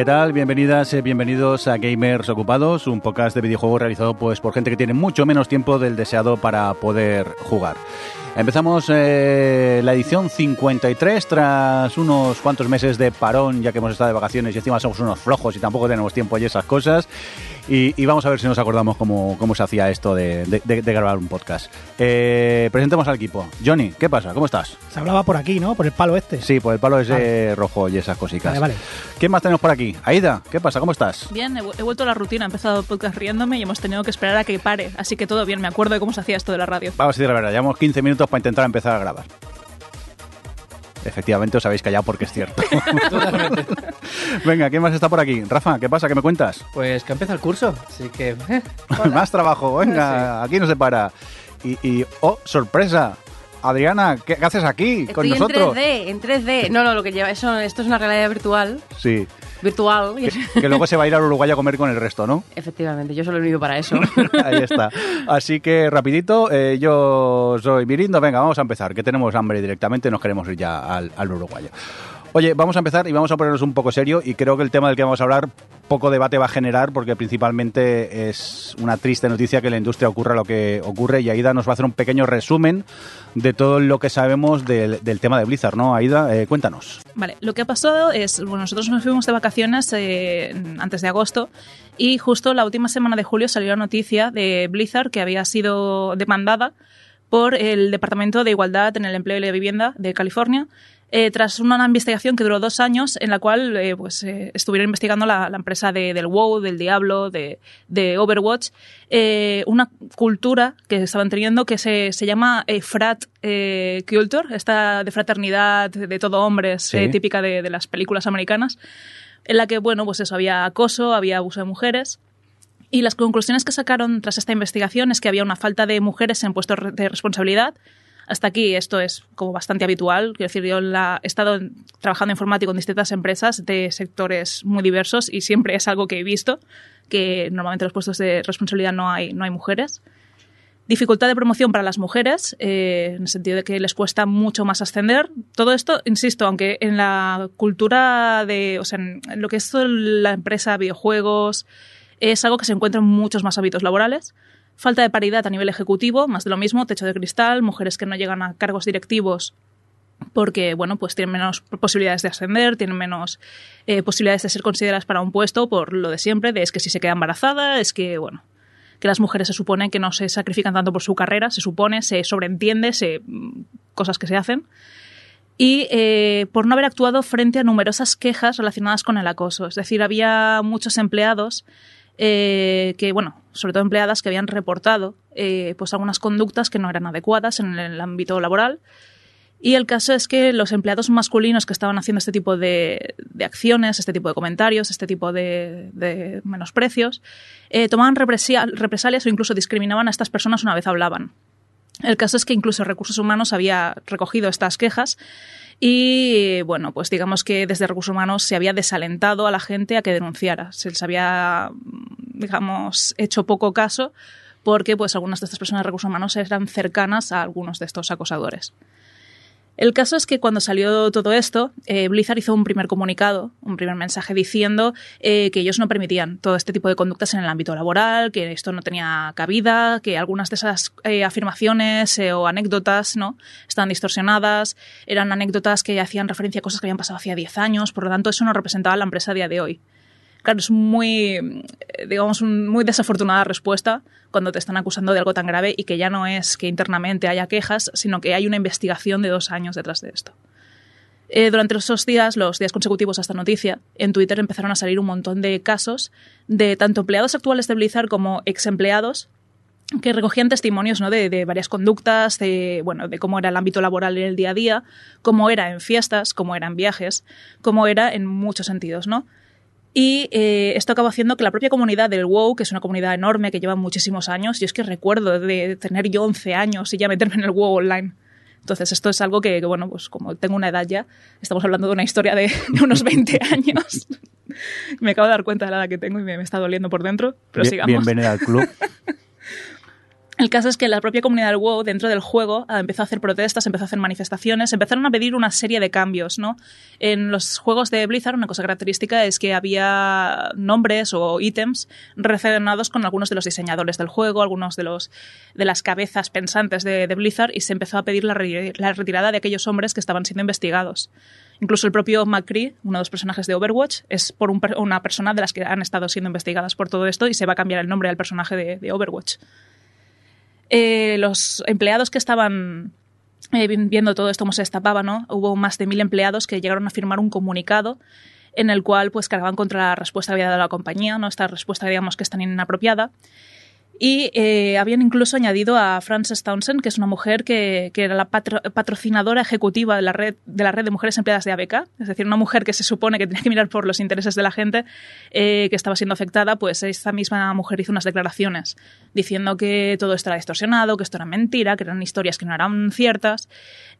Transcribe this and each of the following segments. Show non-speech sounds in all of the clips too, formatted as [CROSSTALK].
¿Qué tal? Bienvenidas, eh, bienvenidos a Gamers Ocupados, un podcast de videojuegos realizado pues por gente que tiene mucho menos tiempo del deseado para poder jugar. Empezamos eh, la edición 53 tras unos cuantos meses de parón, ya que hemos estado de vacaciones y encima somos unos flojos y tampoco tenemos tiempo y esas cosas. Y, y vamos a ver si nos acordamos cómo, cómo se hacía esto de, de- de- de grabar un podcast. Eh, presentemos al equipo. Johnny, ¿qué pasa? ¿Cómo estás? Se hablaba por aquí, ¿no? Por el palo este. Sí, pues el palo ese rojo y esas cositas. Vale, vale. ¿Quién más tenemos por aquí? Aida, ¿qué pasa? ¿Cómo estás? Bien, he, he vuelto a la rutina, he empezado el podcast riéndome y hemos tenido que esperar a que pare, así que todo bien, me acuerdo de cómo se hacía esto de la radio. Vamos a decir la verdad, llevamos 15 minutos para intentar empezar a grabar. Efectivamente, os habéis callado porque es cierto. [LAUGHS] [LAUGHS] Venga, ¿quién más está por aquí? Rafa, ¿qué pasa? ¿Qué me cuentas? Pues que empieza el curso, así que... eh, [LAUGHS] más trabajo, venga, aquí no se para. Y, y, oh, sorpresa, Adriana, ¿qué, haces aquí con Estoy nosotros? en 3D, en 3D. No, no, lo que lleva, eso, esto es una realidad virtual. Sí, Virtual. que, que luego se va a ir a Uruguay a comer con el resto, ¿no? [LAUGHS] Efectivamente, yo solo he venido para eso. [LAUGHS] Ahí está. Así que rapidito, eh, yo soy Mirindo, venga, vamos a empezar, que tenemos hambre directamente, nos queremos ir ya al, al uruguayo. Oye, vamos a empezar y vamos a ponernos un poco serio y creo que el tema del que vamos a hablar poco debate va a generar porque principalmente es una triste noticia que la industria ocurra lo que ocurre y Aida nos va a hacer un pequeño resumen de todo lo que sabemos del, del tema de Blizzard, ¿no? Aida, eh, cuéntanos. Vale, lo que ha pasado es, bueno, nosotros nos fuimos de vacaciones eh, antes de agosto y justo la última semana de julio salió la noticia de Blizzard que había sido demandada por el Departamento de Igualdad en el Empleo y la Vivienda de California eh, tras una investigación que duró dos años en la cual eh, pues, eh, estuvieron investigando la, la empresa de- del WoW, del Diablo, de, de Overwatch, eh, una cultura que estaban teniendo que se, se llama eh, frat eh, culture, esta de fraternidad de todo hombres, Sí. típica de, de las películas americanas, en la que, bueno, pues eso, había acoso, había abuso de mujeres. Y las conclusiones que sacaron tras esta investigación es que había una falta de mujeres en puestos de responsabilidad. Hasta aquí esto es como bastante habitual. Quiero decir, yo en la- he estado en- trabajando informático en distintas empresas de sectores muy diversos y siempre es algo que he visto, que normalmente en los puestos de responsabilidad no hay, no hay mujeres. Dificultad de promoción para las mujeres, eh, en el sentido de que les cuesta mucho más ascender. Todo esto, insisto, aunque en la cultura de, o sea, en lo que es la empresa, videojuegos, es algo que se encuentra en muchos más hábitos laborales. Falta de paridad a nivel ejecutivo, más de lo mismo, techo de cristal, mujeres que no llegan a cargos directivos porque bueno, pues tienen menos posibilidades de ascender, tienen menos eh, posibilidades de ser consideradas para un puesto por lo de siempre, de es que si se queda embarazada, es que bueno, que las mujeres se supone que no se sacrifican tanto por su carrera, se supone, se sobreentiende, se mm, cosas que se hacen. Y eh, por no haber actuado frente a numerosas quejas relacionadas con el acoso. Es decir, había muchos empleados eh, que, bueno, sobre todo empleadas que habían reportado eh, pues algunas conductas que no eran adecuadas en el ámbito laboral. Y el caso es que los empleados masculinos que estaban haciendo este tipo de, acciones, este tipo de comentarios, este tipo de, menosprecios, eh, tomaban represalias o incluso discriminaban a estas personas una vez hablaban. El caso es que incluso Recursos Humanos había recogido estas quejas y, bueno, pues digamos que desde Recursos Humanos se había desalentado a la gente a que denunciara. Se les había, digamos, hecho poco caso porque pues algunas de estas personas de Recursos Humanos eran cercanas a algunos de estos acosadores. El caso es que cuando salió todo esto, eh, Blizzard hizo un primer comunicado, un primer mensaje diciendo eh, que ellos no permitían todo este tipo de conductas en el ámbito laboral, que esto no tenía cabida, que algunas de esas eh, afirmaciones eh, o anécdotas no estaban distorsionadas, eran anécdotas que hacían referencia a cosas que habían pasado hacía 10 años, por lo tanto eso no representaba a la empresa a día de hoy. Claro, es muy, eh, digamos, muy desafortunada respuesta cuando te están acusando de algo tan grave y que ya no es que internamente haya quejas, sino que hay una investigación de dos años detrás de esto. Eh, durante esos días, los días consecutivos a esta noticia, en Twitter empezaron a salir un montón de casos de tanto empleados actuales de Blizzard como ex empleados que recogían testimonios ¿no? de, de varias conductas, de, bueno, de cómo era el ámbito laboral en el día a día, cómo era en fiestas, cómo era en viajes, cómo era en muchos sentidos, ¿no? Y eh, esto acaba haciendo que la propia comunidad del WoW, que es una comunidad enorme que lleva muchísimos años, yo es que recuerdo de tener yo 11 años y ya meterme en el WoW online. Entonces esto es algo que, que, bueno, pues como tengo una edad ya, estamos hablando de una historia de, [LAUGHS] de unos 20 [LAUGHS] años. me acabo de dar cuenta de la edad que tengo y me, me está doliendo por dentro, pero Bien- sigamos. Bienvenida al club. [LAUGHS] El caso es que la propia comunidad del WoW dentro del juego ah, empezó a hacer protestas, empezó a hacer manifestaciones, empezaron a pedir una serie de cambios, ¿no? En los juegos de Blizzard una cosa característica es que había nombres o ítems relacionados con algunos de los diseñadores del juego, algunos de los de las cabezas pensantes de, Blizzard y se empezó a pedir la, re- la retirada de aquellos hombres que estaban siendo investigados. Incluso el propio McCree, uno de los personajes de Overwatch, es por un una persona de las que han estado siendo investigadas por todo esto y se va a cambiar el nombre al personaje de Overwatch eh, los empleados que estaban eh, vi- viendo todo esto cómo se destapaba, ¿no? Hubo más de mil empleados que llegaron a firmar un comunicado en el cual pues cargaban contra la respuesta que había dado la compañía, ¿no? Esta respuesta digamos que es tan inapropiada. Y eh, habían incluso añadido a Frances Townsend, que es una mujer que, que era la patro- patrocinadora ejecutiva de la, red, de la red de mujeres empleadas de ABK, es decir, una mujer que se supone que tenía que mirar por los intereses de la gente eh, que estaba siendo afectada, pues esta misma mujer hizo unas declaraciones diciendo que todo esto era distorsionado, que esto era mentira, que eran historias que no eran ciertas.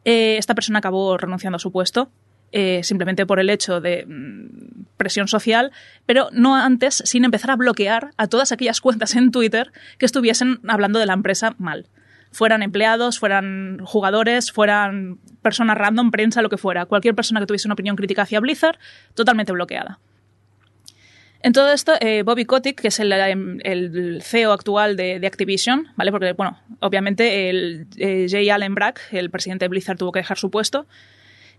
Eh, esta persona acabó renunciando a su puesto eh, simplemente por el hecho de mm, presión social, pero no antes sin empezar a bloquear a todas aquellas cuentas en Twitter que estuviesen hablando de la empresa mal. Fueran empleados, fueran jugadores, fueran personas random, prensa, lo que fuera. Cualquier persona que tuviese una opinión crítica hacia Blizzard, totalmente bloqueada. En todo esto, eh, Bobby Kotick, que es el, el CEO actual de, de, Activision, ¿vale? Porque, bueno, obviamente el eh, Jay Allen Brack, el presidente de Blizzard, tuvo que dejar su puesto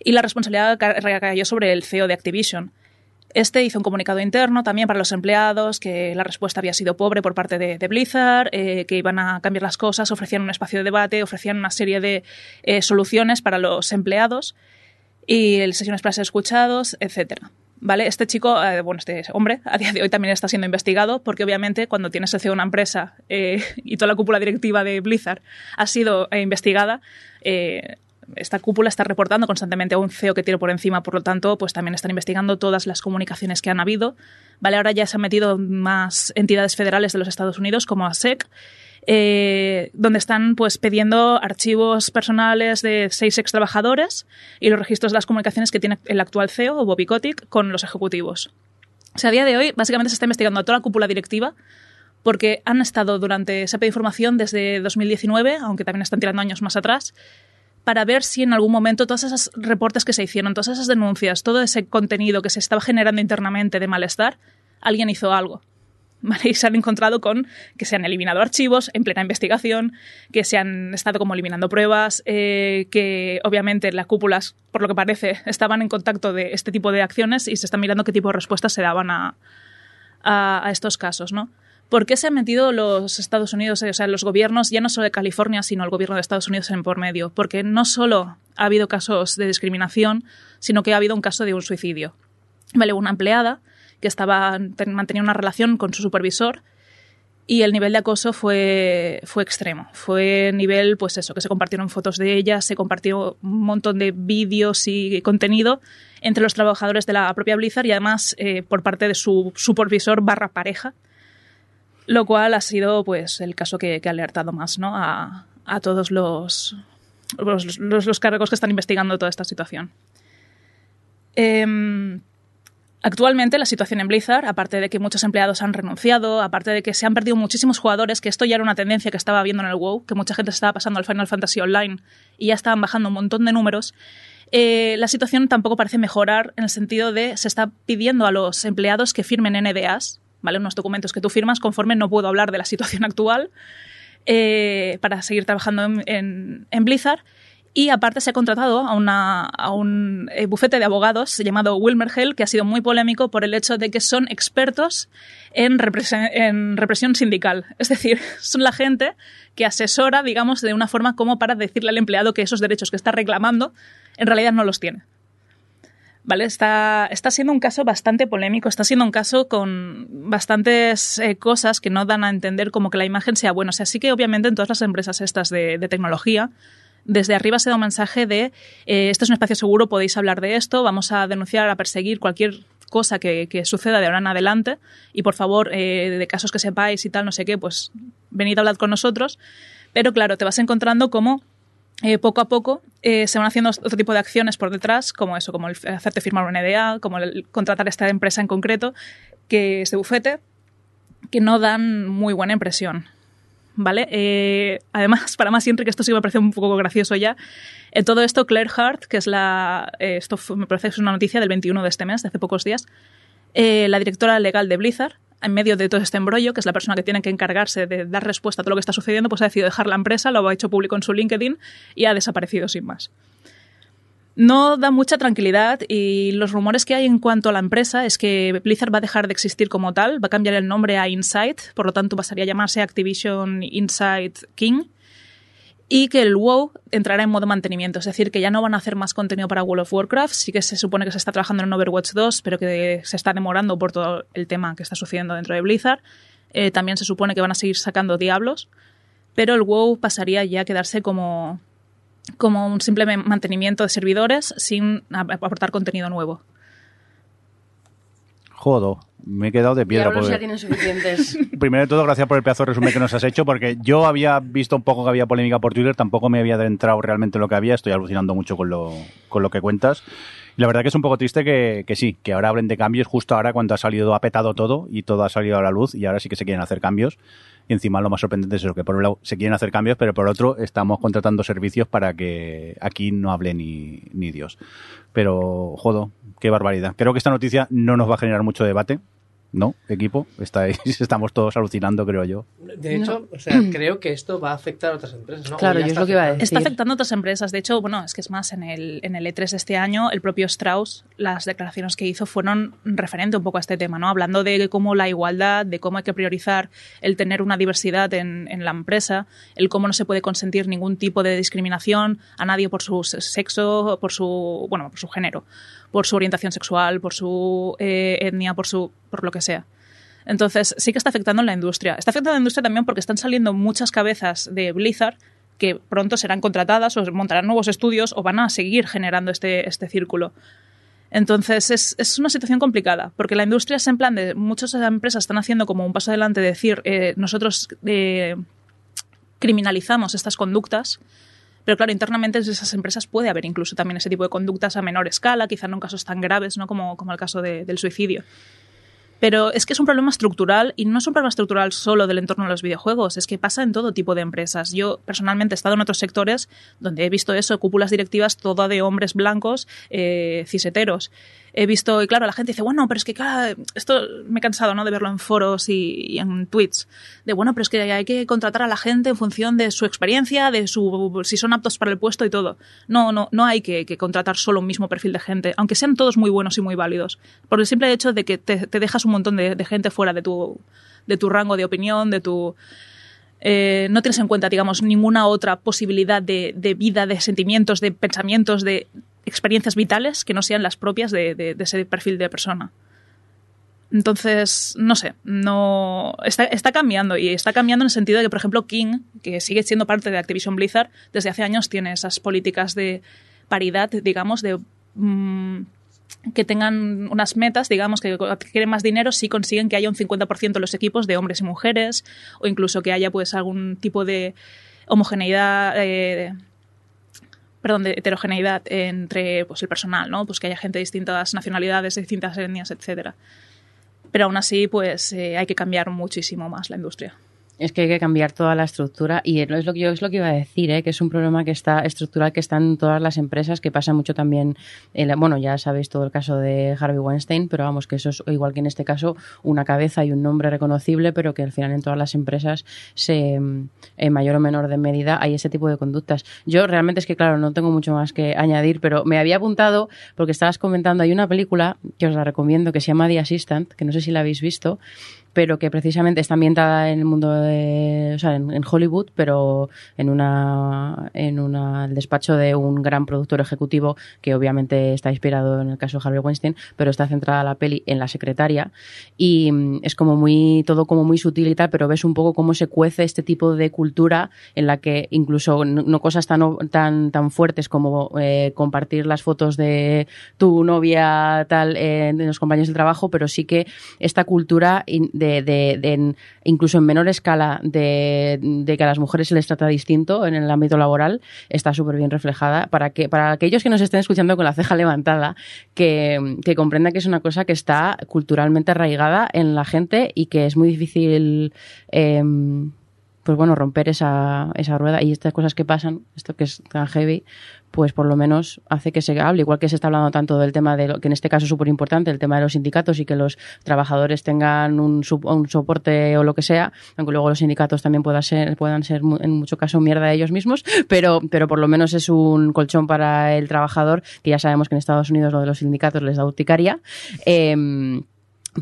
y la responsabilidad recayó sobre el CEO de Activision. Este hizo un comunicado interno también para los empleados, que la respuesta había sido pobre por parte de, Blizzard, eh, que iban a cambiar las cosas, ofrecían un espacio de debate, ofrecían una serie de eh, soluciones para los empleados y sesiones para ser escuchados, etcétera. ¿Vale? Este chico, eh, bueno, este hombre, a día de hoy también está siendo investigado porque obviamente cuando tienes el CEO de una empresa eh, y toda la cúpula directiva de Blizzard ha sido eh, investigada, esta cúpula está reportando constantemente a un CEO que tiene por encima, por lo tanto, pues también están investigando todas las comunicaciones que han habido. Vale, ahora ya se han metido más entidades federales de los Estados Unidos, como ASEC, eh, donde están pues pidiendo archivos personales de seis ex trabajadores y los registros de las comunicaciones que tiene el actual CEO, Bobby Kotick, con los ejecutivos. O a día de hoy, básicamente se está investigando a toda la cúpula directiva porque han estado durante, se ha pedido información desde 2019, aunque también están tirando años más atrás, para ver si en algún momento todos esos reportes que se hicieron, todas esas denuncias, todo ese contenido que se estaba generando internamente de malestar, alguien hizo algo. ¿Vale? Y se han encontrado con que se han eliminado archivos en plena investigación, que se han estado como eliminando pruebas, eh, que obviamente las cúpulas, por lo que parece, estaban en contacto de este tipo de acciones y se está mirando qué tipo de respuestas se daban a, a, a estos casos, ¿no? ¿Por qué se han metido los Estados Unidos, o sea, los gobiernos, ya no solo de California, sino el gobierno de Estados Unidos en por medio? Porque no solo ha habido casos de discriminación, sino que ha habido un caso de un suicidio. Vale, una empleada que estaba mantenía una relación con su supervisor y el nivel de acoso fue, fue extremo. Fue nivel, pues eso, que se compartieron fotos de ella, se compartió un montón de vídeos y contenido entre los trabajadores de la propia Blizzard y además eh, por parte de su supervisor barra pareja, lo cual ha sido pues el caso que, ha alertado más ¿no? a, todos los, los, cargos que están investigando toda esta situación. Eh, Actualmente la situación en Blizzard, aparte de que muchos empleados han renunciado, aparte de que se han perdido muchísimos jugadores, que esto ya era una tendencia que estaba viendo en el WoW, que mucha gente estaba pasando al Final Fantasy Online y ya estaban bajando un montón de números, eh, la situación tampoco parece mejorar en el sentido de se está pidiendo a los empleados que firmen NDAs, ¿vale? unos documentos que tú firmas conforme no puedo hablar de la situación [LAUGHS] actual, eh, para seguir trabajando en, en, en Blizzard. Y aparte se ha contratado a, una, a un eh, bufete de abogados llamado Wilmer Hell, que ha sido muy polémico por el hecho de que son expertos en, en represión sindical. Es decir, [LAUGHS] son la gente que asesora, digamos, de una forma como para decirle al empleado que esos derechos que está reclamando en realidad no los tiene. ¿Vale? Está, está siendo un caso bastante polémico, está siendo un caso con bastantes eh, cosas que no dan a entender como que la imagen sea buena. O sea, sí que obviamente en todas las empresas estas de, de tecnología desde arriba se da un mensaje de eh, esto es un espacio seguro, podéis hablar de esto, vamos a denunciar, a perseguir cualquier cosa que, que suceda de ahora en adelante y por favor, eh, de casos que sepáis y tal, no sé qué, pues venid a hablar con nosotros. Pero claro, te vas encontrando como eh, poco a poco eh, se van haciendo otro tipo de acciones por detrás, como eso, como el hacerte firmar una NDA, como el contratar esta empresa en concreto, que es de bufete, que no dan muy buena impresión. ¿vale? Eh, además, [LAUGHS] para más siempre que esto sí me parece un poco gracioso ya, en todo esto Claire Hart, que es la... esto me parece que es una noticia del 21 de este mes, de hace pocos días, la directora legal de Blizzard, en medio de todo este embrollo, que es la persona que tiene que encargarse de dar respuesta a todo lo que está sucediendo, pues ha decidido dejar la empresa, lo ha hecho público en su LinkedIn y ha desaparecido sin más. No da mucha tranquilidad y los rumores que hay en cuanto a la empresa es que Blizzard va a dejar de existir como tal, va a cambiar el nombre a Insight, por lo tanto pasaría a llamarse Activision Insight King y que el WoW entrará en modo mantenimiento, es decir, que ya no van a hacer más contenido para World of Warcraft, sí que se supone que se está trabajando en Overwatch 2, pero que se está demorando por todo el tema que está sucediendo dentro de Blizzard. Eh, también se supone que van a seguir sacando Diablos, pero el WoW pasaría ya a quedarse como, como un simple mantenimiento de servidores sin ap- aportar contenido nuevo. Jodo, me he quedado de piedra. Diablos porque- ya tienen suficientes. [LAUGHS] Primero de todo, gracias por el pedazo de resumen que nos has hecho, porque yo había visto un poco que había polémica por Twitter, tampoco me había adentrado realmente en lo que había, estoy alucinando mucho con lo, con lo que cuentas. Y la verdad que es un poco triste que, que sí, que ahora hablen de cambios justo ahora cuando ha salido, ha petado todo y todo ha salido a la luz y ahora sí que se quieren hacer cambios. Y encima lo más sorprendente es eso, que por un lado se quieren hacer cambios, pero por otro estamos contratando servicios para que aquí no hable ni, ni Dios. Pero, jodo, qué barbaridad. Creo que esta noticia no nos va a generar mucho debate, ¿no, equipo? Estáis, [LAUGHS] estamos todos alucinando, creo yo. De hecho, o sea, [CLEARS THROAT] creo que esto va a afectar a otras empresas, ¿no? Claro, yo es lo que iba a afectando. Está decir. afectando a otras empresas. De hecho, bueno, es que es más, en el, en el E3 de este año, el propio Strauss, las declaraciones que hizo fueron referente un poco a este tema, ¿no? Hablando de cómo la igualdad, de cómo hay que priorizar el tener una diversidad en, en la empresa, el cómo no se puede consentir ningún tipo de discriminación a nadie por su sexo, por su, bueno, por su género, por su orientación sexual, por su eh, etnia, por su, por lo que sea. Entonces, sí que está afectando en la industria. Está afectando en la industria también porque están saliendo muchas cabezas de Blizzard que pronto serán contratadas o montarán nuevos estudios o van a seguir generando este, este círculo. Entonces es, es una situación complicada, porque la industria es en plan de muchas empresas están haciendo como un paso adelante de decir eh, nosotros eh, criminalizamos estas conductas, pero claro, internamente en esas empresas puede haber incluso también ese tipo de conductas a menor escala, quizá no en casos tan graves ¿no? como, como el caso de- del suicidio. Pero es que es un problema estructural y no es un problema estructural solo del entorno de los videojuegos, es que pasa en todo tipo de empresas. Yo personalmente he estado en otros sectores donde he visto eso, cúpulas directivas toda de hombres blancos, eh, ciseteros. He visto, y claro, la gente dice, bueno, pero es que claro, esto me he cansado ¿no? de verlo en foros y, en tweets, de bueno, pero es que hay que contratar a la gente en función de su experiencia, de su si son aptos para el puesto y todo. No, no, no hay que, contratar solo un mismo perfil de gente, aunque sean todos muy buenos y muy válidos. Por el simple hecho de que te, dejas un montón de, gente fuera de tu, de tu rango de opinión, de tu, eh, no tienes en cuenta, digamos, ninguna otra posibilidad de vida, de sentimientos, de pensamientos, de experiencias vitales que no sean las propias de, ese perfil de persona. Entonces, no sé, no está, está cambiando y está cambiando en el sentido de que, por ejemplo, King, que sigue siendo parte de Activision Blizzard, desde hace años tiene esas políticas de paridad, digamos, de mm, que tengan unas metas, digamos, que quieren más dinero si consiguen que haya un 50% de los equipos de hombres y mujeres o incluso que haya pues algún tipo de homogeneidad eh, perdón, de heterogeneidad entre pues, el personal, ¿no? Pues que haya gente de distintas nacionalidades, de distintas etnias, etcétera. Pero aún así, pues eh, hay que cambiar muchísimo más la industria. Es que hay que cambiar toda la estructura y es lo que yo es lo que iba a decir, ¿eh? que es un problema que está estructural que está en todas las empresas, que pasa mucho también, bueno, ya sabéis todo el caso de Harvey Weinstein, pero vamos, que eso es igual que en este caso una cabeza y un nombre reconocible, pero que al final en todas las empresas se, en mayor o menor de medida hay ese tipo de conductas. Yo realmente es que, claro, no tengo mucho más que añadir, pero me había apuntado porque estabas comentando, hay una película que os la recomiendo que se llama The Assistant, que no sé si la habéis visto, pero que precisamente está ambientada en el mundo de, o sea, en, en Hollywood, pero en una en una el despacho de un gran productor ejecutivo que obviamente está inspirado en el caso de Harvey Weinstein, pero está centrada la peli en la secretaria. Y mm, es como muy todo como muy sutil y tal, pero ves un poco cómo se cuece este tipo de cultura en la que incluso no, no cosas tan tan tan fuertes como eh, compartir las fotos de tu novia tal eh, de los compañeros de trabajo, pero sí que esta cultura de, de- de incluso en menor escala de, de que a las mujeres se les trata distinto en el ámbito laboral está súper bien reflejada. Para que para aquellos que nos estén escuchando con la ceja levantada que, que comprendan que es una cosa que está culturalmente arraigada en la gente y que es muy difícil em, pues bueno, romper esa, esa rueda. Y estas cosas que pasan, esto que es tan heavy, pues por lo menos hace que se hable, igual que se está hablando tanto del tema de lo que en este caso es súper importante, el tema de los sindicatos y que los trabajadores tengan un, un soporte o lo que sea, aunque luego los sindicatos también puedan ser, puedan ser en mucho caso mierda de ellos mismos, pero, pero por lo menos es un colchón para el trabajador, que ya sabemos que en Estados Unidos lo de los sindicatos les da urticaria. Em,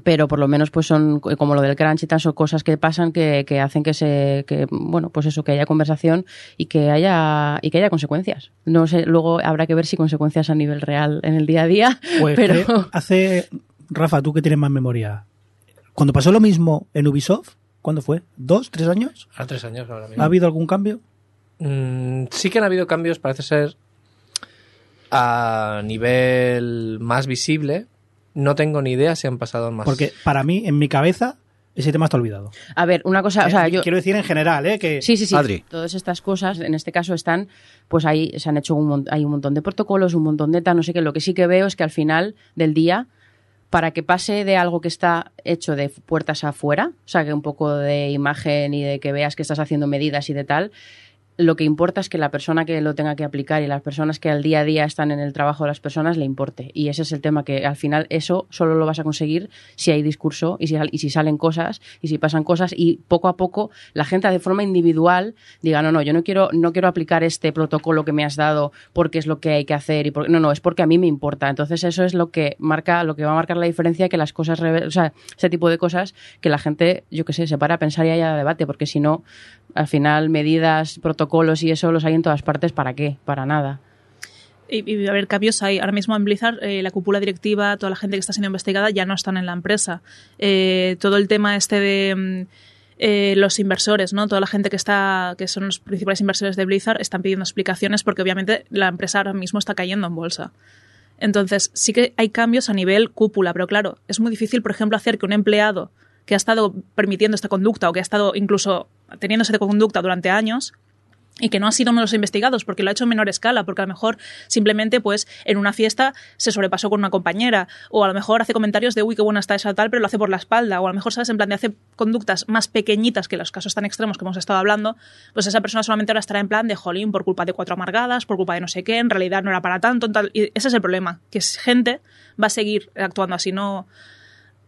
pero por lo menos pues son como lo del crunch y tal son cosas que pasan que, que hacen que se que bueno pues eso que haya conversación y que haya y que haya consecuencias no sé luego habrá que ver si consecuencias a nivel real en el día a día Pues [LAUGHS] pero hace. Rafa, tú que tienes más memoria. Cuando pasó lo mismo en Ubisoft, ¿cuándo fue? ¿Dos, tres años? A tres años ahora mismo. ¿Ha habido algún cambio? Mm, sí que han habido cambios, parece ser a nivel más visible. No tengo ni idea si han pasado más. Porque para mí, en mi cabeza, ese tema está olvidado. a ver una cosa o sea Eh, yo Quiero decir en general, ¿eh? Que Sí, sí, sí. Adri. Todas estas cosas, en este caso, están, pues ahí se han hecho un, hay un montón de protocolos, un montón de tal, no sé qué. Lo que sí que veo es que al final del día, para que pase de algo que está hecho de puertas afuera, o sea, que un poco de imagen y de que veas que estás haciendo medidas y de tal, lo que importa es que la persona que lo tenga que aplicar y las personas que al día a día están en el trabajo de las personas le importe. Y ese es el tema que al final eso solo lo vas a conseguir si hay discurso y si, y si salen cosas y si pasan cosas y poco a poco la gente de forma individual diga, no, no, yo no quiero, no quiero aplicar este protocolo que me has dado porque es lo que hay que hacer y porque, no, no, es porque a mí me importa. Entonces eso es lo que marca, lo que va a marcar la diferencia que las cosas, o sea, ese tipo de cosas que la gente, yo qué sé, se para a pensar y haya debate, porque si no, al final medidas, protocolos y eso los hay en todas partes, ¿para qué? Para nada. Y, y, a ver, cambios hay. Ahora mismo en Blizzard, eh, la cúpula directiva, toda la gente que está siendo investigada ya no están en la empresa. Eh, todo el tema este de mm, eh, los inversores, ¿no? Toda la gente que está, que son los principales inversores de Blizzard, están pidiendo explicaciones porque obviamente la empresa ahora mismo está cayendo en bolsa. Entonces, sí que hay cambios a nivel cúpula, pero claro, es muy difícil, por ejemplo, hacer que un empleado que ha estado permitiendo esta conducta o que ha estado incluso teniendo esta conducta durante años y que no ha sido uno de los investigados porque lo ha hecho en menor escala, porque a lo mejor simplemente pues en una fiesta se sobrepasó con una compañera o a lo mejor hace comentarios de uy qué buena está esa tal, pero lo hace por la espalda o a lo mejor sabes en plan de hace conductas más pequeñitas que los casos tan extremos que hemos estado hablando, pues esa persona solamente ahora estará en plan de jolín por culpa de cuatro amargadas, por culpa de no sé qué, en realidad no era para tanto, y ese es el problema, que es gente va a seguir actuando así, no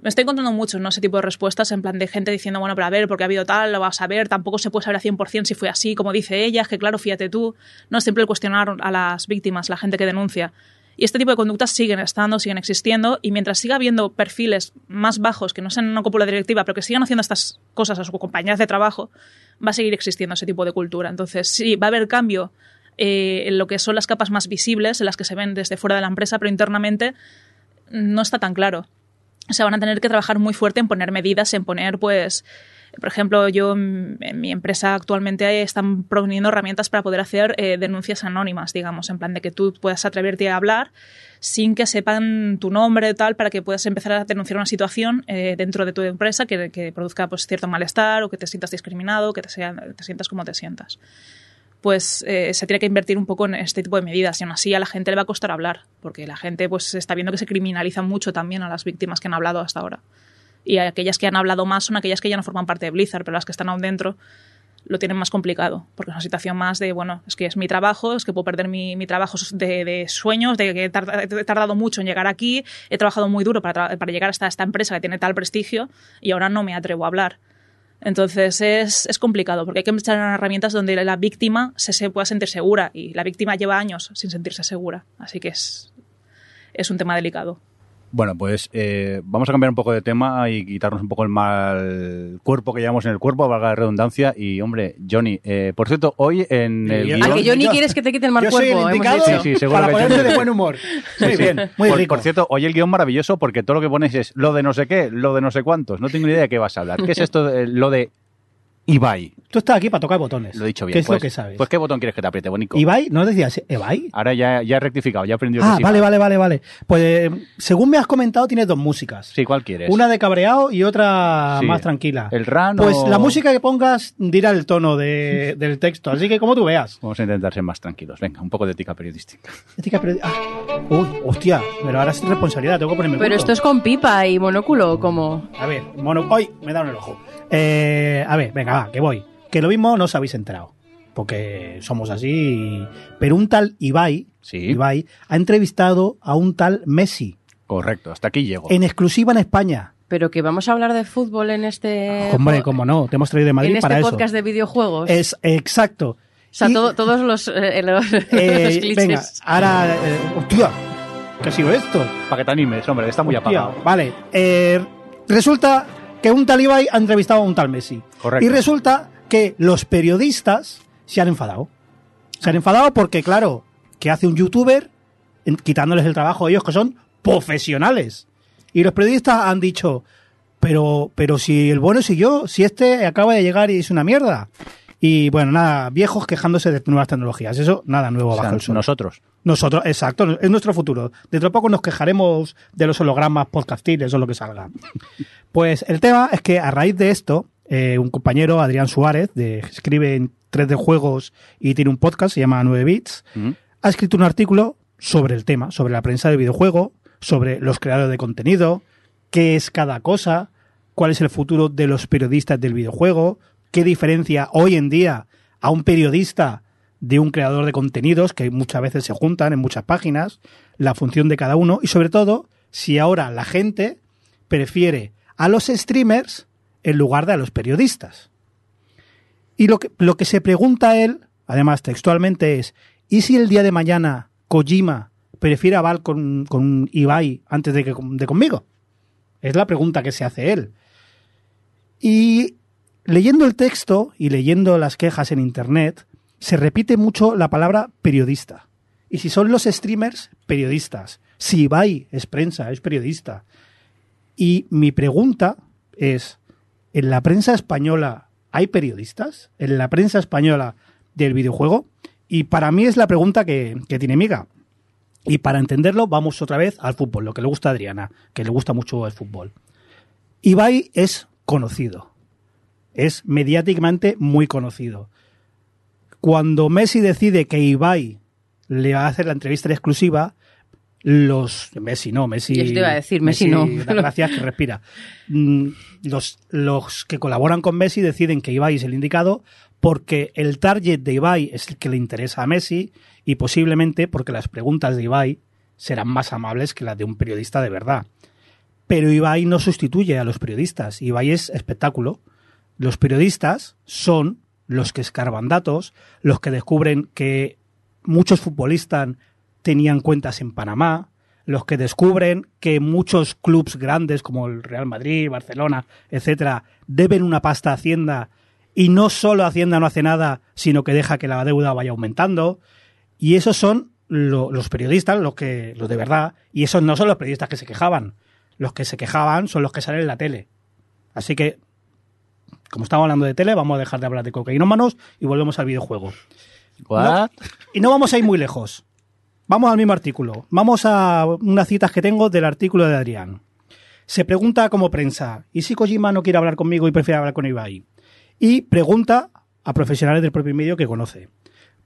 me estoy encontrando mucho ¿no? ese tipo de respuestas en plan de gente diciendo, bueno, pero a ver, porque ha habido tal, lo vas a ver, tampoco se puede saber a 100% si fue así, como dice ella, que claro, fíjate tú. No siempre el cuestionar a las víctimas, la gente que denuncia. Y este tipo de conductas siguen estando, siguen existiendo, y mientras siga habiendo perfiles más bajos que no sean una cúpula directiva, pero que sigan haciendo estas cosas a sus compañeras de trabajo, va a seguir existiendo ese tipo de cultura. Entonces, sí, va a haber cambio eh, en lo que son las capas más visibles, en las que se ven desde fuera de la empresa, pero internamente no está tan claro. O sea, van a tener que trabajar muy fuerte en poner medidas, en poner, pues, por ejemplo, yo en mi empresa actualmente están poniendo herramientas para poder hacer eh, denuncias anónimas, digamos, en plan de que tú puedas atreverte a hablar sin que sepan tu nombre tal, para que puedas empezar a denunciar una situación eh, dentro de tu empresa que, que, produzca pues, cierto malestar o que te sientas discriminado, que te, sea, te sientas como te sientas pues eh, se tiene que invertir un poco en este tipo de medidas y aún así a la gente le va a costar hablar, porque la gente pues está viendo que se criminaliza mucho también a las víctimas que han hablado hasta ahora. Y aquellas que han hablado más son aquellas que ya no forman parte de Blizzard, pero las que están aún dentro lo tienen más complicado, porque es una situación más de, bueno, es que es mi trabajo, es que puedo perder mi, mi trabajo de, de, sueños, de que he tardado mucho en llegar aquí, he trabajado muy duro para, para llegar hasta esta empresa que tiene tal prestigio y ahora no me atrevo a hablar. Entonces es, es, complicado porque hay que empezar en herramientas donde la víctima se, se, pueda sentir segura y la víctima lleva años sin sentirse segura. Así que es, es un tema delicado. Bueno, pues eh, vamos a cambiar un poco de tema y quitarnos un poco el mal cuerpo que llevamos en el cuerpo, valga la redundancia. Y, hombre, Johnny, eh, por cierto, hoy en el Ah, guion... que Johnny quieres que te quite el mal yo cuerpo. Soy el indicado sí, sí, para que ponerte de buen humor. Muy Sí, sí. bien, muy por, rico. por cierto, hoy el guion maravilloso porque todo lo que pones es lo de no sé qué, lo de no sé cuántos. No tengo ni idea de qué vas a hablar. ¿Qué es esto de lo de Ibai? Tú estás aquí para tocar botones. Lo he dicho bien. ¿Qué es pues, lo que sabes? Pues, ¿qué botón quieres que te apriete, Bonico? ¿Ibai? ¿No decías Ibai? Ahora ya, ya he rectificado, ya he aprendido Ah, que sí. vale, vale, vale, vale. Pues eh, según me has comentado, tienes dos músicas. Sí, ¿cuál quieres? Una de cabreado y otra Sí. más tranquila. ¿El RAN Pues o- la música que pongas dirá el tono de- [LAUGHS] del texto, así que como tú veas. Vamos a intentar ser más tranquilos. Venga, un poco de ética periodística. [LAUGHS] Ética periodi- ah, Uy, hostia, pero ahora es responsabilidad, tengo que ponerme Pero esto es con pipa y monóculo, como. A ver, mono... ¡Ay! Me da el ojo. Eh, a ver, venga, va, que voy. que lo mismo no os habéis enterado, porque somos así. Pero un tal Ibai, Sí. Ibai ha entrevistado a un tal Messi Correcto, hasta aquí llego. en exclusiva en España. Pero que vamos a hablar de fútbol en este. Hombre, como no, te hemos traído de Madrid en este para podcast eso. de videojuegos. Es exacto. o sea, Y- todo- todos los, eh, [LAUGHS] los, eh, los clichés. venga, ahora. eh, hostia, ¿qué ha sido esto? Para que te animes, hombre, está muy Hostia, apagado. Vale, eh, resulta que un tal Ibai ha entrevistado a un tal Messi. Correcto. Y resulta que los periodistas se han enfadado. Se han enfadado porque, claro, ¿qué hace un youtuber quitándoles el trabajo a ellos que son profesionales? Y los periodistas han dicho, pero, pero si el bueno yo, si este acaba de llegar y es una mierda. Y bueno, nada, viejos quejándose de nuevas tecnologías. Eso, nada nuevo O sea, bajo el sol. nosotros. Nosotros, exacto, es nuestro futuro. Dentro de poco nos quejaremos de los hologramas podcastiles o lo que salga. Pues el tema es que a raíz de esto, eh, un compañero, Adrián Suárez, de, escribe en 3D Juegos y tiene un podcast, se llama 9 Bits, ¿Mm? ha escrito un artículo sobre el tema, sobre la prensa de videojuego, sobre los creadores de contenido, qué es cada cosa, cuál es el futuro de los periodistas del videojuego, qué diferencia hoy en día a un periodista de un creador de contenidos que muchas veces se juntan en muchas páginas, la función de cada uno y sobre todo si ahora la gente prefiere a los streamers en lugar de a los periodistas. Y lo que, lo que se pregunta él, además textualmente, es, ¿y si el día de mañana Kojima prefiere a Val con, con Ibai antes de que de conmigo? Es la pregunta que se hace él. Y leyendo el texto y leyendo las quejas en internet, se repite mucho la palabra periodista. Y si son los streamers, periodistas. Si Ibai es prensa, es periodista. Y mi pregunta es, ¿en la prensa española hay periodistas? ¿En la prensa española del videojuego? Y para mí es la pregunta que, que tiene Miga. Y para entenderlo, vamos otra vez al fútbol, lo que le gusta a Adriana, que le gusta mucho el fútbol. Ibai es conocido. Es mediáticamente muy conocido. Cuando Messi decide que Ibai le va a hacer la entrevista en exclusiva, los Messi no, Messi. Yo te iba a decir, Messi no. gracias que respira. Mm, Los, los que colaboran con Messi deciden que Ibai es el indicado porque el target de Ibai es el que le interesa a Messi y posiblemente porque las preguntas de Ibai serán más amables que las de un periodista de verdad. Pero Ibai no sustituye a los periodistas. Ibai es espectáculo. Los periodistas son los que escarban datos, los que descubren que muchos futbolistas tenían cuentas en Panamá, los que descubren que muchos clubes grandes como el Real Madrid, Barcelona, etcétera, deben una pasta a Hacienda y no solo Hacienda no hace nada, sino que deja que la deuda vaya aumentando. Y esos son lo- los periodistas, los que los de verdad, y esos no son los periodistas que se quejaban. Los que se quejaban son los que salen en la tele. Así que, como estamos hablando de tele, vamos a dejar de hablar de cocainómanos y volvemos al videojuego. What? Y no vamos a ir muy lejos. Vamos al mismo artículo. Vamos a unas citas que tengo del artículo de Adrián. Se pregunta como prensa, ¿y si Kojima no quiere hablar conmigo y prefiere hablar con Ibai? Y pregunta a profesionales del propio medio que conoce.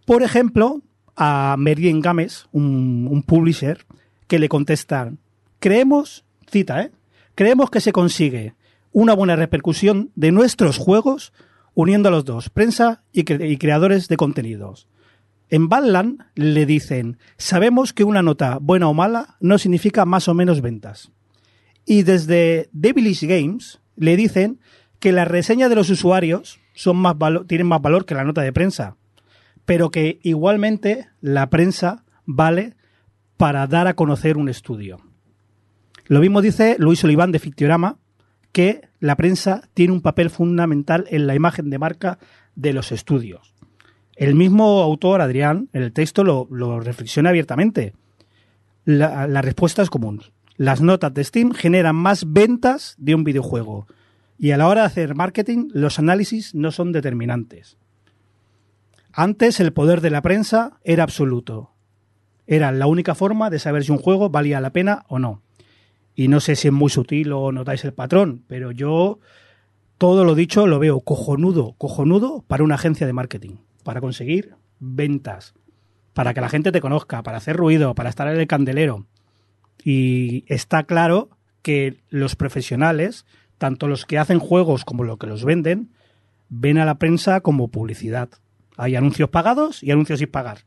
Por ejemplo, a Merien Games, un, un publisher, que le contestan, creemos, cita, ¿eh? Creemos que se consigue una buena repercusión de nuestros juegos uniendo a los dos, prensa y, cre- y creadores de contenidos. En Badland le dicen, sabemos que una nota buena o mala no significa más o menos ventas. Y desde Devilish Games le dicen que las reseñas de los usuarios son más tienen más valor que la nota de prensa, pero que igualmente la prensa vale para dar a conocer un estudio. Lo mismo dice Luis Oliván de Fictiorama, que la prensa tiene un papel fundamental en la imagen de marca de los estudios. El mismo autor, Adrián, en el texto lo, lo reflexiona abiertamente. La, la respuesta es común. Las notas de Steam generan más ventas de un videojuego. Y a la hora de hacer marketing, los análisis no son determinantes. Antes el poder de la prensa era absoluto. Era la única forma de saber si un juego valía la pena o no. Y no sé si es muy sutil o notáis el patrón, pero yo todo lo dicho lo veo cojonudo, cojonudo para una agencia de marketing, para conseguir ventas, para que la gente te conozca, para hacer ruido, para estar en el candelero. Y está claro que los profesionales, tanto los que hacen juegos como los que los venden, ven a la prensa como publicidad. Hay anuncios pagados y anuncios sin pagar.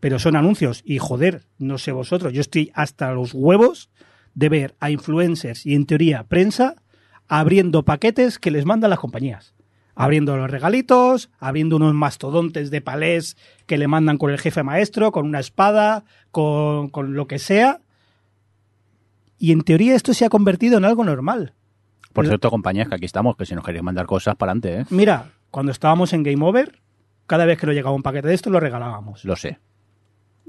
Pero son anuncios y joder, no sé vosotros, yo estoy hasta los huevos de ver a influencers y en teoría prensa abriendo paquetes que les mandan las compañías. Abriendo los regalitos, abriendo unos mastodontes de palés que le mandan con el jefe maestro, con una espada, con, con lo que sea. Y en teoría esto se ha convertido en algo normal. Por cierto, compañías, que aquí estamos, que si nos queréis mandar cosas para adelante, ¿eh? Mira, cuando estábamos en Game Over, cada vez que nos llegaba un paquete de esto lo regalábamos. Lo sé.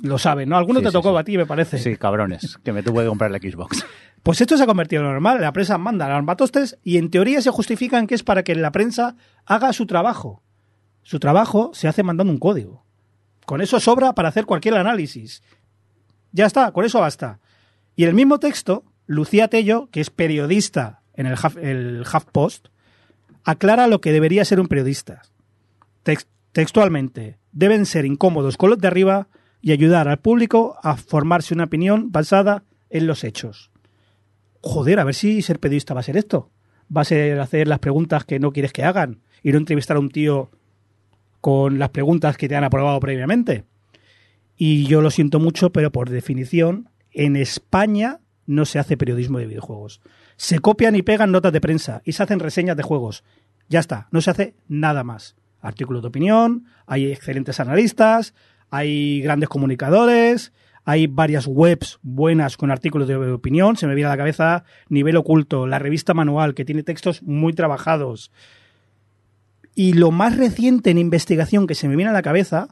Lo saben, ¿no? Alguno Sí, te sí, tocó sí. a ti, me parece. Sí, cabrones, que me tuve que comprar la Xbox. [LAUGHS] Pues esto se ha convertido en normal. La prensa manda los matostes y en teoría se justifican que es para que la prensa haga su trabajo. Su trabajo se hace mandando un código. Con eso sobra para hacer cualquier análisis. Ya está, con eso basta. Y el mismo texto, Lucía Tello, que es periodista en el, Huff- el HuffPost, aclara lo que debería ser un periodista. Tex- textualmente, deben ser incómodos con los de arriba y ayudar al público a formarse una opinión basada en los hechos. Joder, a ver si ser periodista va a ser esto. Va a ser hacer las preguntas que no quieres que hagan y no entrevistar a un tío con las preguntas que te han aprobado previamente. Y yo lo siento mucho, pero por definición, en España no se hace periodismo de videojuegos. Se copian y pegan notas de prensa y se hacen reseñas de juegos. Ya está, no se hace nada más. Artículos de opinión, hay excelentes analistas, hay grandes comunicadores, hay varias webs buenas con artículos de opinión. Se me viene a la cabeza Nivel Oculto, la revista Manual, que tiene textos muy trabajados. Y lo más reciente en investigación que se me viene a la cabeza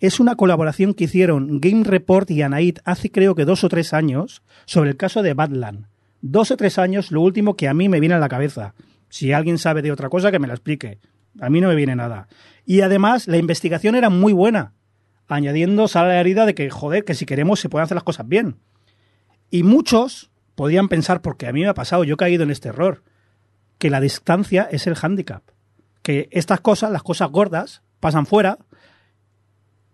es una colaboración que hicieron Game Report y Anaid hace creo que dos o tres años sobre el caso de Badland. Dos o tres años, lo último que a mí me viene a la cabeza. Si alguien sabe de otra cosa, que me la explique. A mí no me viene nada. Y además, la investigación era muy buena, añadiendo sal a la herida de que, joder, que si queremos se pueden hacer las cosas bien. Y muchos podían pensar, porque a mí me ha pasado, yo he caído en este error, que la distancia es el hándicap. Que estas cosas, las cosas gordas, pasan fuera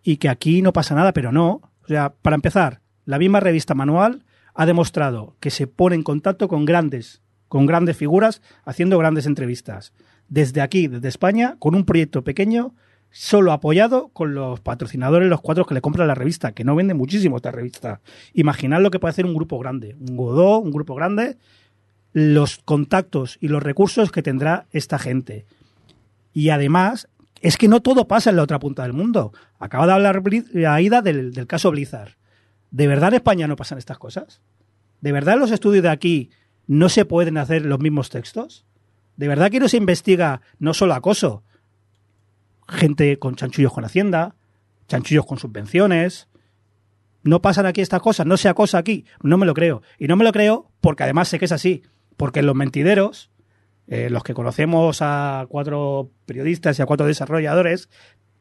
y que aquí no pasa nada, pero no. O sea, para empezar, la misma revista manual ha demostrado que se pone en contacto con grandes, con grandes figuras, haciendo grandes entrevistas. Desde aquí, desde España, con un proyecto pequeño, solo apoyado con los patrocinadores, los cuatro que le compran la revista, que no vende muchísimo esta revista. Imaginad lo que puede hacer un grupo grande, un Godó, un grupo grande, los contactos y los recursos que tendrá esta gente. Y además, es que no todo pasa en la otra punta del mundo. Acaba de hablar Aida del, del caso Blizzard. ¿De verdad en España no pasan estas cosas? ¿De verdad en los estudios de aquí no se pueden hacer los mismos textos? ¿De verdad que no se investiga no solo acoso? Gente con chanchullos con Hacienda, chanchullos con subvenciones. ¿No pasan aquí estas cosas? ¿No se acosa aquí? No me lo creo. Y no me lo creo porque además sé que es así. Porque los mentideros, eh, los que conocemos a cuatro periodistas y a cuatro desarrolladores,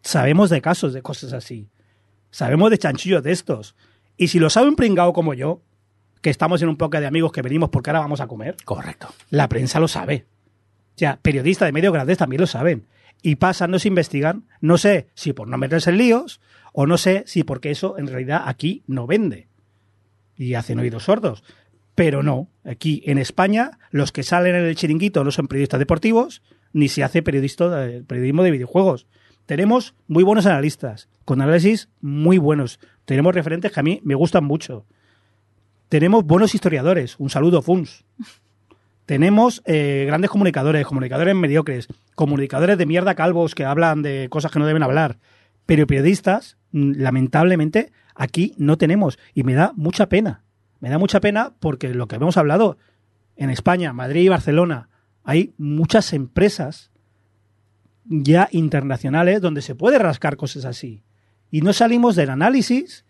sabemos de casos de cosas así. Sabemos de chanchullos de estos. Y si lo sabe un pringao como yo, que estamos en un poco de amigos que venimos porque ahora vamos a comer, Correcto. la prensa lo sabe. O sea, periodistas de medios grandes también lo saben. Y pasan, no se investigan. No sé si por no meterse en líos o no sé si porque eso en realidad aquí no vende. Y hacen oídos sordos. Pero no. Aquí en España, los que salen en el chiringuito no son periodistas deportivos, ni se hace de- periodismo de videojuegos. Tenemos muy buenos analistas, con análisis muy buenos. Tenemos referentes que a mí me gustan mucho. Tenemos buenos historiadores. Un saludo, Funs. Tenemos eh, grandes comunicadores, comunicadores mediocres, comunicadores de mierda calvos que hablan de cosas que no deben hablar. Pero periodistas, mm, lamentablemente, aquí no tenemos. Y me da mucha pena. Me da mucha pena porque lo que hemos hablado en España, Madrid y Barcelona, hay muchas empresas ya internacionales donde se puede rascar cosas así. Y no salimos del análisis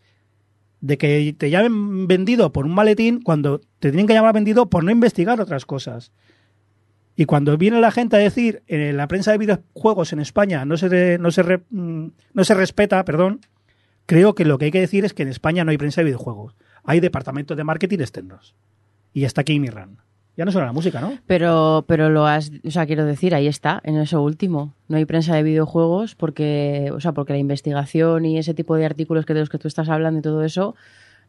de que te llamen vendido por un maletín cuando te tienen que llamar vendido por no investigar otras cosas. Y cuando viene la gente a decir en la prensa de videojuegos en España no se, no se, mm, no se respeta, perdón, creo que lo que hay que decir es que en España no hay prensa de videojuegos. Hay departamentos de marketing externos. Y hasta aquí mi run. Ya no suena la música, ¿no? Pero, pero lo has, o sea, quiero decir, ahí está, en eso último. No hay prensa de videojuegos porque, o sea, porque la investigación y ese tipo de artículos que de los que tú estás hablando y todo eso,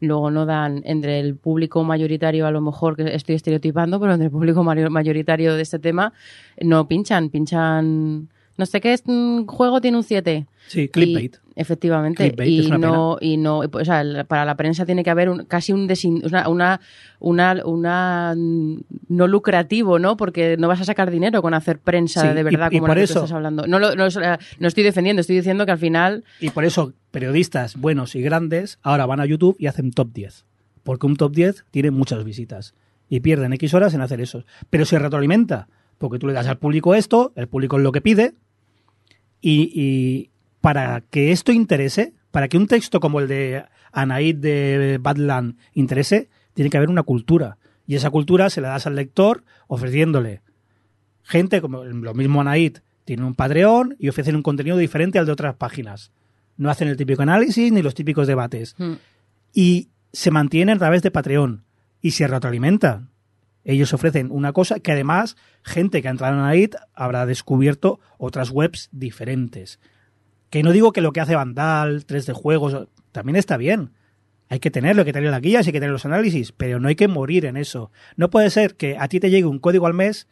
luego no dan entre el público mayoritario, a lo mejor que estoy estereotipando, pero entre el público mayoritario de este tema, no pinchan, pinchan no sé qué mm, juego tiene un 7. Sí, clickbait. Y- efectivamente. Clickbait, y, es una no, y no, o sea, para la prensa tiene que haber un- casi un desin- una, una, una, una, no lucrativo, ¿no? Porque no vas a sacar dinero con hacer prensa Sí, de y- verdad y como por la que eso- tú estás hablando. No, lo- no, es- no estoy defendiendo, estoy diciendo que al final Y por eso periodistas buenos y grandes ahora van a YouTube y hacen top 10. Porque un top 10 tiene muchas visitas. Y pierden X horas en hacer eso. Pero se retroalimenta. Porque tú le das al público esto, el público es lo que pide. Y, para que esto interese, para que un texto como el de Anaid de Badland interese, tiene que haber una cultura. Y esa cultura se la das al lector ofreciéndole gente como lo mismo Anaid tiene un Patreon y ofrecen un contenido diferente al de otras páginas. No hacen el típico análisis ni los típicos debates. mm, Y se mantiene a través de Patreon y se retroalimentan. Ellos ofrecen una cosa que además gente que ha entrado en Anaid habrá descubierto otras webs diferentes. Que no digo que lo que hace Vandal, 3D Juegos, también está bien. Hay que tenerlo, hay que tener las guías, hay que tener los análisis, pero no hay que morir en eso. No puede ser que a ti te llegue un código al mes,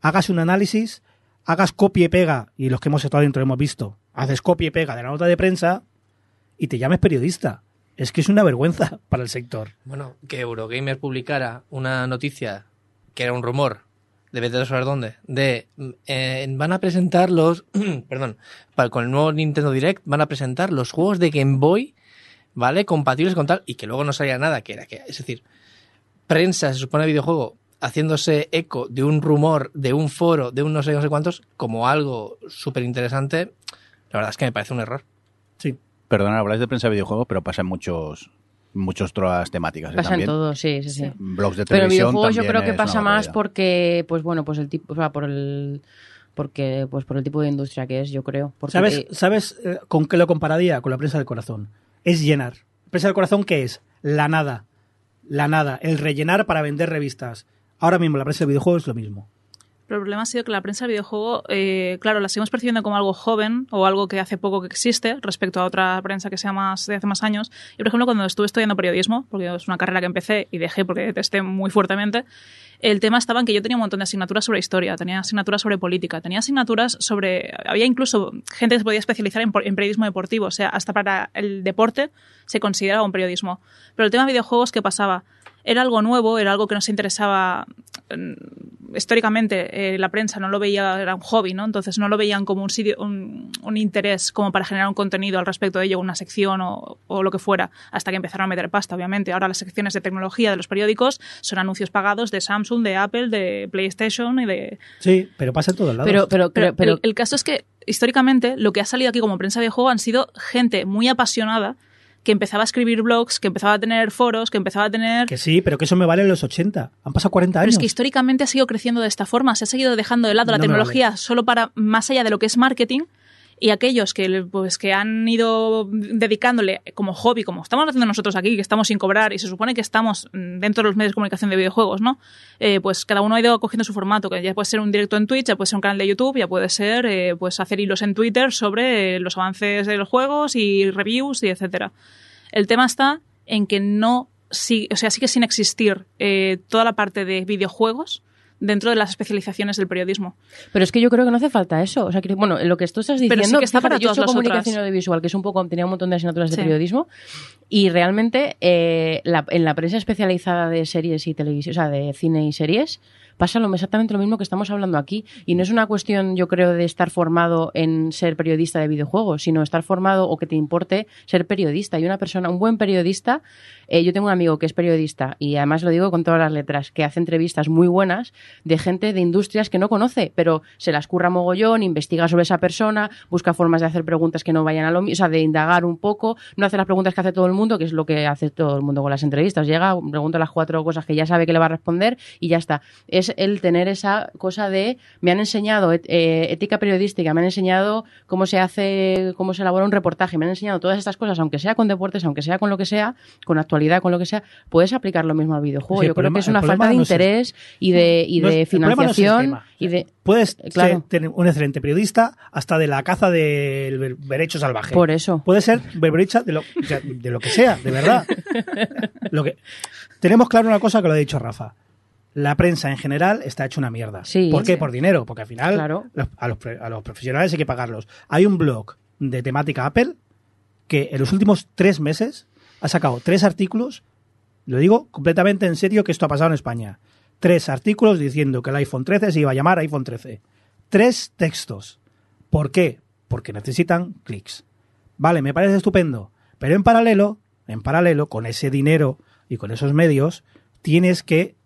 hagas un análisis, hagas copia y pega, y los que hemos estado dentro hemos visto, haces copia y pega de la nota de prensa y te llames periodista. Es que es una vergüenza [LAUGHS] para el sector. Bueno, que Eurogamer publicara una noticia que era un rumor, de vete a saber dónde, de eh, van a presentar los, [CLEARS THROAT] perdón, con el nuevo Nintendo Direct van a presentar los juegos de Game Boy, ¿vale? Compatibles con tal, y que luego no salía nada, que era que, es decir, prensa, se supone videojuego, haciéndose eco de un rumor, de un foro, de un no sé, no sé cuántos, como algo súper interesante, la verdad es que me parece un error. Sí. Perdona, habláis de prensa de videojuegos, pero pasa en muchos, muchas otras temáticas. ¿eh? pasa en todo, sí, sí, sí. Blogs de Pero en televisión videojuegos yo creo que pasa más porque, pues bueno, pues el tipo, o sea, por el porque pues por el tipo de industria que es, yo creo. Porque, ¿Sabes, eh, ¿Sabes eh, con qué lo compararía? Con la prensa del corazón. Es llenar. ¿Prensa del corazón qué es? La nada. La nada. El rellenar para vender revistas. Ahora mismo la prensa del videojuego es lo mismo. Pero el problema ha sido que la prensa del videojuego, eh, claro, la seguimos percibiendo como algo joven o algo que hace poco que existe respecto a otra prensa que sea más de hace más años. Y por ejemplo, cuando estuve estudiando periodismo, porque es una carrera que empecé y dejé porque detesté muy fuertemente, el tema estaba en que yo tenía un montón de asignaturas sobre historia, tenía asignaturas sobre política, tenía asignaturas sobre. Había incluso gente que se podía especializar en, en periodismo deportivo, o sea, hasta para el deporte se consideraba un periodismo. Pero el tema de videojuegos, ¿qué pasaba? Era algo nuevo, era algo que nos interesaba mm, históricamente. eh, la prensa no lo veía, era un hobby, ¿no? Entonces no lo veían como un, sitio, un, un interés como para generar un contenido al respecto de ello, una sección o, o lo que fuera, hasta que empezaron a meter pasta, obviamente. Ahora las secciones de tecnología de los periódicos son anuncios pagados de Samsung, de Apple, de PlayStation y de, Sí, pero pasa en todos lados. pero, pero, pero, pero, el, el caso es que históricamente lo que ha salido aquí como prensa de juego han sido gente muy apasionada que empezaba a escribir blogs, que empezaba a tener foros, que empezaba a tener... Que sí, pero que eso me vale en los 80. Han pasado 40 Pero años. es que históricamente ha seguido creciendo de esta forma, se ha seguido dejando de lado la No tecnología solo para más allá de lo que es marketing y aquellos que pues que han ido dedicándole como hobby, como estamos haciendo nosotros aquí, que estamos sin cobrar y se supone que estamos dentro de los medios de comunicación de videojuegos, ¿no? Eh, pues cada uno ha ido cogiendo su formato, que ya puede ser un directo en Twitch, ya puede ser un canal de YouTube, ya puede ser eh, pues hacer hilos en Twitter sobre los avances de los juegos y reviews y etcétera. El tema está en que no sí, o sea, sigue sin existir eh, toda la parte de videojuegos dentro de las especializaciones del periodismo. pero es que yo creo que no hace falta eso. O sea, que, bueno, lo que tú estás diciendo, Pero sí que está para fíjate, yo he hecho comunicación otras. audiovisual, que es un poco, tenía un montón de asignaturas de Sí. periodismo, y realmente eh, la- en la prensa especializada de series y televisión, o sea, de cine y series, pasa lo, exactamente lo mismo que estamos hablando aquí. Y no es una cuestión, yo creo, de estar formado en ser periodista de videojuegos, sino estar formado o que te importe ser periodista. Y una persona, un buen periodista, eh, yo tengo un amigo que es periodista y además lo digo con todas las letras, que hace entrevistas muy buenas de gente de industrias que no conoce, pero se las curra mogollón, investiga sobre esa persona, busca formas de hacer preguntas que no vayan a lo mismo, o sea, de indagar un poco, no hace las preguntas que hace todo el mundo, que es lo que hace todo el mundo con las entrevistas. Llega, pregunta las cuatro cosas que ya sabe que le va a responder y ya está. Es el tener esa cosa de, me han enseñado eh, ética periodística, me han enseñado cómo se hace, cómo se elabora un reportaje, me han enseñado todas estas cosas, aunque sea con deportes, aunque sea con lo que sea, con actualidad, con lo que sea, puedes aplicar lo mismo al videojuego. Sí, Yo creo que es una falta de no es el- interés y de, y No de no financiación y de... Puedes Claro. ser- tener un excelente periodista hasta de la caza del berecho salvaje. Por eso. Puede ser berberecha de lo, o sea, de lo que sea, de verdad. [LAUGHS] Lo que, tenemos claro una cosa que lo ha dicho Rafa. la prensa en general está hecha una mierda. Sí. ¿Por qué? Sí. Por dinero, porque al final Claro. los- a, los, a los profesionales hay que pagarlos. Hay un blog de temática Apple que en los últimos tres meses ha sacado tres artículos, lo digo completamente en serio que esto ha pasado en España, tres artículos diciendo que el iPhone 13 se iba a llamar iPhone 13. Tres textos. ¿Por qué? Porque necesitan clics. Vale, me parece estupendo, pero en paralelo, en paralelo, con ese dinero y con esos medios, tienes que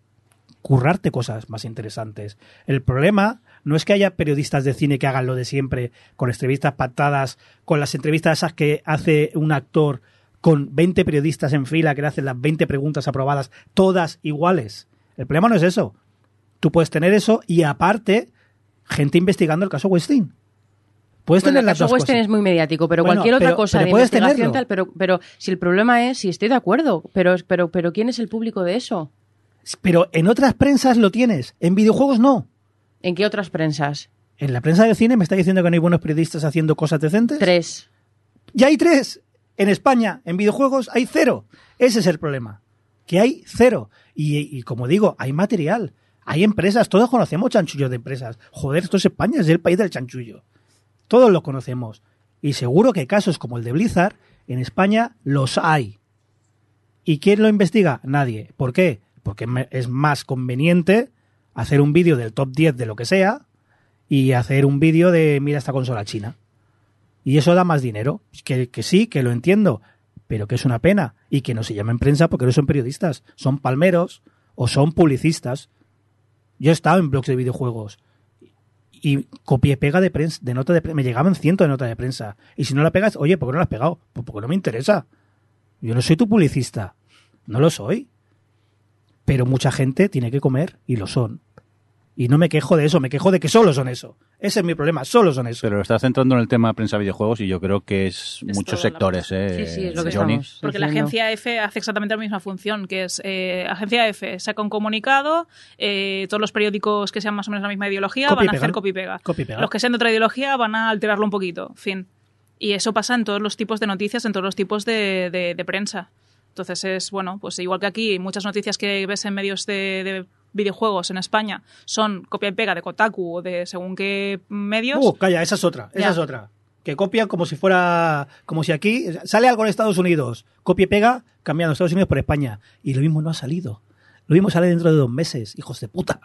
currarte cosas más interesantes. El problema no es que haya periodistas de cine que hagan lo de siempre, con entrevistas pactadas, con las entrevistas esas que hace un actor con 20 periodistas en fila que le hacen las 20 preguntas aprobadas, todas iguales. El problema no es eso. Tú puedes tener eso y aparte, gente investigando el caso Weinstein. Puedes Bueno, tener el las caso dos cosas. es muy mediático, pero Bueno, cualquier otra cosa pero de puedes investigación tal, pero, pero si el problema es, si estoy de acuerdo, pero, pero, pero ¿quién es el público de eso? Pero en otras prensas lo tienes, en videojuegos no. ¿En qué otras prensas? En la prensa del cine me está diciendo que no hay buenos periodistas haciendo cosas decentes. Tres. Ya hay tres. En España, en videojuegos, hay cero. Ese es el problema. Que hay cero. Y, como digo, hay material. Hay empresas. Todos conocemos chanchullos de empresas. Joder, esto es España, es el país del chanchullo. Todos lo conocemos. Y seguro que casos como el de Blizzard, en España los hay. ¿Y quién lo investiga? Nadie. ¿Por qué? Porque es más conveniente hacer un vídeo del top 10 de lo que sea y hacer un vídeo de mira esta consola china. Y eso da más dinero. Que, que sí, que lo entiendo, pero que es una pena. Y que no se llamen prensa porque no son periodistas. Son palmeros o son publicistas. Yo he estado en blogs de videojuegos y copié pega de prensa, de nota de prensa. Me llegaban cientos de notas de prensa. Y si no la pegas, oye, ¿por qué no la has pegado? Pues porque no me interesa. Yo no soy tu publicista. No lo soy. Pero mucha gente tiene que comer y lo son. Y no me quejo de eso, me quejo de que solo son eso. Ese es mi problema, solo son eso. Pero estás centrando en el tema prensa videojuegos y yo creo que es, Es muchos la sectores, ¿eh? Sí, sí, es lo que Johnny. estamos Porque la agencia F hace exactamente la misma función, que es eh, agencia F saca un comunicado, eh, todos los periódicos que sean más o menos la misma ideología Copy van a hacer copy y pega. Copy y pega. Los que sean de otra ideología van a alterarlo un poquito, fin. Y eso pasa en todos los tipos de noticias, en todos los tipos de, de- de prensa. Entonces es, bueno, pues igual que aquí, muchas noticias que ves en medios de, de videojuegos en España son copia y pega de Kotaku o de según qué medios. Uh, calla, esa es otra, esa Ya. es otra. Que copian como si fuera, como si aquí sale algo en Estados Unidos, copia y pega, cambiando Estados Unidos por España. Y lo mismo no ha salido. Lo mismo sale dentro de dos meses, hijos de puta.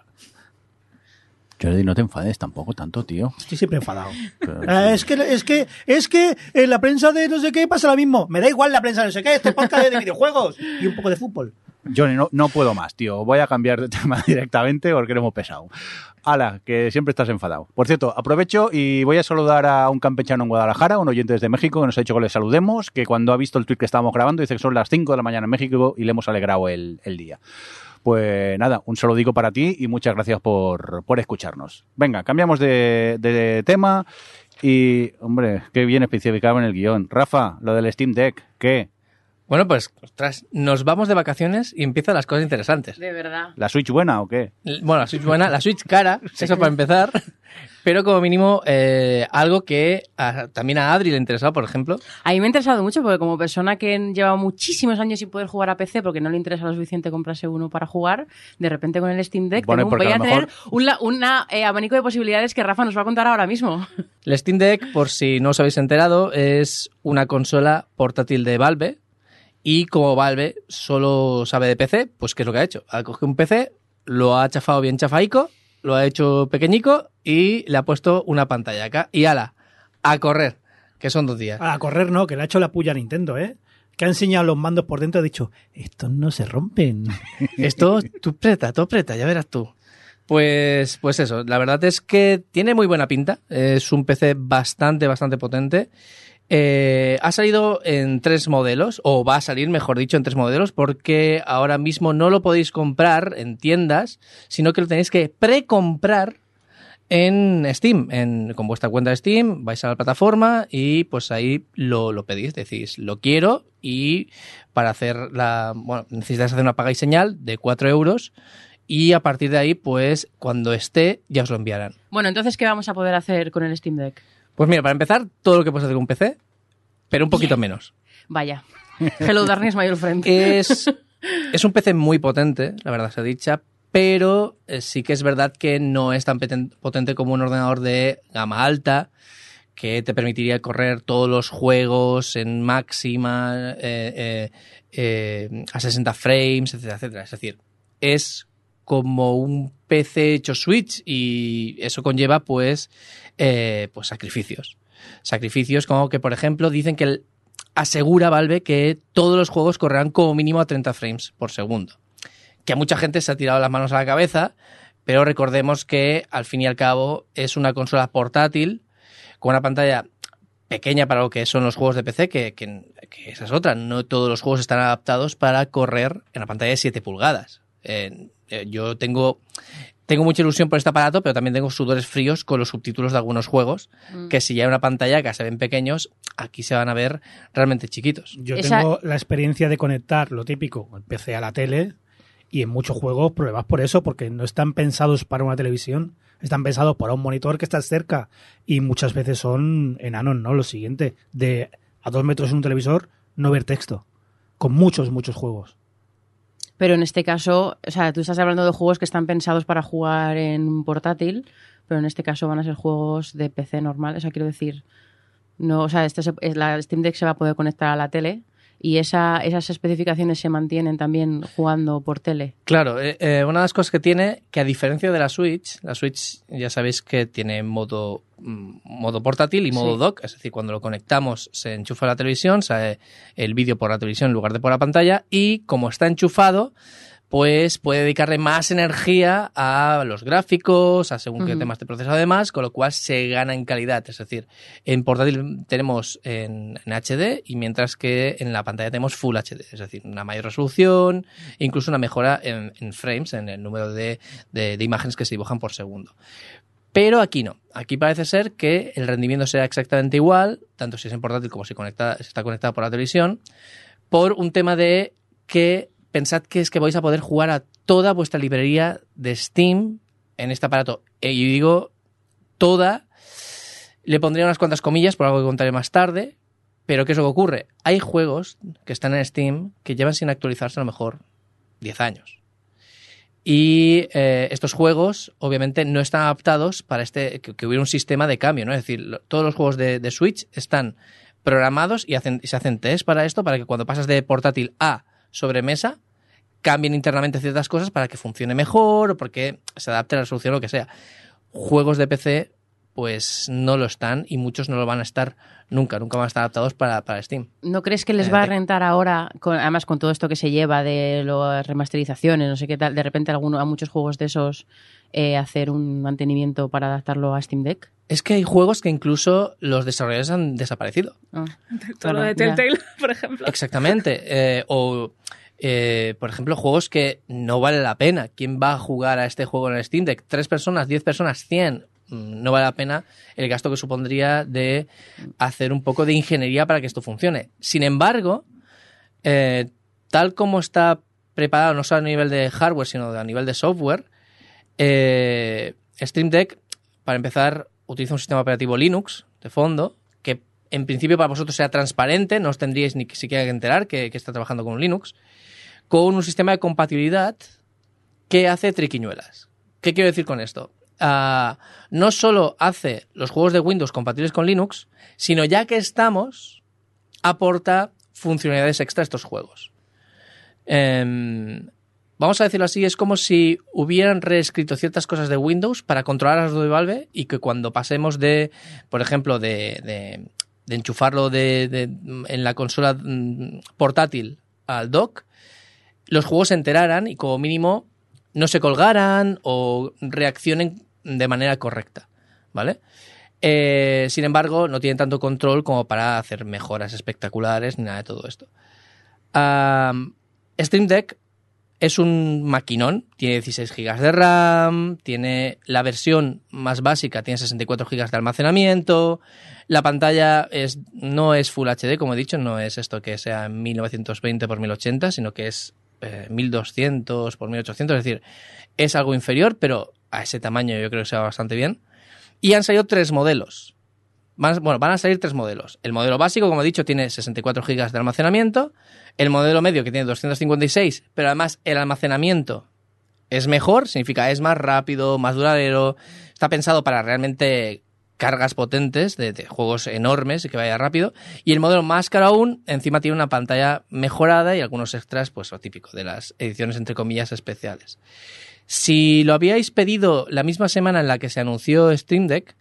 Jordi, no te enfades tampoco tanto, tío. Estoy siempre enfadado. Pero Ah, sí. es que, es que, es que en la prensa de no sé qué pasa lo mismo. Me da igual la prensa de no sé qué, este podcast es de videojuegos y un poco de fútbol. Johnny, no, puedo más, tío. Voy a cambiar de [LAUGHS] tema directamente porque eres muy pesado. Ala, que siempre estás enfadado. Por cierto, aprovecho y voy a saludar a un campechano en Guadalajara, un oyente desde México, que nos ha dicho que le saludemos, que cuando ha visto el tweet que estábamos grabando dice que son las 5 de la mañana en México y le hemos alegrado el, el día. Pues nada, un saludico para ti y muchas gracias por, por escucharnos. Venga, cambiamos de, de tema y, hombre, qué bien especificado en el guion. Rafa, lo del Steam Deck, ¿qué? Bueno, pues, ostras, nos vamos de vacaciones y empiezan las cosas interesantes. De verdad. ¿La Switch buena o qué? Bueno, la Switch buena, la Switch cara, [LAUGHS] eso para empezar. Pero como mínimo, eh, algo que a- también a Adri le interesaba, por ejemplo. A mí me ha interesado mucho porque como persona que lleva muchísimos años sin poder jugar a PC porque no le interesa lo suficiente comprarse uno para jugar, de repente con el Steam Deck Bueno, tengo- voy a tener un una eh, abanico de posibilidades que Rafa nos va a contar ahora mismo. El Steam Deck, por si no os habéis enterado, es una consola portátil de Valve. Y como Valve solo sabe de PC, pues ¿qué es lo que ha hecho? Ha cogido un PC, lo ha chafado bien chafaico, lo ha hecho pequeñico y le ha puesto una pantalla acá. Y ala, a correr, que son dos días. A correr no, que le ha hecho la puya a Nintendo, ¿eh? Que ha enseñado los mandos por dentro ha dicho, estos no se rompen. [LAUGHS] Esto, tú preta, tú preta, ya verás tú. Pues, pues eso, la verdad es que tiene muy buena pinta. Es un PC bastante, bastante potente. Eh, ha salido en tres modelos, o va a salir, mejor dicho, en tres modelos, porque ahora mismo no lo podéis comprar en tiendas, sino que lo tenéis que precomprar en Steam, en, con vuestra cuenta de Steam, vais a la plataforma y pues ahí lo, lo pedís, decís, lo quiero y para hacer la, bueno, necesitáis hacer una paga y señal de 4 euros y a partir de ahí, pues cuando esté ya os lo enviarán. Bueno, entonces, ¿qué vamos a poder hacer con el Steam Deck? Pues mira, para empezar, todo lo que puedes hacer con un PC, pero un poquito menos. Vaya. Hello, darkness, my old friend. Es, [LAUGHS] es un PC muy potente, la verdad se dicha, pero eh, sí que es verdad que no es tan potente como un ordenador de gama alta que te permitiría correr todos los juegos en máxima eh, eh, eh, a 60 frames, etcétera, etcétera. Es decir, es como un PC hecho Switch y eso conlleva pues, eh, pues sacrificios. Sacrificios como que, por ejemplo, dicen que asegura Valve que todos los juegos correrán como mínimo a 30 frames por segundo. Que a mucha gente se ha tirado las manos a la cabeza, pero recordemos que al fin y al cabo es una consola portátil con una pantalla pequeña para lo que son los juegos de PC, que, que- esa es otra. No todos los juegos están adaptados para correr en una pantalla de 7 pulgadas. Eh, yo tengo, tengo mucha ilusión por este aparato, pero también tengo sudores fríos con los subtítulos de algunos juegos, Mm. que si ya hay una pantalla que se ven pequeños, aquí se van a ver realmente chiquitos. Yo Esa- tengo la experiencia de conectar lo típico, el PC a la tele, y en muchos juegos pruebas por eso, porque no están pensados para una televisión, están pensados para un monitor que está cerca, y muchas veces son enanos, ¿no? Lo siguiente, de a dos metros en un televisor, no ver texto, con muchos, muchos juegos. Pero en este caso, o sea, tú estás hablando de juegos que están pensados para jugar en portátil, pero en este caso van a ser juegos de PC normal. O sea, quiero decir, no, o sea, este se- es la Steam Deck se va a poder conectar a la tele y esa, esas especificaciones se mantienen también jugando por tele. Claro, eh, eh, una de las cosas que tiene, que a diferencia de la Switch, la Switch ya sabéis que tiene modo, mm, modo portátil y modo Sí. dock, es decir, cuando lo conectamos se enchufa a la televisión, sale el vídeo por la televisión en lugar de por la pantalla y como está enchufado, pues puede dedicarle más energía a los gráficos, a según qué temas de procesado y demás, con lo cual se gana en calidad. Es decir, en portátil tenemos en, en HD y mientras que en la pantalla tenemos Full HD, es decir, una mayor resolución, incluso una mejora en, en frames, en el número de, de- de imágenes que se dibujan por segundo. Pero aquí no. Aquí parece ser que el rendimiento será exactamente igual, tanto si es en portátil como si, conecta, si está conectado por la televisión, por un tema de que pensad que es que vais a poder jugar a toda vuestra librería de Steam en este aparato. Eh, Y digo toda, le pondría unas cuantas comillas por algo que contaré más tarde, pero ¿qué es lo que ocurre? Hay juegos que están en Steam que llevan sin actualizarse a lo mejor 10 años. Y eh, estos juegos, obviamente, no están adaptados para este que, hubiera un sistema de cambio, ¿no? Es decir, todos los juegos de, Switch están programados y, y se hacen test para esto, para que cuando pasas de portátil a sobremesa, cambien internamente ciertas cosas para que funcione mejor o porque se adapte a la resolución o lo que sea. Juegos de PC, pues no lo están y muchos no lo van a estar nunca, nunca van a estar adaptados para, para Steam. ¿No crees que les Eh, va a rentar ahora, con- además con todo esto que se lleva de las remasterizaciones, no sé qué tal, de repente alguno, a muchos juegos de esos eh, hacer un mantenimiento para adaptarlo a Steam Deck? Es que hay juegos que incluso los desarrolladores han desaparecido. Ah, Todo Claro, lo de ya. Telltale, [LAUGHS] por ejemplo. Exactamente. Eh, o, eh, por ejemplo, juegos que no vale la pena. ¿Quién va a jugar a este juego en el Steam Deck? ¿Tres personas? ¿Diez personas? ¿Cien? Mm, No vale la pena el gasto que supondría de hacer un poco de ingeniería para que esto funcione. Sin embargo, eh, tal como está preparado, no solo a nivel de hardware, sino a nivel de software, eh, Stream Deck, para empezar, utiliza un sistema operativo Linux de fondo, que en principio para vosotros sea transparente, no os tendríais ni siquiera que enterar que, está trabajando con Linux, con un sistema de compatibilidad que hace triquiñuelas. ¿Qué quiero decir con esto? Ah, no solo hace los juegos de Windows compatibles con Linux, sino ya que estamos, aporta funcionalidades extra a estos juegos. Em, vamos a decirlo así, es como si hubieran reescrito ciertas cosas de Windows para controlar las de Valve y que cuando pasemos de, por ejemplo, de, de- de enchufarlo de, en la consola mm, portátil al dock, los juegos se enteraran y como mínimo no se colgaran o reaccionen de manera correcta, ¿vale? Eh, sin embargo, no tienen tanto control como para hacer mejoras espectaculares ni nada de todo esto. Am, Stream Deck es un maquinón, tiene 16 GB de RAM, tiene la versión más básica, tiene 64 GB de almacenamiento, la pantalla es, no es Full HD, como he dicho, no es esto que sea 1920 x 1080, sino que es eh, 1200 x 1800, es decir, es algo inferior, pero a ese tamaño yo creo que se va bastante bien. Y han salido tres modelos. Van, bueno, van a salir tres modelos. El modelo básico, como he dicho, tiene 64 GB de almacenamiento. El modelo medio, que tiene 256, pero además el almacenamiento Es mejor, significa es más rápido, más duradero. Está pensado para realmente cargas potentes de, juegos enormes y que vaya rápido. Y el modelo más caro aún, encima tiene una pantalla mejorada y algunos extras, pues lo típico de las ediciones entre comillas especiales. Si lo habíais pedido la misma semana en la que se anunció Stream Deck,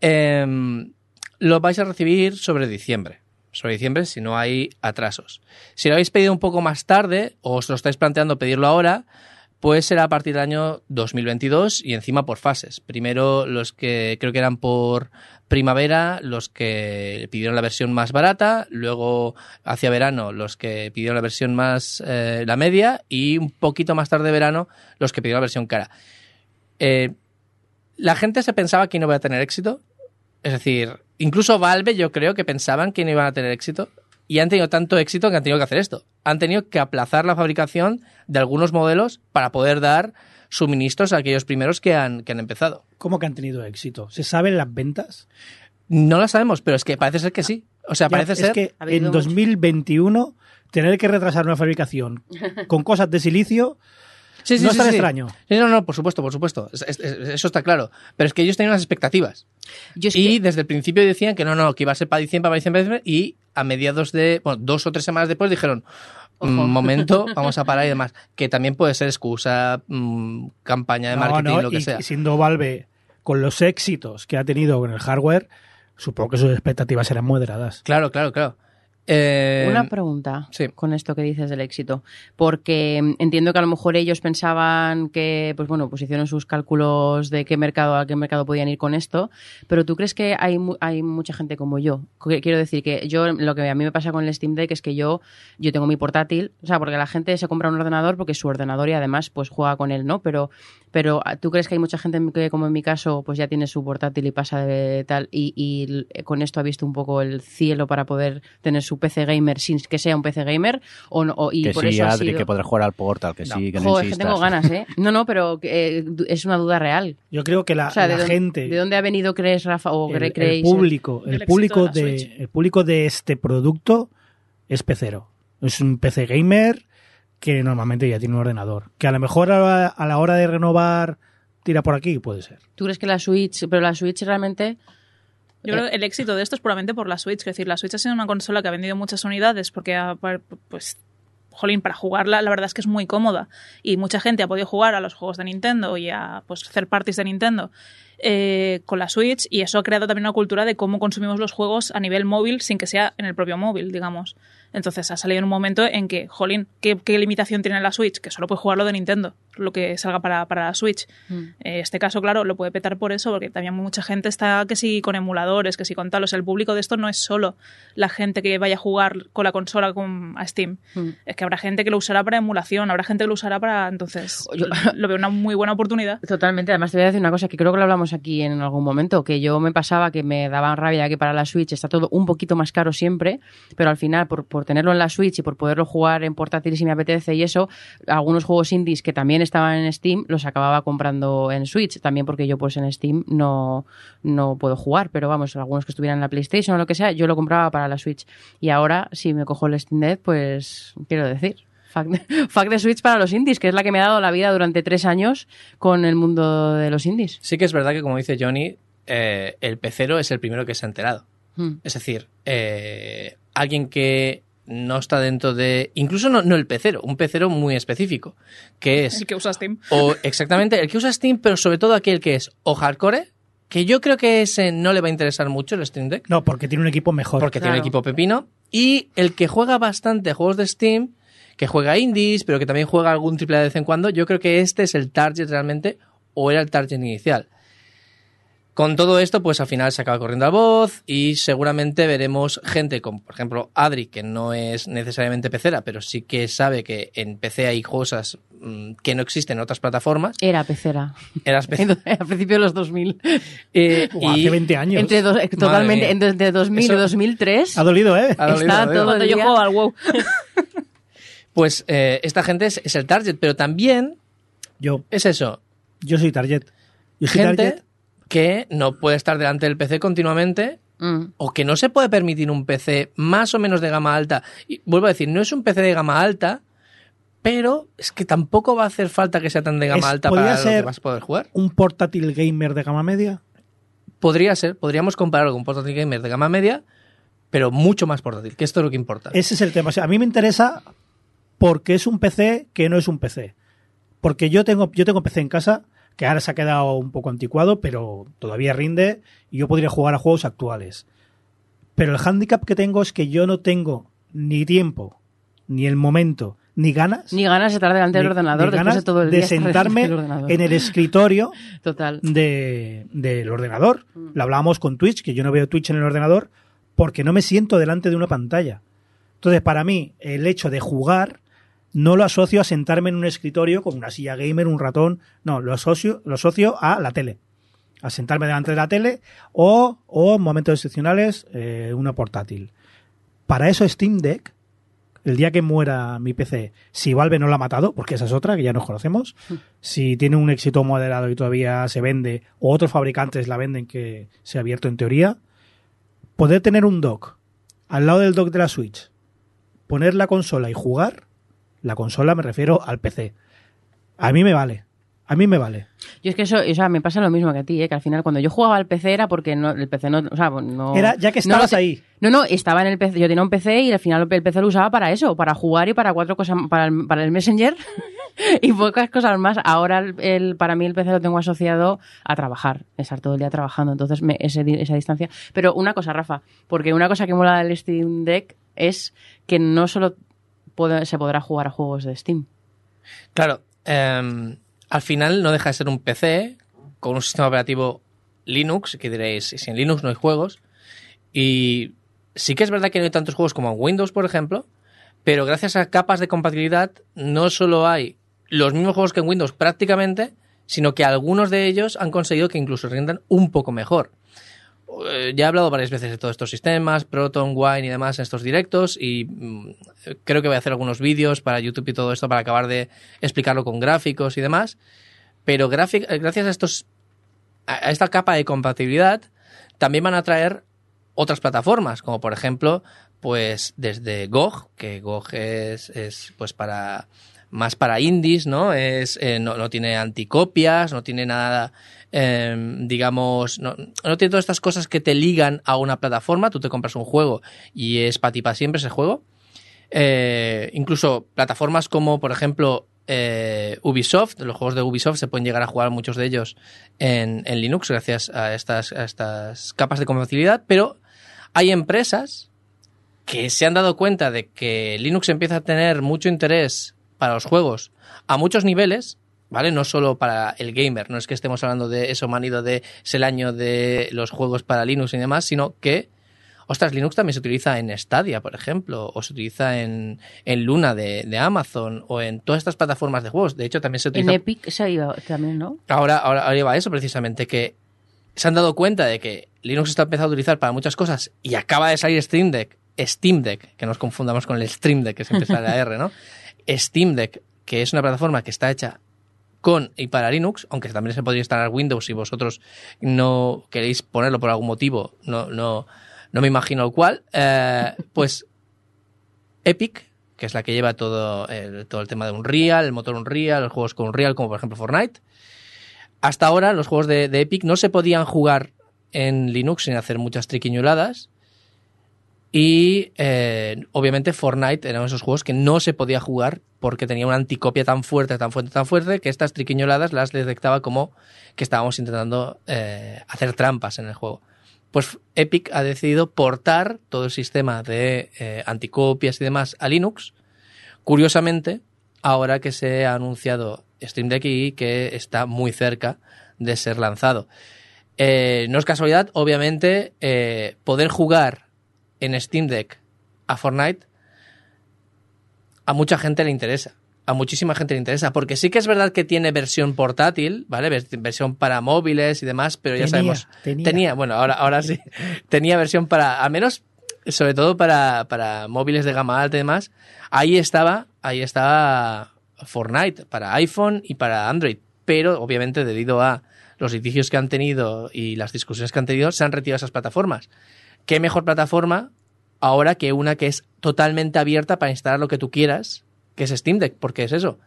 em, lo vais a recibir sobre diciembre. Sobre diciembre si no hay atrasos. Si lo habéis pedido un poco más tarde o os lo estáis planteando pedirlo ahora, pues será a partir del año 2022 y encima por fases. Primero los que creo que eran por primavera, los que pidieron la versión más barata, luego hacia verano los que pidieron la versión más eh, la media y un poquito más tarde de verano los que pidieron la versión cara. Eh, la gente se pensaba que no iba a tener éxito. Es decir, incluso Valve yo creo que pensaban que no iban a tener éxito y han tenido tanto éxito que han tenido que hacer esto. Han tenido que aplazar la fabricación de algunos modelos para poder dar suministros a aquellos primeros que han, que han empezado. ¿Cómo que han tenido éxito? ¿Se saben las ventas? No lo sabemos, pero es que parece ser que sí. O sea, Ya, parece es ser... que en mucho. 2021 tener que retrasar una fabricación con cosas de silicio Sí, sí, no sí, es tan sí. extraño. Sí, no, no, por supuesto, por supuesto. Es- es- es- eso está claro. Pero es que ellos tenían unas expectativas. Yo Y que- desde el principio decían que no, no, que iba a ser para diciembre, para diciembre, para diciembre, y a mediados de, bueno, dos o tres semanas después dijeron, Ojo. un [LAUGHS] momento, vamos a parar y demás. Que también puede ser excusa, mm, campaña de No, marketing, no, lo que y, sea. y siendo Valve con los éxitos que ha tenido con el hardware, supongo que sus expectativas eran moderadas. Claro, claro, claro. Eh, Una pregunta sí. con esto que dices del éxito, porque entiendo que a lo mejor ellos pensaban que, pues bueno, pues hicieron sus cálculos de qué mercado a qué mercado podían ir con esto, pero tú crees que hay hay mucha gente como yo. Quiero decir que yo lo que a mí me pasa con el Steam Deck es que yo yo tengo mi portátil, o sea, porque la gente se compra un ordenador porque es su ordenador y además pues juega con él, ¿no? Pero pero ah, tú crees que hay mucha gente que como en mi caso pues ya tiene su portátil y pasa de tal y, y l- con esto ha visto un poco el cielo para poder tener su PC gamer sin que sea un PC gamer o, no- o- y que por sí, eso Adri, sido- que podrás jugar al Portal, que sí, que no Joder, que insistas. tengo ganas, ¿eh? [LAUGHS] No, no, pero eh, es una duda real. Yo creo que la, O sea, ¿de la dónde, gente, ¿de dónde ha venido, crees, Rafa? ¿O el, cre- el creéis? público, el público de el público de este producto es pecero. Es un PC gamer que normalmente ya tiene un ordenador. Que a lo mejor a la, a la hora de renovar tira por aquí, puede ser. ¿Tú crees que la Switch, pero la Switch realmente... Yo creo que el éxito de esto es puramente por la Switch. Es decir, la Switch ha sido una consola que ha vendido muchas unidades porque, pues, jolín, para jugarla la verdad es que es muy cómoda. Y mucha gente ha podido jugar a los juegos de Nintendo y a pues, hacer parties de Nintendo eh, con la Switch y eso ha creado también una cultura de cómo consumimos los juegos a nivel móvil sin que sea en el propio móvil, digamos. Entonces ha salido en un momento en que, jolín, ¿qué, qué limitación tiene la Switch? Que solo puede jugarlo de Nintendo, lo que salga para, para la Switch. Mm. Eh, este caso, claro, lo puede petar por eso, porque también mucha gente está que sí con emuladores, que sí con tal. O sea, el público de esto no es solo la gente que vaya a jugar con la consola con, a Steam. Mm. Es que habrá gente que lo usará para emulación, habrá gente que lo usará para. Entonces, Yo- lo veo una muy buena oportunidad. Totalmente. Además, te voy a decir una cosa que creo que lo hablamos aquí en algún momento, que yo me pasaba que me daba rabia que para la Switch está todo un poquito más caro siempre, pero al final, por, por tenerlo en la Switch y por poderlo jugar en portátil si me apetece y eso, algunos juegos indies que también estaban en Steam los acababa comprando en Switch, también porque yo pues en Steam no, no puedo jugar, pero vamos, algunos que estuvieran en la PlayStation o lo que sea, yo lo compraba para la Switch. Y ahora, si me cojo el Steam Deck, pues quiero decir, Fuck de [LAUGHS] Switch para los indies, que es la que me ha dado la vida durante tres años con el mundo de los indies. Sí que es verdad que, como dice Johnny, eh, el pecero es el primero que se ha enterado. Hmm. Es decir, eh, alguien que no está dentro de... Incluso no, no el pecero, un pecero muy específico, que es... El que usa Steam. O exactamente, el que usa Steam, pero sobre todo aquel que es o hardcore, que yo creo que ese no le va a interesar mucho el Steam Deck, No, porque tiene un equipo mejor. porque tiene un equipo pepino, y el que juega bastante juegos de Steam, que juega indies, pero que también juega algún triple A de vez en cuando, yo creo que este es el target realmente, o era el target inicial. Con todo esto, pues al final se acaba corriendo la voz y seguramente veremos gente como, por ejemplo, Adri, que no es necesariamente pecera, pero sí que sabe que en PC hay cosas mm, que no existen en otras plataformas. Era pecera. Eras pecera. [LAUGHS] a principios de los 2000. Eh, y hace 20 años. Entre dos- totalmente, mía. entre 2000 Eso- y 2003. Ha dolido, ¿eh? Ha dolido, Está dolido. todo el yo día- juego al WoW. [LAUGHS] Pues eh, esta gente es, es el target, pero también Yo, es eso, yo soy target. Yo soy gente target. que no puede estar delante del PC continuamente Mm. o que no se puede permitir un PC más o menos de gama alta. Y vuelvo a decir, no es un PC de gama alta, pero es que tampoco va a hacer falta que sea tan de gama Es- alta para lo que vas a poder jugar. ¿Un portátil gamer de gama media? Podría ser, podríamos compararlo con un portátil gamer de gama media, pero mucho más portátil, que esto es lo que importa. Ese es el tema. O sea, a mí me interesa porque es un PC que no es un PC. Porque yo tengo, yo tengo PC en casa que ahora se ha quedado un poco anticuado, pero todavía rinde y yo podría jugar a juegos actuales. Pero el hándicap que tengo es que yo no tengo ni tiempo, ni el momento, ni ganas, Ni ganas de estar delante del ni- ordenador ni después ganas de todo el de día. delante sentarme en el escritorio [LAUGHS] Total. de, del ordenador. Lo hablábamos con Twitch, que yo no veo Twitch en el ordenador porque no me siento delante de una pantalla. Entonces, para mí, el hecho de jugar no lo asocio a sentarme en un escritorio con una silla gamer, un ratón. No, lo asocio, lo asocio a la tele. A sentarme delante de la tele o, o en momentos excepcionales, eh, una portátil. Para eso Steam Deck, el día que muera mi PC, si Valve no la ha matado, porque esa es otra que ya nos conocemos, si tiene un éxito moderado y todavía se vende, o otros fabricantes la venden que se ha abierto en teoría, poder tener un dock al lado del dock de la Switch, poner la consola y jugar, la consola me refiero al PC. A mí me vale. A mí me vale. Yo es que eso, o sea, me pasa lo mismo que a ti, ¿eh? que al final cuando yo jugaba al PC era porque no, el PC no, o sea, no... Era ya que estabas ahí. No, no, estaba en el PC, yo tenía un PC y al final el PC lo usaba para eso, para jugar y para cuatro cosas, para el, para el Messenger [LAUGHS] y pocas cosas más. Ahora el, el- para mí el PC lo tengo asociado a trabajar, estar todo el día trabajando, entonces me- ese esa distancia. Pero una cosa, Rafa, porque una cosa que mola del Steam Deck es que no solo se podrá jugar a juegos de Steam. Claro, em, al final no deja de ser un PC con un sistema operativo Linux, que diréis, si en Linux no hay juegos. Y sí que es verdad que no hay tantos juegos como en Windows, por ejemplo, pero gracias a capas de compatibilidad no solo hay los mismos juegos que en Windows prácticamente, sino que algunos de ellos han conseguido que incluso rindan un poco mejor. Eh, Ya he hablado varias veces de todos estos sistemas, Proton, Wine y demás en estos directos y mm, creo que voy a hacer algunos vídeos para YouTube y todo esto para acabar de explicarlo con gráficos y demás. Pero eh, gracias a estos a esta capa de compatibilidad también van a traer otras plataformas, como por ejemplo, pues desde GOG, que GOG es, es pues para más para indies, ¿no? Es, eh, no, no tiene anticopias, no tiene nada, eh, digamos, no, no tiene todas estas cosas que te ligan a una plataforma. Tú te compras un juego y es para ti para siempre ese juego. Eh, incluso plataformas como, por ejemplo, eh, Ubisoft, los juegos de Ubisoft se pueden llegar a jugar muchos de ellos en, en Linux gracias a estas, a estas capas de compatibilidad, pero hay empresas que se han dado cuenta de que Linux empieza a tener mucho interés para los juegos a muchos niveles, ¿vale? No solo para el gamer, no es que estemos hablando de eso manido de es el año de los juegos para Linux y demás, sino que Ostras, Linux también se utiliza en Stadia, por ejemplo, o se utiliza en, en Luna de, de Amazon, o en todas estas plataformas de juegos. De hecho, también se En utiliza. Epic se iba también, ¿no? Ahora, ahora, ahora lleva eso precisamente, que se han dado cuenta de que Linux está empezando a utilizar para muchas cosas y acaba de salir Stream Deck, Steam Deck, que nos confundamos con el Stream Deck, que siempre sale la R, ¿no? [LAUGHS] Steam Deck, que es una plataforma que está hecha con y para Linux, aunque también se podría instalar Windows si vosotros no queréis ponerlo por algún motivo, no, no, no me imagino el cual, eh, [LAUGHS] pues Epic, que es la que lleva todo el, todo el tema de Unreal, el motor Unreal, los juegos con Unreal, como por ejemplo Fortnite. Hasta ahora los juegos de, de Epic no se podían jugar en Linux sin hacer muchas triquiñuladas. Y eh, obviamente Fortnite eran esos juegos que no se podía jugar porque tenía una anticopia tan fuerte, tan fuerte, tan fuerte que estas triquiñoladas las detectaba como que estábamos intentando eh, hacer trampas en el juego. Pues Epic ha decidido portar todo el sistema de eh, anticopias y demás a Linux. Curiosamente, ahora que se ha anunciado Steam Deck y que está muy cerca de ser lanzado. Eh, no es casualidad, obviamente, eh, poder jugar en Steam Deck a Fortnite a mucha gente le interesa. A muchísima gente le interesa. Porque sí que es verdad que tiene versión portátil, ¿vale? Vers- Versión para móviles y demás, pero ya Tenía, sabemos. tenía. bueno, ahora, ahora sí. [LAUGHS] tenía versión para, al menos, sobre todo para, para móviles de gama alta y demás. Ahí estaba, ahí estaba Fortnite para iPhone y para Android. Pero, obviamente, debido a los litigios que han tenido y las discusiones que han tenido, se han retirado esas plataformas. ¿Qué mejor plataforma ahora que una que es totalmente abierta para instalar lo que tú quieras, que es Steam Deck, porque es eso.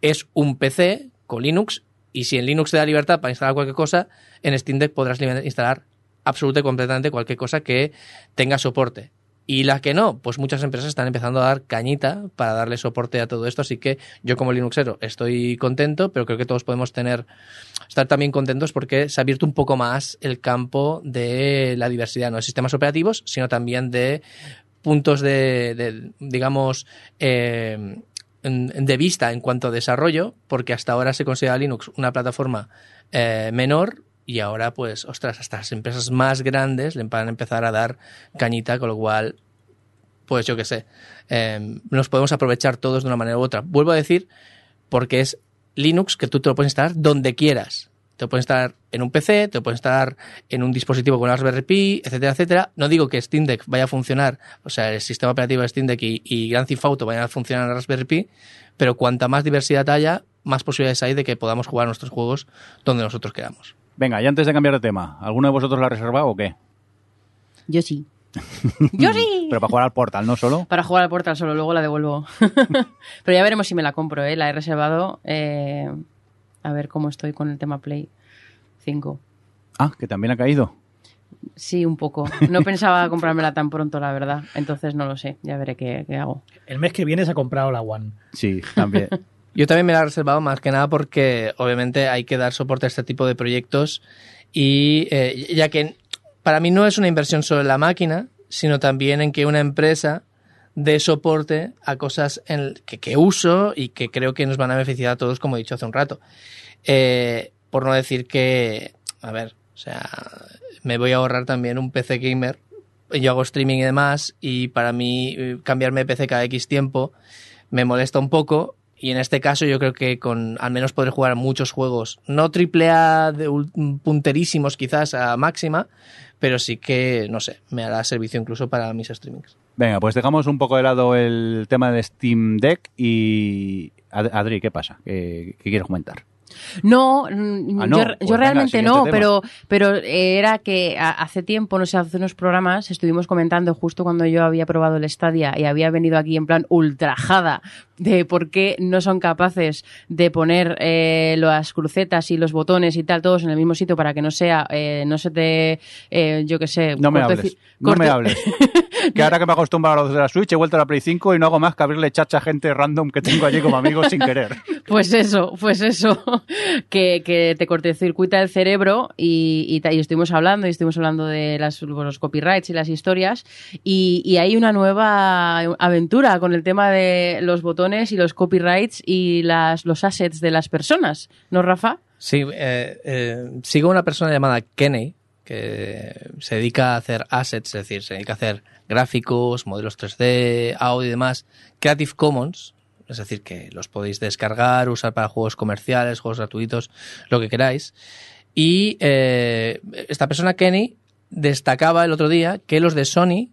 Es un PC con Linux y si en Linux te da libertad para instalar cualquier cosa, en Steam Deck podrás instalar absolutamente completamente cualquier cosa que tenga soporte. Y la que no, pues muchas empresas están empezando a dar cañita para darle soporte a todo esto, así que yo como Linuxero estoy contento, pero creo que todos podemos tener estar también contentos porque se ha abierto un poco más el campo de la diversidad, no de sistemas operativos, sino también de puntos de, digamos, eh, de vista en cuanto a desarrollo, porque hasta ahora se considera Linux una plataforma eh, menor y ahora, pues, ostras, hasta las empresas más grandes le van a empezar a dar cañita, con lo cual, pues yo qué sé, em, nos podemos aprovechar todos de una manera u otra. Vuelvo a decir, porque es Linux que tú te lo puedes instalar donde quieras. Te lo puedes instalar en un PC, te lo puedes instalar en un dispositivo con Raspberry Pi, etcétera, etcétera. No digo que Steam Deck vaya a funcionar, o sea, el sistema operativo de Steam Deck y, y Grand Theft Auto vayan a funcionar en Raspberry Pi, pero cuanta más diversidad haya, más posibilidades hay de que podamos jugar nuestros juegos donde nosotros queramos. Venga, y antes de cambiar de tema, ¿alguno de vosotros lo ha reservado o qué? Yo sí. [LAUGHS] Yo sí. Pero para jugar al Portal, ¿no solo? Para jugar al Portal solo, luego la devuelvo. [LAUGHS] Pero ya veremos si me la compro, ¿eh? La he reservado. Eh, a ver cómo estoy con el tema Play 5. Ah, que también ha caído. Sí, un poco. No pensaba [LAUGHS] comprármela tan pronto, la verdad. Entonces no lo sé. Ya veré qué, qué hago. El mes que viene se ha comprado la One. Sí, también. Yo también me la he reservado más que nada porque obviamente hay que dar soporte a este tipo de proyectos y eh, ya que para mí no es una inversión solo en la máquina, sino también en que una empresa dé soporte a cosas en que, que, uso y que creo que nos van a beneficiar a todos, como he dicho hace un rato. Eh, por no decir que, a ver, o sea, me voy a ahorrar también un PC gamer. Yo hago streaming y demás y para mí eh, cambiarme de PC cada X tiempo me molesta un poco y en este caso yo creo que con al menos poder jugar muchos juegos, no triple A de punterísimos quizás a máxima, pero sí que, no sé, me hará servicio incluso para mis streamings. Venga, pues dejamos un poco de lado el tema de Steam Deck y... Adri, ¿qué pasa? ¿Qué, quieres comentar? No, ah, no yo, pues yo realmente no, pero, pero era que hace tiempo, no sé, hace unos programas estuvimos comentando justo cuando yo había probado el Stadia y había venido aquí en plan ultrajada de por qué no son capaces de poner eh, las crucetas y los botones y tal todos en el mismo sitio para que no sea, eh, no se te, eh, yo qué sé... No me hables, no me hables. [LAUGHS] que ahora que me he acostumbrado a los de la Switch he vuelto a la Play 5 y no hago más que abrirle chacha a gente random que tengo allí como amigos sin querer. Pues eso, pues eso, que, que te cortocircuita el cerebro y, y, y, estuvimos hablando y estuvimos hablando de las, los copyrights y las historias y, y hay una nueva aventura con el tema de los botones y los copyrights y las, los assets de las personas, ¿no, Rafa? Sí, eh, eh, sigo una persona llamada Kenny que se dedica a hacer assets, es decir, se dedica a hacer gráficos, modelos 3D, audio y demás, Creative Commons, es decir, que los podéis descargar, usar para juegos comerciales, juegos gratuitos, lo que queráis. Y eh, esta persona, Kenny, destacaba el otro día que los de Sony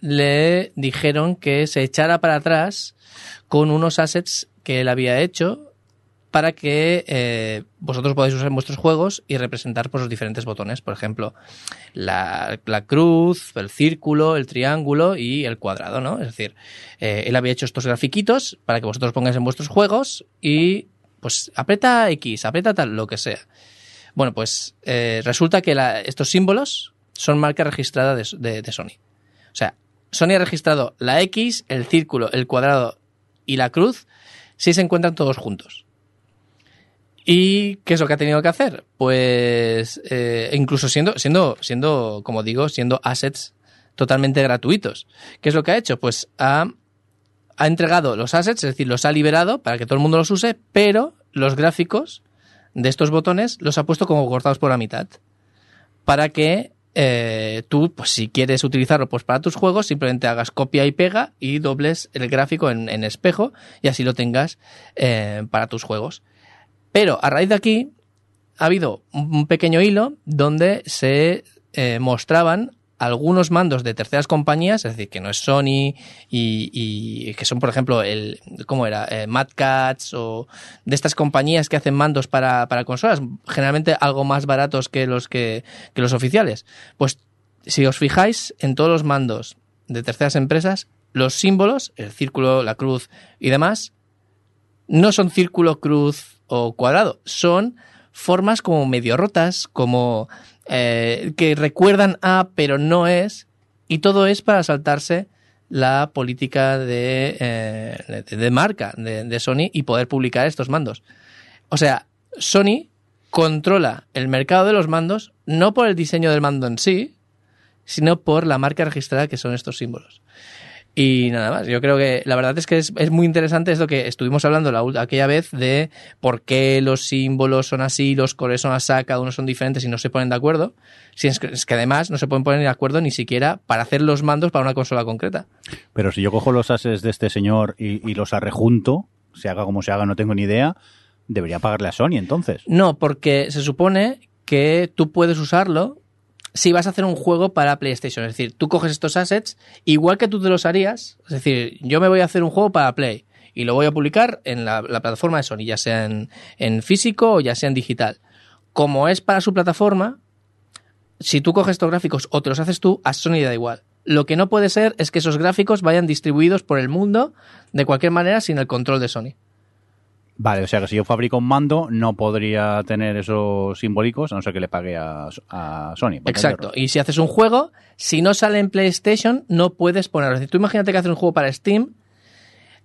le dijeron que se echara para atrás con unos assets que él había hecho para que eh, vosotros podáis usar vuestros juegos y representar pues, los diferentes botones. Por ejemplo, la, cruz, el círculo, el triángulo y el cuadrado, ¿no? Es decir, eh, él había hecho estos grafiquitos para que vosotros pongáis en vuestros juegos y pues aprieta X, aprieta tal, lo que sea. Bueno, pues eh, resulta que estos símbolos son marca registrada de Sony. O sea, Sony ha registrado la X, el círculo, el cuadrado y la cruz si se encuentran todos juntos. ¿Y qué es lo que ha tenido que hacer? Pues eh, incluso siendo, siendo, siendo, como digo, siendo assets totalmente gratuitos. ¿Qué es lo que ha hecho? Pues ha, ha entregado los assets, es decir, los ha liberado para que todo el mundo los use, pero los gráficos de estos botones los ha puesto como cortados por la mitad. Para que eh, tú, pues si quieres utilizarlo pues para tus juegos, simplemente hagas copia y pega y dobles el gráfico en, en espejo y así lo tengas eh, para tus juegos. Pero a raíz de aquí ha habido un pequeño hilo donde se eh, mostraban algunos mandos de terceras compañías, es decir, que no es Sony y, y que son, por ejemplo, el, ¿cómo era? Eh, Mad o de estas compañías que hacen mandos para, para consolas, generalmente algo más baratos que los que, que los oficiales. Pues si os fijáis en todos los mandos de terceras empresas, los símbolos, el círculo, la cruz y demás, no son círculo, cruz o cuadrado, son formas como medio rotas, como eh, que recuerdan a, pero no es, y todo es para saltarse la política de, eh, de, marca de Sony y poder publicar estos mandos. O sea, Sony controla el mercado de los mandos no por el diseño del mando en sí, sino por la marca registrada que son estos símbolos. Y nada más, yo creo que la verdad es que es, es muy interesante, es lo que estuvimos hablando la, aquella vez de por qué los símbolos son así, los colores son así, cada uno son diferentes y no se ponen de acuerdo. Si es, que, es que además no se pueden poner de acuerdo ni siquiera para hacer los mandos para una consola concreta. Pero si yo cojo los ases de este señor y, y los arrejunto, se haga como se haga, no tengo ni idea, debería pagarle a Sony entonces. No, porque se supone que tú puedes usarlo si vas a hacer un juego para PlayStation. Es decir, tú coges estos assets, igual que tú te los harías. Es decir, yo me voy a hacer un juego para Play y lo voy a publicar en la, la plataforma de Sony, ya sea en, en físico o ya sea en digital. Como es para su plataforma, si tú coges estos gráficos o te los haces tú, a Sony da igual. Lo que no puede ser es que esos gráficos vayan distribuidos por el mundo de cualquier manera sin el control de Sony. Vale, o sea que si yo fabrico un mando, no podría tener esos simbólicos, a no ser que le pague a, a Sony. Exacto. Y si haces un juego, si no sale en PlayStation, no puedes ponerlo. Decir, tú imagínate que haces un juego para Steam.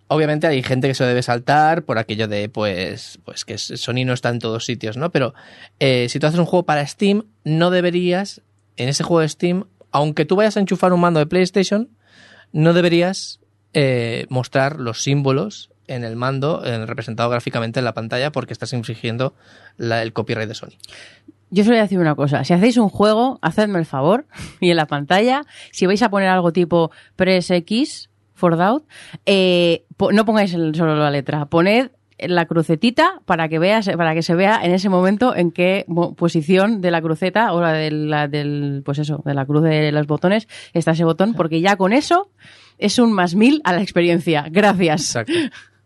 Obviamente hay gente que se lo debe saltar por aquello de, pues, pues que Sony no está en todos sitios, ¿no? Pero eh, si tú haces un juego para Steam, no deberías, en ese juego de Steam, aunque tú vayas a enchufar un mando de PlayStation, no deberías eh, mostrar los símbolos en el mando, en- representado gráficamente en la pantalla, porque estás infringiendo la- el copyright de Sony. Yo os voy a decir una cosa. Si hacéis un juego, hacedme el favor [LAUGHS] y en la pantalla, si vais a poner algo tipo Press X for Doubt, eh, po- no pongáis el- solo la letra, poned la crucetita para que veas, para que se vea en ese momento en qué posición de la cruceta o la del, la del, pues eso, de la cruz de los botones está ese botón, porque ya con eso es un más mil a la experiencia. Gracias. Exacto. [LAUGHS]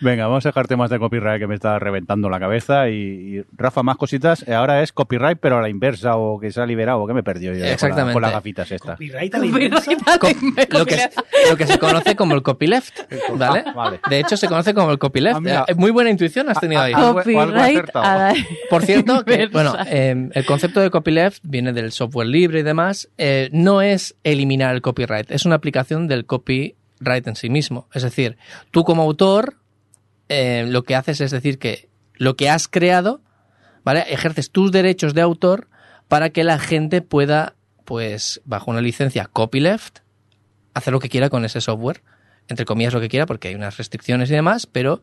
Venga, vamos a dejar temas de copyright que me está reventando la cabeza. Y, y, Rafa, más cositas. Eh, Ahora es copyright, pero a la inversa o que se ha liberado. que me he perdido yo ya con la- Exactamente. Con, las gafitas estas? Copyright a la inversa. Co- lo, que, lo que se conoce como el copyleft, ¿vale? Ah, vale. De hecho, se conoce como el copyleft. Ah. Eh, Muy buena intuición has tenido ahí. Ah, algo- algo Copyright a la [LAUGHS] Por cierto, que, bueno, [LAUGHS] eh, el concepto de copyleft viene del software libre y demás. Eh, no es eliminar el copyright, es una aplicación del copyright en sí mismo. Es decir, tú como autor, eh, lo que haces es decir que lo que has creado, ¿vale? Ejerces tus derechos de autor para que la gente pueda, pues, bajo una licencia copyleft, hacer lo que quiera con ese software. Entre comillas lo que quiera, porque hay unas restricciones y demás, pero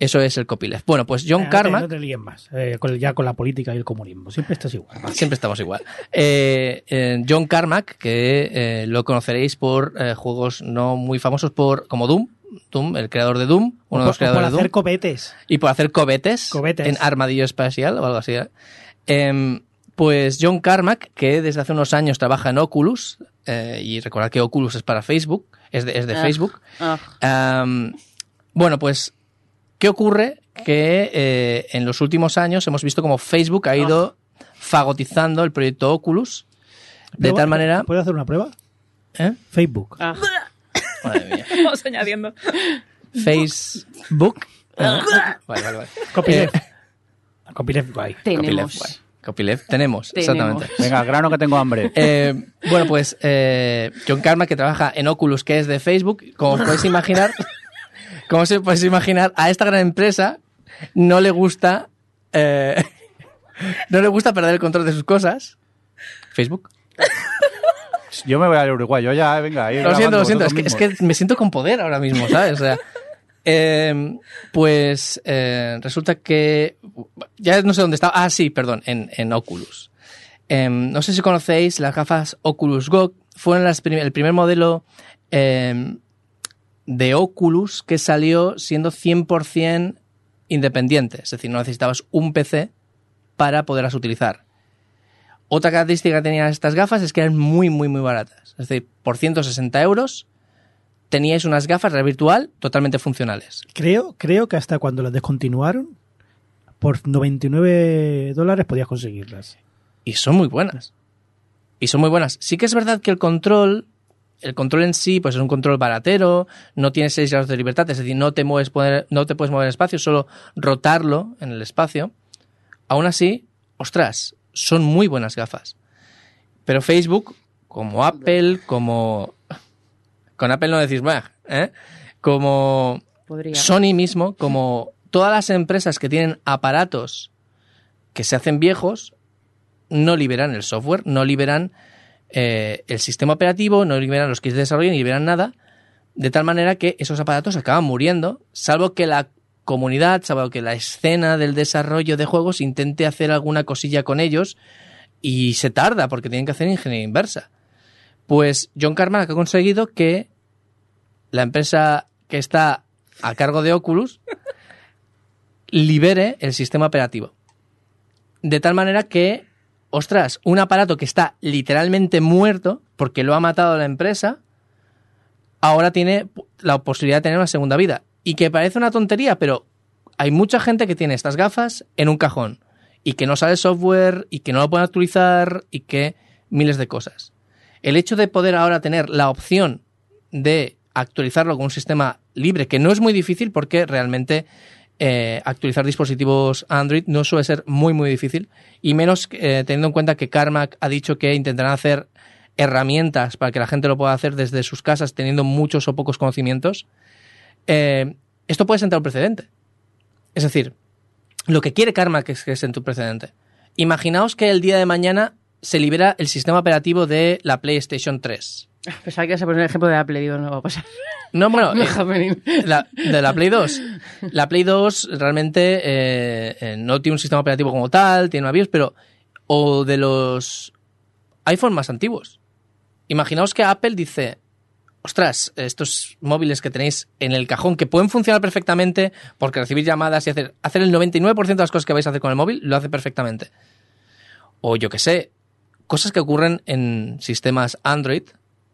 eso es el copyleft. Bueno, pues John Carmack. No te líes más. eh, con- ya con la política y el comunismo. Siempre estás igual. Siempre estamos igual. Eh, eh, John Carmack, que lo conoceréis por juegos no muy famosos por como Doom, Doom, el creador de Doom, uno de los por, por creadores de hacer Doom, copetes. y por hacer cobetes, Cobetes. en armadillo espacial o algo así. Em, pues John Carmack, que desde hace unos años trabaja en Oculus, eh, y recordad que Oculus es para Facebook, es de, es de Ah. Facebook, Ah. Am, bueno, pues, ¿qué ocurre? Que eh, en los últimos años hemos visto como Facebook ha ido fagotizando el proyecto Oculus de tal manera... ¿Puedo hacer una prueba? ¿Eh? Facebook. Ah. [LAUGHS] Madre mía. Vamos añadiendo. Facebook. Ah, vale, vale, vale. Copyleft. Copyleft guay. Copyleft, Tenemos. guay. Copyleft, tenemos, Tenemos. exactamente. Venga, grano que tengo hambre. Eh, bueno, pues eh, John Carmack, que trabaja en Oculus, que es de Facebook, como os podéis imaginar, [LAUGHS] como se podéis imaginar, a esta gran empresa no le gusta eh, [LAUGHS] no le gusta perder el control de sus cosas. Facebook. Yo me voy al Uruguay. Yo ya, venga. ahí Lo siento, lo siento. Es que, es que me siento con poder ahora mismo, ¿sabes? O sea, [LAUGHS] eh, pues eh, resulta que. Ya no sé dónde estaba. Ah, sí, perdón, en, Oculus. Eh, no sé si conocéis las gafas Oculus Go. Fueron el primer modelo eh, de Oculus que salió siendo 100% independiente. Es decir, no necesitabas un PC para poderlas utilizar. Otra característica que tenían estas gafas es que eran muy, muy, muy baratas. Es decir, por 160 euros teníais unas gafas de virtual totalmente funcionales. Creo, creo que hasta cuando las descontinuaron, por 99 dólares podías conseguirlas. Y son muy buenas. Y son muy buenas. Sí que es verdad que el control el control en sí pues es un control baratero, no tiene 6 grados de libertad, es decir, no te, mueves poder- no te puedes mover en espacio, solo rotarlo en el espacio. Aún así, ostras, son muy buenas gafas. Pero Facebook, como Apple, como... Con Apple no decís, ¿eh? Como Podría. Sony mismo, como todas las empresas que tienen aparatos que se hacen viejos, no liberan el software, no liberan eh, el sistema operativo, no liberan los kits de desarrollo, ni liberan nada, de tal manera que esos aparatos acaban muriendo, salvo que la comunidad, salvo que la escena del desarrollo de juegos intente hacer alguna cosilla con ellos y se tarda porque tienen que hacer ingeniería inversa. Pues John Carmack ha conseguido que la empresa que está a cargo de Oculus libere el sistema operativo. De tal manera que, ostras, un aparato que está literalmente muerto porque lo ha matado la empresa, ahora tiene la posibilidad de tener una segunda vida. Y que parece una tontería, pero hay mucha gente que tiene estas gafas en un cajón y que no sale software y que no lo pueden actualizar y que miles de cosas. El hecho de poder ahora tener la opción de actualizarlo con un sistema libre, que no es muy difícil porque realmente eh, actualizar dispositivos Android no suele ser muy muy difícil y menos eh, teniendo en cuenta que Carmack ha dicho que intentarán hacer herramientas para que la gente lo pueda hacer desde sus casas teniendo muchos o pocos conocimientos. Eh, esto puede sentar un precedente. Es decir, lo que quiere Carmack es que siente un precedente. Imaginaos que el día de mañana se libera el sistema operativo de la PlayStation 3. Pensaba que ibas a poner el ejemplo de Apple, digo, no va a pasar. No, bueno, [LAUGHS] eh, la- de la Play 2. La Play 2 realmente eh, eh, no tiene un sistema operativo como tal, tiene una BIOS, pero. O de los iPhone más antiguos. Imaginaos que Apple dice. Ostras, estos móviles que tenéis en el cajón que pueden funcionar perfectamente porque recibir llamadas y hacer, hacer el 99% de las cosas que vais a hacer con el móvil lo hace perfectamente. O yo que sé, cosas que ocurren en sistemas Android,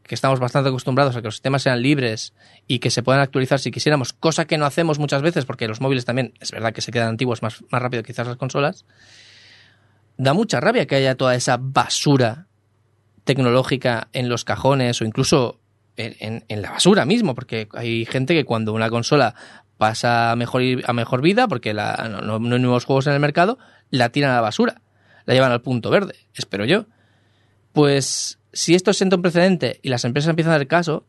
que estamos bastante acostumbrados a que los sistemas sean libres y que se puedan actualizar si quisiéramos, cosa que no hacemos muchas veces porque los móviles también es verdad que se quedan antiguos más, más rápido quizás las consolas. Da mucha rabia que haya toda esa basura tecnológica en los cajones o incluso en, la basura mismo, porque hay gente que cuando una consola pasa a mejor, a mejor vida, porque no hay nuevos juegos en el mercado, la tiran a la basura, la llevan al punto verde, espero yo. Pues si esto sienta un precedente y las empresas empiezan a dar caso,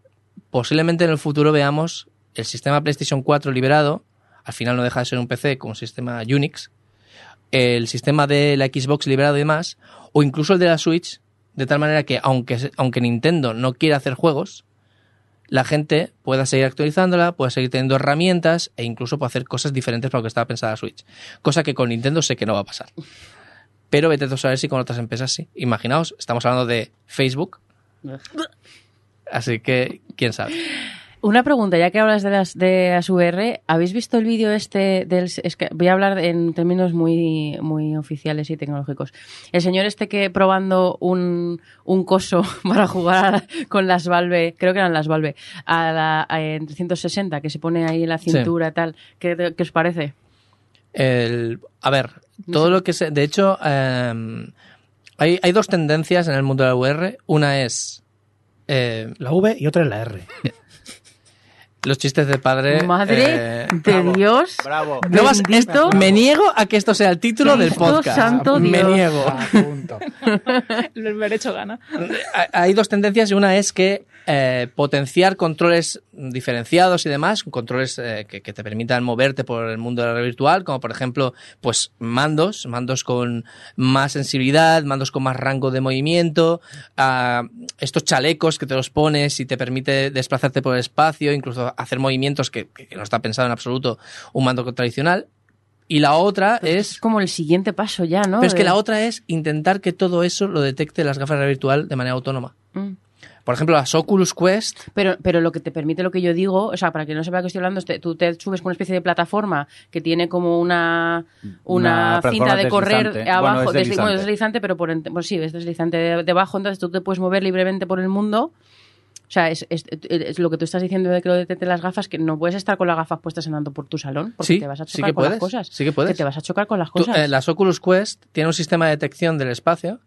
posiblemente en el futuro veamos el sistema PlayStation 4 liberado, al final no deja de ser un PC con un sistema Unix, el sistema de la Xbox liberado y demás, o incluso el de la Switch, de tal manera que aunque, aunque Nintendo no quiera hacer juegos, la gente pueda seguir actualizándola, pueda seguir teniendo herramientas e incluso pueda hacer cosas diferentes para lo que estaba pensada Switch. Cosa que con Nintendo sé que no va a pasar. Pero vete a saber si con otras empresas sí. Imaginaos, estamos hablando de Facebook, [LAUGHS] así que quién sabe. Una pregunta, ya que hablas de las de las VR, ¿habéis visto el vídeo este del es que voy a hablar en términos muy muy oficiales y tecnológicos? El señor este que probando un, un coso [LAUGHS] para jugar a- con las Valve, creo que eran las Valve, a la a- en 360 que se pone ahí en la Sí. cintura tal, ¿qué, qué os parece? El, a ver, todo lo que se. De hecho, eh, hay, hay dos tendencias en el mundo de la VR. Una es eh, La V y otra es la R. [LAUGHS] los chistes de padre. Madre eh, de Dios. Bravo. no vas- bendito. me niego a que esto sea el título del podcast. santo me Dios. niego. A punto. [LAUGHS] El derecho gana. Hay dos tendencias y una es que eh, potenciar controles diferenciados y demás, controles eh, que, que te permitan moverte por el mundo de la realidad virtual, como por ejemplo, pues mandos, mandos con más sensibilidad, mandos con más rango de movimiento, ah, estos chalecos que te los pones y te permite desplazarte por el espacio, incluso hacer movimientos que, que no está pensado en absoluto un mando tradicional. Y la otra Es es como el siguiente paso ya, ¿no? pero es que la otra es intentar que todo eso lo detecte las gafas de realidad virtual de manera autónoma. Mm. Por ejemplo, las Oculus Quest. Pero, pero lo que te permite lo que yo digo, o sea, para que no sepa qué estoy hablando, que tú te subes con una especie de plataforma que tiene como una, una, cinta de correr deslizante. abajo, Bueno, es desli- deslizante. bueno, es deslizante, pero por, pues sí, es deslizante de- debajo, entonces tú te puedes mover libremente por el mundo. O sea, es, es- es lo que tú estás diciendo de que lo detecte las gafas, que no puedes estar con las gafas puestas andando por tu salón, porque Sí, te vas a sí chocar que con puedes, las cosas. sí que puedes. te vas a chocar con las Tú- cosas. eh, las Oculus Quest tienen un sistema de detección del espacio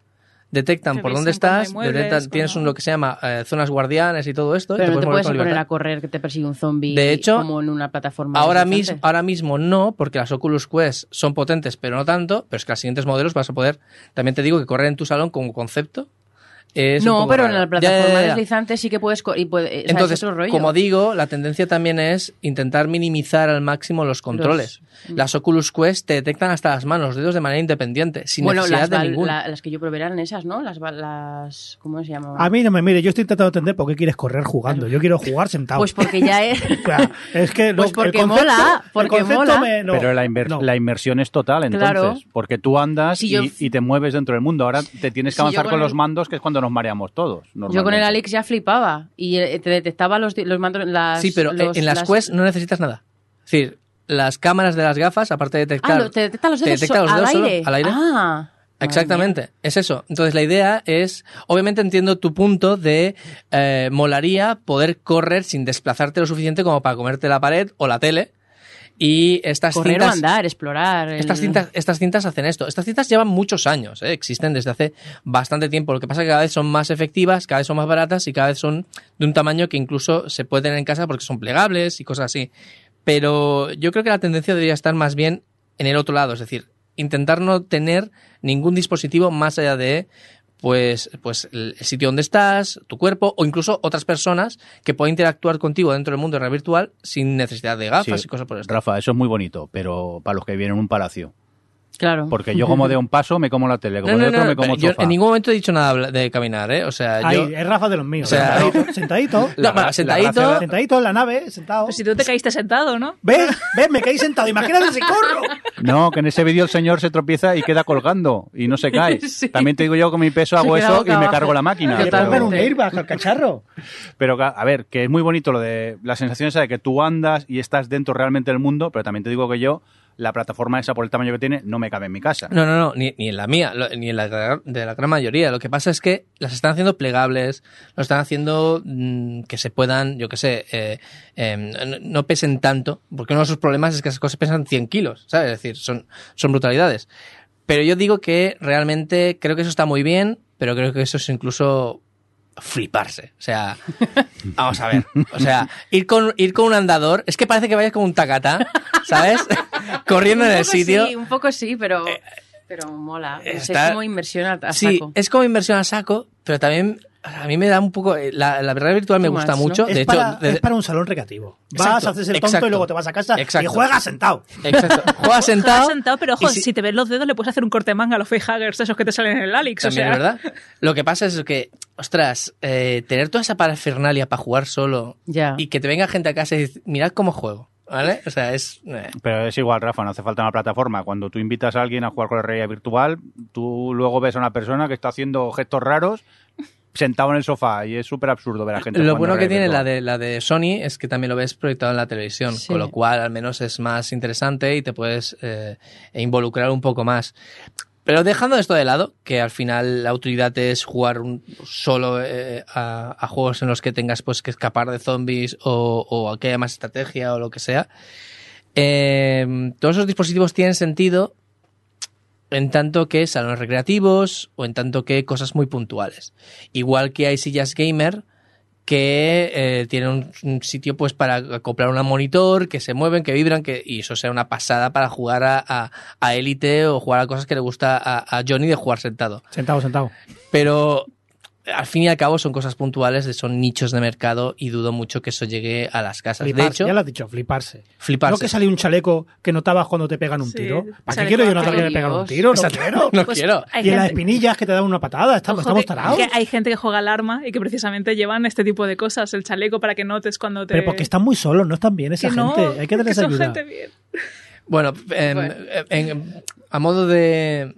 detectan por dónde estás, muebles, detectan- tienes un, lo que se llama eh, zonas guardianes y todo esto. y Pero no te mover puedes poner libertad. a correr que te persigue un zombie De hecho, como en una plataforma. Ahora, mismo, ahora mismo no, porque las Oculus Quest son potentes, pero no tanto. Pero es que los siguientes modelos vas a poder. También te digo que correr en tu salón como concepto. Es No, pero raro. en la plataforma ya, ya. deslizante sí que puedes... Y puede, o sea, es Entonces, otro rollo. como digo, la tendencia también es intentar minimizar al máximo los controles. Las Oculus Quest te detectan hasta las manos, los dedos de manera independiente, sin bueno, necesidad las, de la- las que yo probé eran esas, ¿no? Las, las ¿cómo se llama? A mí no me mire, yo estoy intentando entender por qué quieres correr jugando. Yo quiero jugar sentado. Pues porque ya [LAUGHS] es... Es que Pues el porque concepto- mola, el porque concepto mola. me- no, Pero la, inver- no. la inmersión es total, entonces. Claro. Porque tú andas Si yo- y, te mueves dentro del mundo. Ahora te tienes que Si avanzar con con, el- los mandos, que es cuando nos mareamos todos. Yo con el. Alex ya flipaba y eh, te detectaba los, los mandos... Las, sí, pero los- en las las- Quest no necesitas nada. Es decir, las cámaras de las gafas, aparte de detectar. Ah, lo- te detecta los te dedos, detecta los dedos al, solo, aire. al aire. Ah, Exactamente, es eso. Entonces la idea es, obviamente entiendo tu punto de eh, molaría poder correr sin desplazarte lo suficiente como para comerte la pared o la tele. Y estas Correr o cintas, andar, explorar. el- estas cintas, estas cintas hacen esto. Estas cintas llevan muchos años, ¿eh? existen desde hace bastante tiempo. Lo que pasa es que cada vez son más efectivas, cada vez son más baratas y cada vez son de un tamaño que incluso se puede tener en casa porque son plegables y cosas así. Pero yo creo que la tendencia debería estar más bien en el otro lado, es decir, intentar no tener ningún dispositivo más allá de pues, pues el sitio donde estás, tu cuerpo o incluso otras personas que puedan interactuar contigo dentro del mundo de virtual sin necesidad de gafas Sí, y cosas por el estilo. Rafa, eso es muy bonito, pero para los que vienen en un palacio. Claro. Porque yo como de un paso me como la tele, como No, de otro no, me como pero el yo en ningún momento he dicho nada de caminar, ¿eh? O sea, Ahí, yo... es Rafa de los míos. O sea, sentadito, [LAUGHS] sentadito, La- la- sentadito, la- sentadito en la nave, sentado. Pues si tú te caíste sentado, ¿no? ¿Ves? ¿Ves? Me caí sentado. Imagínate si corro. No, que en ese vídeo el señor se tropieza y queda colgando y no se cae. [LAUGHS] Sí. También te digo yo con mi peso hago eso y me cargo la máquina. Totalmente. ponen un airbag al cacharro. Pero a ver, que es muy bonito lo de la sensación esa de que tú andas y estás dentro realmente del mundo, pero también te digo que yo, la plataforma esa por el tamaño que tiene, no me cabe en mi casa. No, no, no, ni, ni en la mía, ni en la de la gran mayoría. Lo que pasa es que las están haciendo plegables, lo están haciendo mm, que se puedan, yo qué sé, eh, no, no pesen tanto, porque uno de sus problemas es que esas cosas pesan 100 kilos, ¿sabes? Es decir, son, son brutalidades. Pero yo digo que realmente creo que eso está muy bien, pero creo que eso es incluso fliparse. O sea, vamos a ver. O sea, ir con, ir con un andador, es que parece que vayas como un tacatá, ¿sabes? [LAUGHS] Corriendo en el poco sitio. Sí, un poco sí, pero, pero mola. Es- como inversión a, a Sí, saco. es como inversión a saco, pero también a mí me da un poco. eh, La, la realidad virtual me gusta mucho. Es, De hecho, para, de- es para un salón recreativo. Vas, Exacto, haces el tonto exacto. y luego te vas a casa Exacto. y juegas sentado. exacto. [LAUGHS] Juegas sentado. Estás sentado, pero ojo, si... si- te ves los dedos le puedes hacer un corte de manga a los facehuggers esos que te salen en el Alex. O También sea, es verdad. Lo que pasa es que, ostras, eh, tener toda esa parafernalia para jugar solo Ya. y que te venga gente a casa y decir, mirad cómo juego, ¿vale? O sea, es. eh. Pero es igual, Rafa, no hace falta una plataforma. Cuando tú invitas a alguien a jugar con la realidad virtual, tú luego ves a una persona que está haciendo gestos raros sentado en el sofá y es súper absurdo ver a gente Lo bueno que tiene la de, la de Sony es que también lo ves proyectado en la televisión, Sí. con lo cual al menos es más interesante y te puedes eh, involucrar un poco más. Pero dejando esto de lado, que al final la utilidad es jugar un- solo eh, a, a juegos en los que tengas pues que escapar de zombies o, o a que haya más estrategia o lo que sea, eh, todos esos dispositivos tienen sentido en tanto que salones recreativos o en tanto que cosas muy puntuales. Igual que hay sillas gamer que eh, tienen un, un sitio pues para acoplar un monitor, que se mueven, que vibran, que y eso sea una pasada para jugar a, a, a Elite o jugar a cosas que le gusta a, a Johnny de jugar sentado. Sentado, sentado. Pero al fin y al cabo son cosas puntuales, son nichos de mercado y dudo mucho que eso llegue a las casas. Fliparse, de hecho, ya lo has dicho, fliparse. fliparse. No que sale un chaleco que notabas cuando te pegan un Sí, tiro. ¿Para qué quiero yo notar que me pegan un tiro? No quiero. [LAUGHS] no Pues quiero. Y en las gente- espinillas que te dan una patada. Estamos, Ojo, estamos que- tarados. que hay gente que juega alarma y que precisamente llevan este tipo de cosas, el chaleco para que notes cuando te... Pero porque están muy solos, no están bien esa que no, gente. Hay que son ayuda. gente bien. Bueno, Bueno. en- a modo de,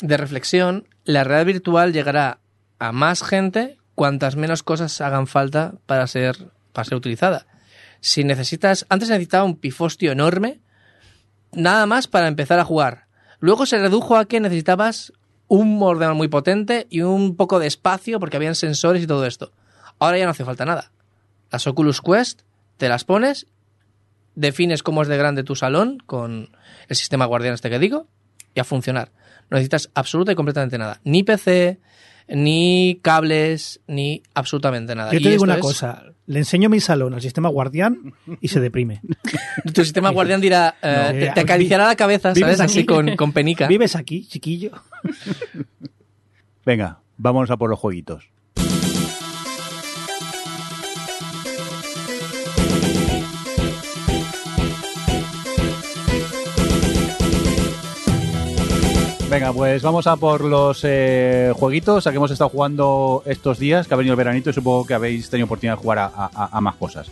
de reflexión, la realidad virtual llegará a más gente cuantas menos cosas hagan falta para ser, para ser utilizada. Si necesitas, antes necesitaba un pifostio enorme, nada más para empezar a jugar. Luego se redujo a que necesitabas un ordenador muy potente y un poco de espacio porque habían sensores y todo esto. Ahora ya no hace falta nada. Las Oculus Quest, te las pones defines cómo es de grande tu salón con el sistema guardián este que digo y a funcionar. No necesitas absoluta y completamente nada. Ni PC, ni cables, ni absolutamente nada. Yo Y te digo una es- cosa, le enseño mi salón al sistema guardián y se deprime. [LAUGHS] Tu sistema guardián dirá, [LAUGHS] eh, No, te, te acariciará la cabeza, vives ¿sabes? Así aquí. con, con penica. ¿Vives aquí, chiquillo? Venga, vamos a por los jueguitos. Venga, pues vamos a por los eh, jueguitos a que hemos estado jugando estos días, que ha venido el veranito y supongo que habéis tenido oportunidad de jugar a, a- a más cosas.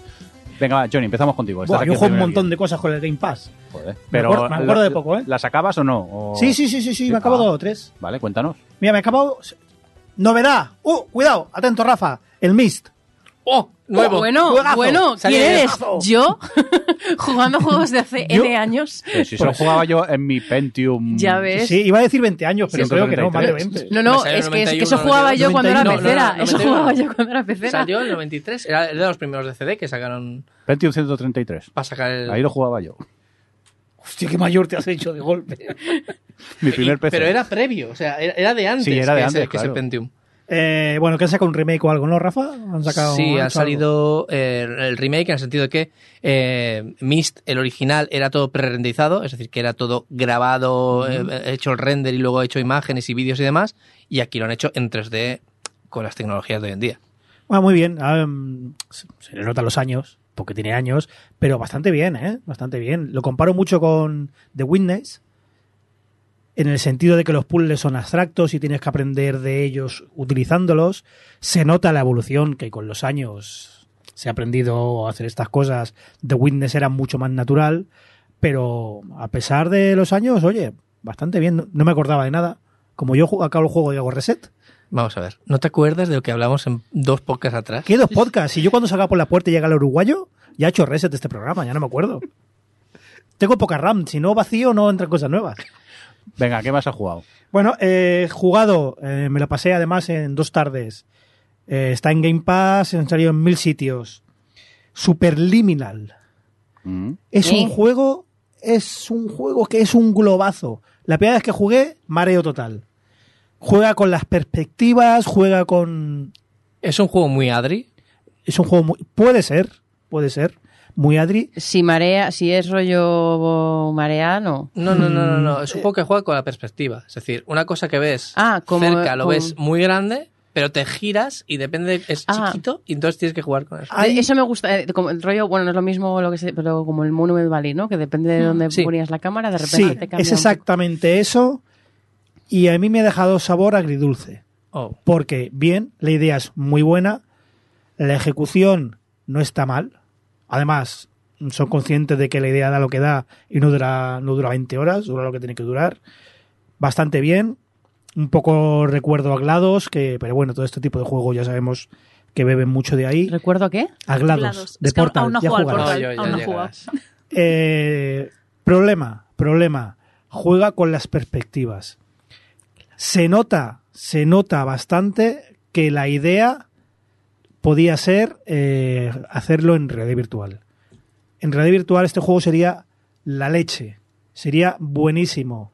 Venga, Johnny, empezamos contigo. Estás Buah, aquí yo juego un montón de cosas con el Game Pass. Joder, Me Pero, acuerdo- me acuerdo de poco, ¿eh? ¿Las acabas o no? O- Sí, sí, sí, sí, sí, me Ah. acabo dos o tres. Vale, cuéntanos. Mira, me he acabado... ¡Novedad! ¡Uh! Cuidado, atento, Rafa. El Mist. ¡Oh! Nuevo. Bueno, Juegazo. bueno, Salió ¿quién eres? ¿Yo? [LAUGHS] Jugando juegos de hace Yo- N años. Pero si solo jugaba yo en mi Pentium. Ya ves. Sí, iba a decir 20 años, pero Sí, creo que no, más de 133. 20. No, no, es que, es que 91, eso jugaba yo cuando era 91. pecera. No, no, Eso 91. jugaba yo cuando era pecera. Salió en el 93. Era de los primeros de CD que sacaron Pentium 133. para sacar el... Ahí lo jugaba yo. Hostia, qué mayor te has hecho de golpe. Mi primer PC. Pero era previo, o sea, era, de antes, Sí, era de que, ese, antes, que ese claro. Pentium. Eh, bueno, que han sacado un remake o algo, ¿no, Rafa? Han sacado, Sí, han ha salido eh, el remake en el sentido de que eh, Myst, el original, era todo pre-renderizado, es decir, que era todo grabado, eh, hecho el render y luego hecho imágenes y vídeos y demás, y aquí lo han hecho en 3D con las tecnologías de hoy en día. Ah, muy bien. Ah, mm, se se le notan los años, porque tiene años, pero bastante bien, ¿eh? Bastante bien. Lo comparo mucho con The Witness, en el sentido de que los puzzles son abstractos y tienes que aprender de ellos utilizándolos. Se nota la evolución que con los años se ha aprendido a hacer estas cosas. The Witness era mucho más natural, pero a pesar de los años, oye, bastante bien. No- No me acordaba de nada. Como yo acabo el juego y hago reset. Vamos a ver, ¿no te acuerdas de lo que hablamos en dos podcasts atrás? ¿Qué dos podcasts? Si yo cuando salga por la puerta y llega el uruguayo, ya he hecho reset de este programa, ya no me acuerdo. Tengo poca RAM, si no vacío no entran cosas nuevas. Venga, ¿qué más has jugado? Bueno, he jugado, eh, me lo pasé además en dos tardes. Eh, está en Game Pass, han salido en mil sitios. Superliminal. Mm. Es un juego, es un juego que es un globazo. La primera vez que jugué, mareo total. Juega con las perspectivas, juega con Es un juego muy adri. es un juego muy, puede ser, puede ser, muy adri. Si marea, si es rollo marea, no. No, no, no, no, Mm, no. Es un juego que juega con la perspectiva. Es decir, una cosa que ves Ah, como- cerca lo como- ves muy grande, pero te giras y depende, es Ah. chiquito y entonces tienes que jugar con eso. De- Eso me gusta, eh, como el rollo, bueno, no es lo mismo lo que se, pero como el Monument Valley, ¿no? Que depende de dónde Sí. ponías la cámara, de repente Sí, te cambia. es exactamente eso. Y a mí me ha dejado sabor agridulce. Oh. Porque, bien, la idea es muy buena, la ejecución no está mal. Además, son conscientes de que la idea da lo que da y no dura, no dura 20 horas, dura lo que tiene que durar. Bastante bien. Un poco recuerdo a GLaDOS, que, pero bueno, todo este tipo de juegos ya sabemos que beben mucho de ahí. ¿Recuerdo qué? A GLaDOS, GLaDOS. de Es que Portal. aún no ya juego al jugarás. Portal. No, yo- ya aún no he llegarás. [LAUGHS] Eh, problema, problema. Juega con las perspectivas. Se nota, se nota bastante que la idea podía ser eh, hacerlo en realidad virtual. En realidad virtual este juego sería la leche, sería buenísimo.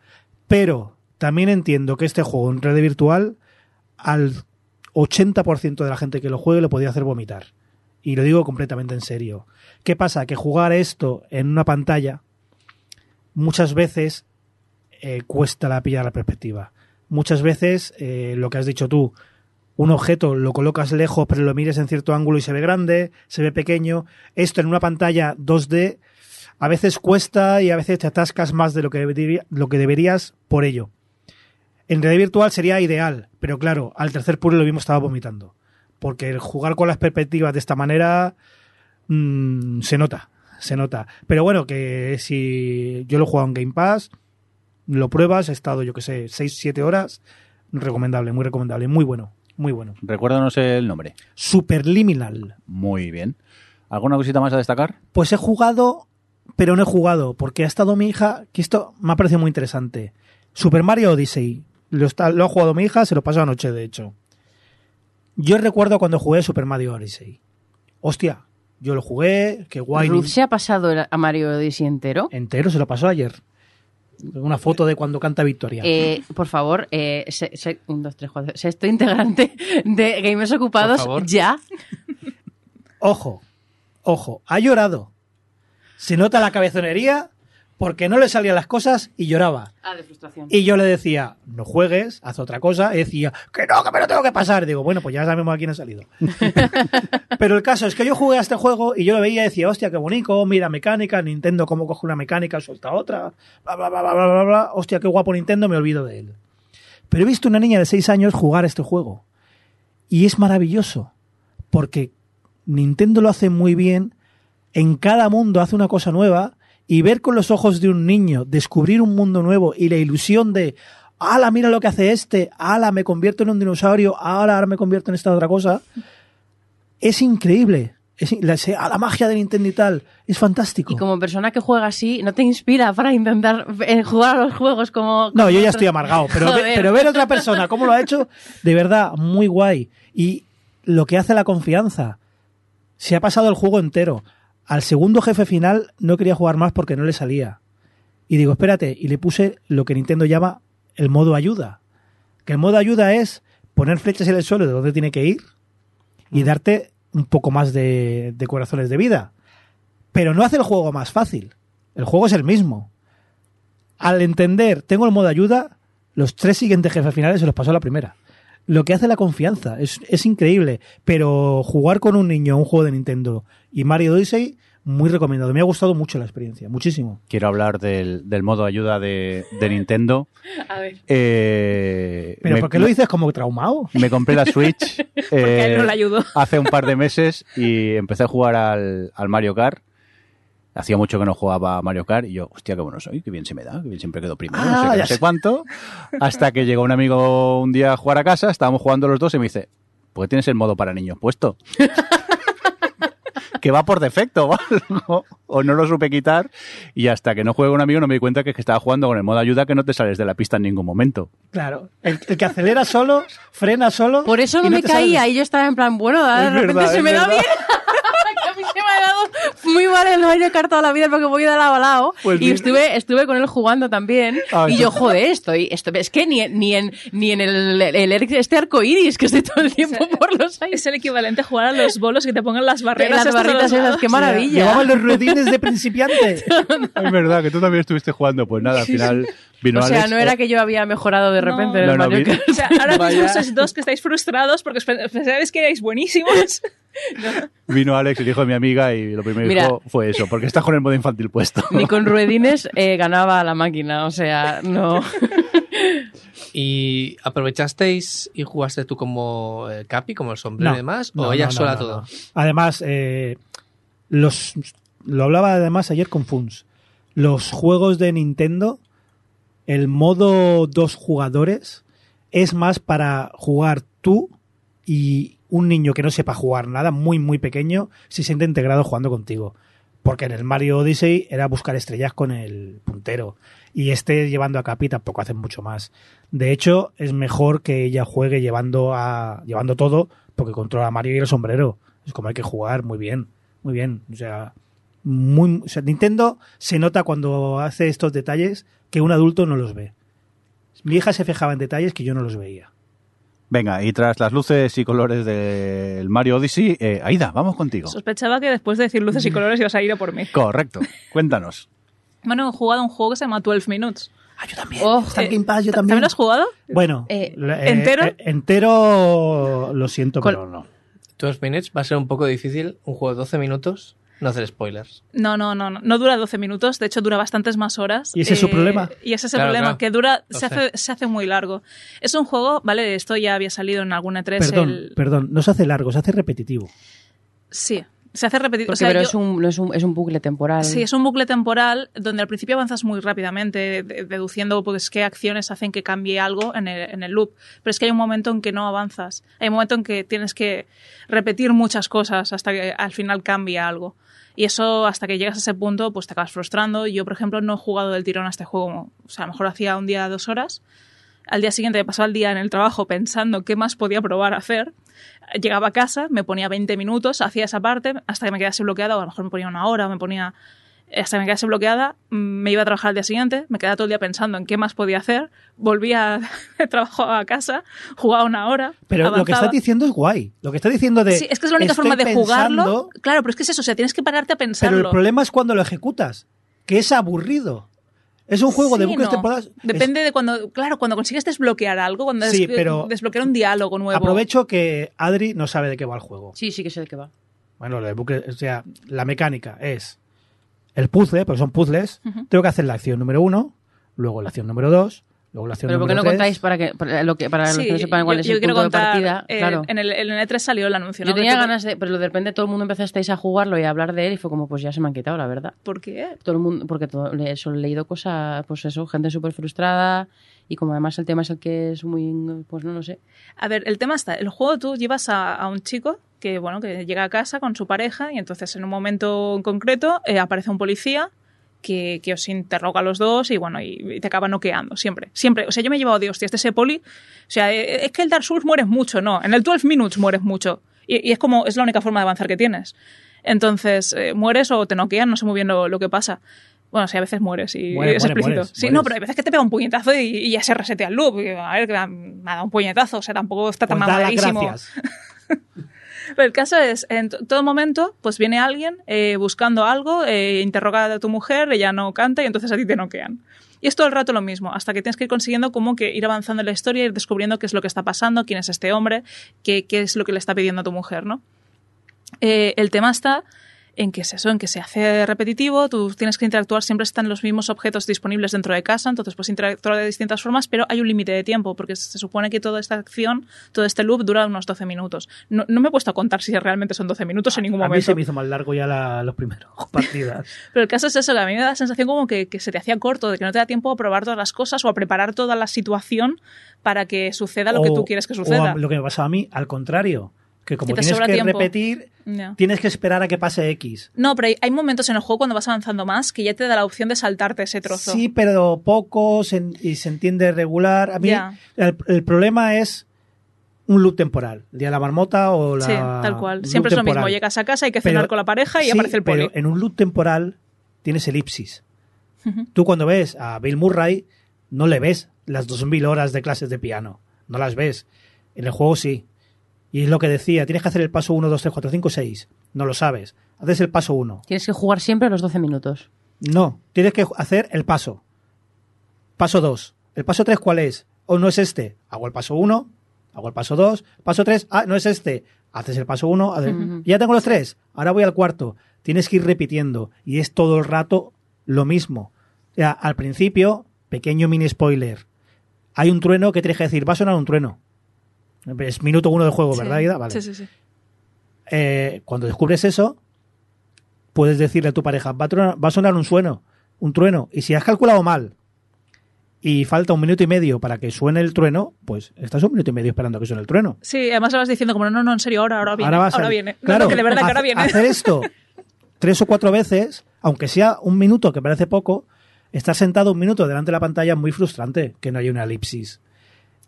Pero también entiendo que este juego en realidad virtual al 80% de la gente que lo juegue lo podía hacer vomitar. Y lo digo completamente en serio. ¿Qué pasa? Que jugar esto en una pantalla muchas veces eh, cuesta la pillar la perspectiva. Muchas veces, eh, lo que has dicho tú, un objeto lo colocas lejos pero lo mires en cierto ángulo y se ve grande, se ve pequeño. Esto en una pantalla 2D a veces cuesta y a veces te atascas más de lo que, lo que deberías por ello. En realidad virtual sería ideal, pero claro, al tercer puro lo mismo estaba vomitando. Porque el jugar con las perspectivas de esta manera mm, se nota, se nota. Pero bueno, que si yo lo he jugado en Game Pass, lo pruebas, he estado, yo que sé, 6-7 horas, recomendable, muy recomendable, muy bueno, muy bueno. Recuérdanos el nombre. Superliminal. Muy bien. ¿Alguna cosita más a destacar? Pues he jugado, pero no he jugado, porque ha estado mi hija, que esto me ha parecido muy interesante. Super Mario Odyssey. Lo, está- lo ha jugado mi hija, se lo pasó anoche, de hecho. Yo recuerdo cuando jugué Super Mario Odyssey. Hostia, yo lo jugué, qué guay. Ruth se ha pasado el- a Mario Odyssey entero. Entero, se lo pasó ayer. Una foto de cuando canta Victoria. Eh, por favor, eh, se, se- un, dos, tres, cuatro, sexto integrante de Gamers Ocupados, ya. Ojo, ojo, ha llorado. Se nota la cabezonería porque no le salían las cosas y lloraba. Ah, de frustración. Y yo le decía, no juegues, haz otra cosa. Y decía, que no, que me lo tengo que pasar. Digo, bueno, pues ya sabemos a quién ha salido. [LAUGHS] Pero el caso es que yo jugué a este juego y yo lo veía y decía, hostia, qué bonito, mira mecánica, Nintendo cómo coge una mecánica, suelta otra, bla, bla, bla, bla, bla, bla, bla. Hostia, qué guapo Nintendo, me olvido de él. Pero he visto una niña de 6 años jugar a este juego. Y es maravilloso, porque Nintendo lo hace muy bien, en cada mundo hace una cosa nueva, y ver con los ojos de un niño, descubrir un mundo nuevo y la ilusión de, ala, mira lo que hace este, ala, me convierto en un dinosaurio, ala, ahora me convierto en esta otra cosa, es increíble. Es, la, a magia de Nintendo y tal, es fantástico. Y como persona que juega así, ¿no te inspira para intentar eh, jugar a los juegos como... No, yo ya otros? estoy amargado, pero, ve- pero ver otra persona cómo lo ha hecho, de verdad, muy guay. Y lo que hace la confianza. Se ha pasado el juego entero. Al segundo jefe final no quería jugar más porque no le salía. Y digo, espérate, y le puse lo que Nintendo llama el modo ayuda. Que el modo ayuda es poner flechas en el suelo de donde tiene que ir y darte un poco más de, de corazones de vida. Pero no hace el juego más fácil. El juego es el mismo al entender, tengo el modo ayuda, los tres siguientes jefes finales se los pasó a la primera. Lo que hace la confianza es, es increíble, pero jugar con un niño a un juego de Nintendo y Mario Odyssey, muy recomendado. Me ha gustado mucho la experiencia, muchísimo. Quiero hablar del, del modo ayuda de, de Nintendo. [LAUGHS] A ver. Eh, Pero me- ¿por qué lo dices como traumado? Me compré la Switch [LAUGHS] Porque a él eh, no le ayudó. hace un par de meses y empecé a jugar al, al Mario Kart. Hacía mucho que no jugaba a Mario Kart y yo, hostia, qué bueno soy, qué bien se me da, qué bien siempre quedo primero, no Ah, sé qué, no cuánto. Hasta que llegó un amigo un día a jugar a casa, estábamos jugando los dos y me dice, ¿por qué tienes el modo para niños puesto? [LAUGHS] que va por defecto o algo, o no lo supe quitar y hasta que no juego un amigo no me di cuenta que, es que estaba jugando con el modo ayuda que no te sales de la pista en ningún momento. Claro, el, el que acelera solo, frena solo. Por eso no me sales. caía y yo estaba en plan, bueno, de repente verdad, se me da bien. [LAUGHS] a mí se me ha dado muy mal el Mario Kart toda la vida porque voy de lado a lado Pues y estuve, estuve con él jugando también Ah, y yo, joder, estoy, esto, es que ni, en- ni en, ni en el, el, el- este arco iris que estoy todo el tiempo por los aires. Es el equivalente a jugar a los bolos que te pongan las barreras. Las barritas esas, qué maravilla. Llevaban los ruedines de principiante. [LAUGHS] Es verdad que tú también estuviste jugando, pues nada, al final vino O sea, Alex, no era eh, que yo había mejorado de No. repente en No, el no, Mario Kart. O sea, ahora mismo sois dos que estáis frustrados porque os pensabais que erais buenísimos. [LAUGHS] [LAUGHS] Vino Alex, el hijo de mi amiga, y lo primero que dijo fue eso, porque estás con el modo infantil puesto. [LAUGHS] Ni con ruedines [LAUGHS] eh, ganaba la máquina, o sea, no. ¿Y aprovechasteis y jugaste tú como eh, Capi, como el sombrero No, y demás? no, ¿O ella no, sola no, todo? no. Además, eh, los, lo hablaba además ayer con Funs. Los juegos de Nintendo, el modo dos jugadores, es más para jugar tú y un niño que no sepa jugar nada, muy, muy pequeño, se siente integrado jugando contigo. Porque en el Mario Odyssey era buscar estrellas con el puntero. Y este llevando a Capi tampoco hacen mucho más. De hecho, es mejor que ella juegue llevando a llevando todo, porque controla a Mario y el sombrero. Es como hay que jugar muy bien, muy bien. O sea, muy, Nintendo se nota cuando hace estos detalles que un adulto no los ve. Mi hija se fijaba en detalles que yo no los veía. Venga, y tras las luces y colores del Mario Odyssey, eh, Aida, vamos contigo. Sospechaba que después de decir luces y colores ibas a ir a por mí. Correcto, cuéntanos. [LAUGHS] Bueno, he jugado un juego que se llama 12 Minutes. Ah, yo también. Oh, eh, Pass, yo ¿Ta- también. ¿También lo has jugado? Bueno, Eh, la- ¿entero? eh, entero lo siento, Col- pero no. 12 minutes va a ser un poco difícil, un juego de 12 minutos, no hacer spoilers. No, no, no, no. No dura 12 minutos. De hecho, dura bastantes más horas. ¿Y ese es su problema? Y ese es el Claro, problema, claro. que dura, se hace, se hace muy largo. Es un juego, vale, esto ya había salido en alguna E3. Perdón, el- perdón, no se hace largo, se hace repetitivo. Sí, se hace repetido. Porque o sea, pero yo- es, un, no es, un, es un bucle temporal. Sí, es un bucle temporal donde al principio avanzas muy rápidamente, de- deduciendo pues, qué acciones hacen que cambie algo en el, en el loop. Pero es que hay un momento en que no avanzas. Hay un momento en que tienes que repetir muchas cosas hasta que al final cambie algo. Y eso, hasta que llegas a ese punto, pues te acabas frustrando. Yo, por ejemplo, no he jugado del tirón a este juego. O sea, a lo mejor hacía un día, dos horas. Al día siguiente me pasaba el día en el trabajo pensando qué más podía probar a hacer. Llegaba a casa, me ponía 20 minutos, hacía esa parte hasta que me quedase bloqueado. A lo mejor me ponía una hora, me ponía hasta que me quedase bloqueada, me iba a trabajar al día siguiente, me quedaba todo el día pensando en qué más podía hacer, volvía [LAUGHS] de trabajo a casa, jugaba una hora. Pero lo que estás diciendo es guay. Lo que estás diciendo de. Sí, es que es la única forma de jugarlo. Claro, pero es que es eso, o sea, tienes que pararte a Pero pensarlo. el problema es cuando lo ejecutas, que es aburrido. Es un juego de Sí, bucles no. temporales. es- Depende de cuando, claro, cuando consigues desbloquear algo, cuando Sí, des- pero- desbloquear un diálogo nuevo. Aprovecho que Adri no sabe de qué va el juego. Sí, sí que sé de qué va. Bueno, lo de o sea, la mecánica es el puzzle, porque son puzzles. Tengo que hacer la acción número uno, luego la acción número dos, luego la Pero ¿por qué no tres. contáis para, que, para, lo que, para los Sí, que no sepan cuál yo- es yo el punto contar, de partida? eh, claro. en, el, en el E3 salió el anuncio. Yo ¿no? tenía Que tú- ganas de, pero de repente todo el mundo empezasteis a jugarlo y a hablar de él y fue como, pues ya se me han quitado, la verdad. ¿Por qué? Todo el mundo, porque todo, le- solo he leído cosas, pues eso, gente súper frustrada y como además el tema es el que es muy, pues no lo sé. A ver, el tema está, el juego tú llevas a, a un chico que, bueno, que llega a casa con su pareja y entonces en un momento en concreto eh, aparece un policía que, que os interroga a los dos y bueno, y, y te acaba noqueando, siempre, siempre. O sea, yo me he llevado de hostias de ese poli. O sea, eh, es que el Dark Souls mueres mucho, no, en el 12 Minutes mueres mucho. Y, y es como, es la única forma de avanzar que tienes. Entonces, eh, mueres o te noquean, no sé muy bien lo, lo que pasa. Bueno, sí, a veces mueres y Muere, es muere, explícito. mueres, sí, mueres. no, pero hay veces que te pega un puñetazo y, y ya se resetea el loop. Y, a ver, que me ha dado un puñetazo, o sea, tampoco está tan Pues mamadísimo. [LAUGHS] Pero el caso es, en todo momento, pues viene alguien eh, buscando algo, eh, interroga a tu mujer, ella no canta y entonces a ti te noquean. Y es todo el rato lo mismo, hasta que tienes que ir consiguiendo como que ir avanzando en la historia, ir descubriendo qué es lo que está pasando, quién es este hombre, qué, qué es lo que le está pidiendo a tu mujer, ¿no? Eh, el tema está en que es eso, en que se hace repetitivo, tú tienes que interactuar, siempre están los mismos objetos disponibles dentro de casa, entonces puedes interactuar de distintas formas, pero hay un límite de tiempo, porque se supone que toda esta acción, todo este loop dura unos 12 minutos. No, no me he puesto a contar si realmente son 12 minutos en ningún A mí momento. se me hizo más largo ya la- los primeros [LAUGHS] partidas. [LAUGHS] Pero el caso es eso, que a mí me da la sensación como que, que se te hacía corto, de que no te da tiempo a probar todas las cosas o a preparar toda la situación para que suceda lo que tú quieres que o suceda. a- lo que me pasaba a mí, al contrario, que como tienes que tiempo. repetir, tienes que esperar a que pase X. No, pero hay, hay momentos en el juego cuando vas avanzando más que ya te da la opción de saltarte ese trozo. Sí, pero poco se y se entiende regular. A mí el, el problema es un loop temporal. El día de la marmota o la. Sí, tal cual. Siempre es lo mismo. Llegas a casa, hay que Pero- cenar con la pareja y sí, aparece el poli. Pero en un loop temporal tienes elipsis. Tú cuando ves a Bill Murray, no le ves las 2000 horas de clases de piano. No las ves. En el juego sí. Y es lo que decía, tienes que hacer el paso 1, 2, 3, 4, 5, 6. No lo sabes. Haces el paso 1. Tienes que jugar siempre a los 12 minutos. No, tienes que hacer el paso. Paso 2. ¿El paso 3 cuál es? ¿O no es este? Hago el paso 1, hago el paso 2, paso 3, ah, no es este. Haces el paso 1, Ujú. ya tengo los tres, ahora voy al cuarto. Tienes que ir repitiendo y es todo el rato lo mismo. O sea, al principio, pequeño mini spoiler. Hay un trueno que tienes que decir, va a sonar un trueno. Es minuto uno del juego, Sí. ¿verdad, Ida? Vale Sí, sí, sí. eh, cuando descubres eso, puedes decirle a tu pareja, va a, tronar- va a sonar un sueno, un trueno. Y si has calculado mal y falta un minuto y medio para que suene el trueno, pues estás un minuto y medio esperando a que suene el trueno. Sí, además lo vas diciendo como, no, no, no, en serio, ahora, ahora viene. Ahora, viene. Claro, no, que de verdad que ahora viene. Hacer esto tres o cuatro veces, aunque sea un minuto, que parece poco, estar sentado un minuto delante de la pantalla es muy frustrante que no haya una elipsis.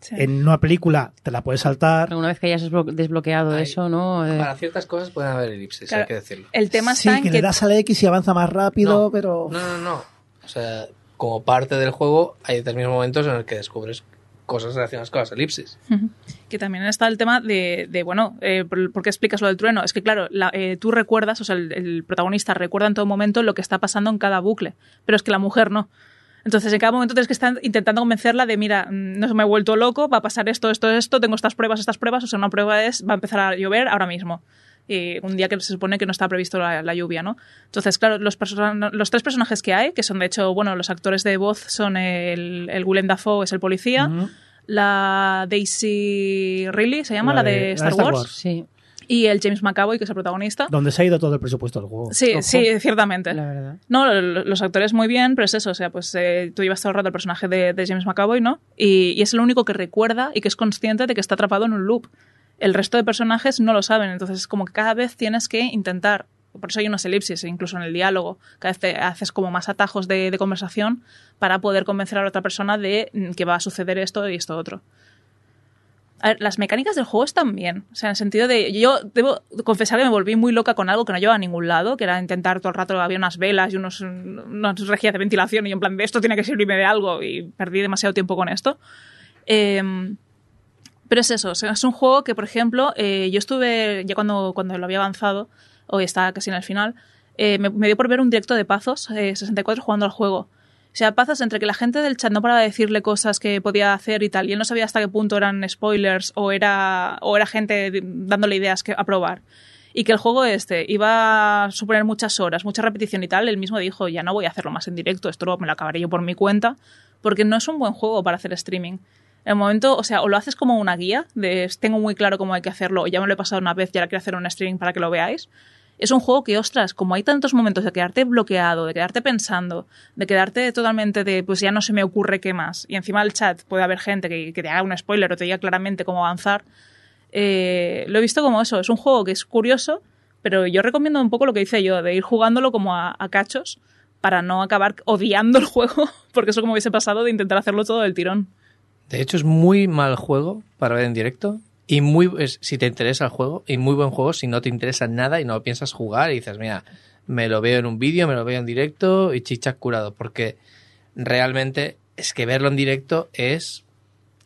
Sí. En una película te la puedes saltar. Una vez que hayas desblo- desbloqueado Ay, eso, ¿no? Eh, Para ciertas cosas pueden haber elipsis, Claro, hay que decirlo. El tema Sí, está en que, que... le das a la X y avanza más rápido, No, pero... No, no, no. O sea, como parte del juego, hay determinados momentos en los que descubres cosas relacionadas con las elipsis. Que también está el tema de, de, bueno, eh, ¿por, por qué explicas lo del trueno? Es que, claro, la- eh, tú recuerdas, o sea, el, el protagonista recuerda en todo momento lo que está pasando en cada bucle, pero es que la mujer no. Entonces, en cada momento tienes que estar intentando convencerla de, mira, mm, no me he vuelto loco, va a pasar esto, esto, esto, tengo estas pruebas, estas pruebas. O sea, una prueba es, va a empezar a llover ahora mismo. Y un día que se supone que no está previsto la, la lluvia, ¿no? Entonces, claro, los, los tres personajes que hay, que son de hecho, bueno, los actores de voz son el, el Willem Dafoe, es el policía, la Daisy Riley, se llama, la, de, Star, Wars, sí, y el James McAvoy, que es el protagonista. Donde se ha ido todo el presupuesto del juego. Sí, Ojo. sí, ciertamente. la verdad. No, lo- los actores muy bien, pero es eso, o sea, pues eh, tú llevas todo el rato el personaje de, de James McAvoy, ¿no? Y, y es el único que recuerda y que es consciente de que está atrapado en un loop. El resto de personajes no lo saben, entonces es como que cada vez tienes que intentar, por eso hay unas elipsis, incluso en el diálogo, cada vez te haces como más atajos de, de conversación para poder convencer a la otra persona de mm, que va a suceder esto y esto otro. Las mecánicas del juego están bien. O sea, en el sentido de. Yo debo confesar que me volví muy loca con algo que no llevaba a ningún lado, que era intentar todo el rato. Había unas velas y unos, unas rejillas de ventilación, y yo en plan, de esto tiene que servirme de algo, y perdí demasiado tiempo con esto. Em, pero es eso, es un juego que, por ejemplo, eh, yo estuve, ya cuando, cuando lo había avanzado, hoy estaba casi en el final, eh, me, me dio por ver un directo de Pazos eh, 64 jugando al juego. O sea, Pazos entre que la gente del chat no paraba de decirle cosas que podía hacer y tal, y él no sabía hasta qué punto eran spoilers o era, o era gente dándole ideas que, a probar. Y que el juego este iba a suponer muchas horas, mucha repetición y tal, él mismo dijo, ya no voy a hacerlo más en directo, esto me lo acabaré yo por mi cuenta, porque no es un buen juego para hacer streaming. En el momento, o sea, o lo haces como una guía, de tengo muy claro cómo hay que hacerlo, o ya me lo he pasado una vez y ahora quiero hacer un streaming para que lo veáis. Es un juego que, ostras, como hay tantos momentos de quedarte bloqueado, de quedarte pensando, de quedarte totalmente de, pues ya no se me ocurre qué más, y encima el chat puede haber gente que, te haga un spoiler o te diga claramente cómo avanzar, eh, lo he visto como eso. Es un juego que es curioso, pero yo recomiendo un poco lo que hice yo, de ir jugándolo como a, a cachos para no acabar odiando el juego, [LAUGHS] porque eso como hubiese pasado de intentar hacerlo todo del tirón. De hecho, es muy mal juego para ver en directo. Y muy es- si te interesa el juego, y muy buen juego si no te interesa nada y no piensas jugar y dices, mira, me lo veo en un vídeo, me lo veo en directo y chicha curado. Porque realmente es que verlo en directo es.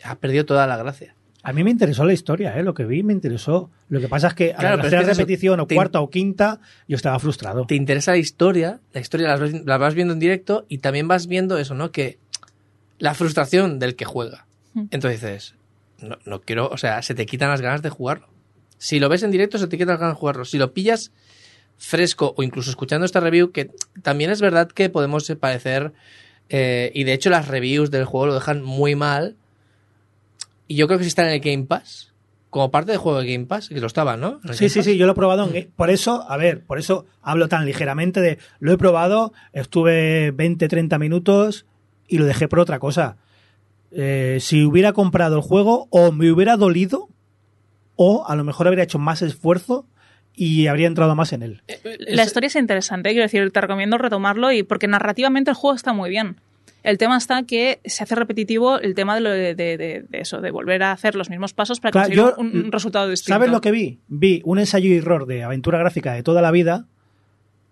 ha perdido toda la gracia. A mí me interesó la historia, ¿eh? lo que vi me interesó. Lo que pasa es que a Claro, la pero es tercera que eso repetición o te- cuarta o quinta, yo estaba frustrado. Te interesa la historia, la historia la vas, la vas viendo en directo y también vas viendo eso, ¿no? Que la frustración del que juega. Mm. Entonces dices, no, no quiero, o sea, se te quitan las ganas de jugarlo. Si lo ves en directo, se te quitan las ganas de jugarlo. Si lo pillas fresco o incluso escuchando esta review, que también es verdad que podemos parecer, eh, y de hecho las reviews del juego lo dejan muy mal, y yo creo que si está en el Game Pass, como parte del juego de Game Pass, que lo estaba, ¿no? Sí, Game sí, Pass. sí, yo lo he probado. En, por eso, a ver, por eso hablo tan ligeramente de lo he probado, estuve 20, 30 minutos y lo dejé por otra cosa. Eh, si hubiera comprado el juego, o me hubiera dolido, o a lo mejor habría hecho más esfuerzo y habría entrado más en él. La historia es interesante, quiero decir, te recomiendo retomarlo y porque narrativamente el juego está muy bien. El tema está que se hace repetitivo el tema de, lo de, de- de- de eso, de volver a hacer los mismos pasos para Claro, conseguir yo- un, un resultado distinto. ¿Sabes lo que vi? Vi un ensayo y error de aventura gráfica de toda la vida,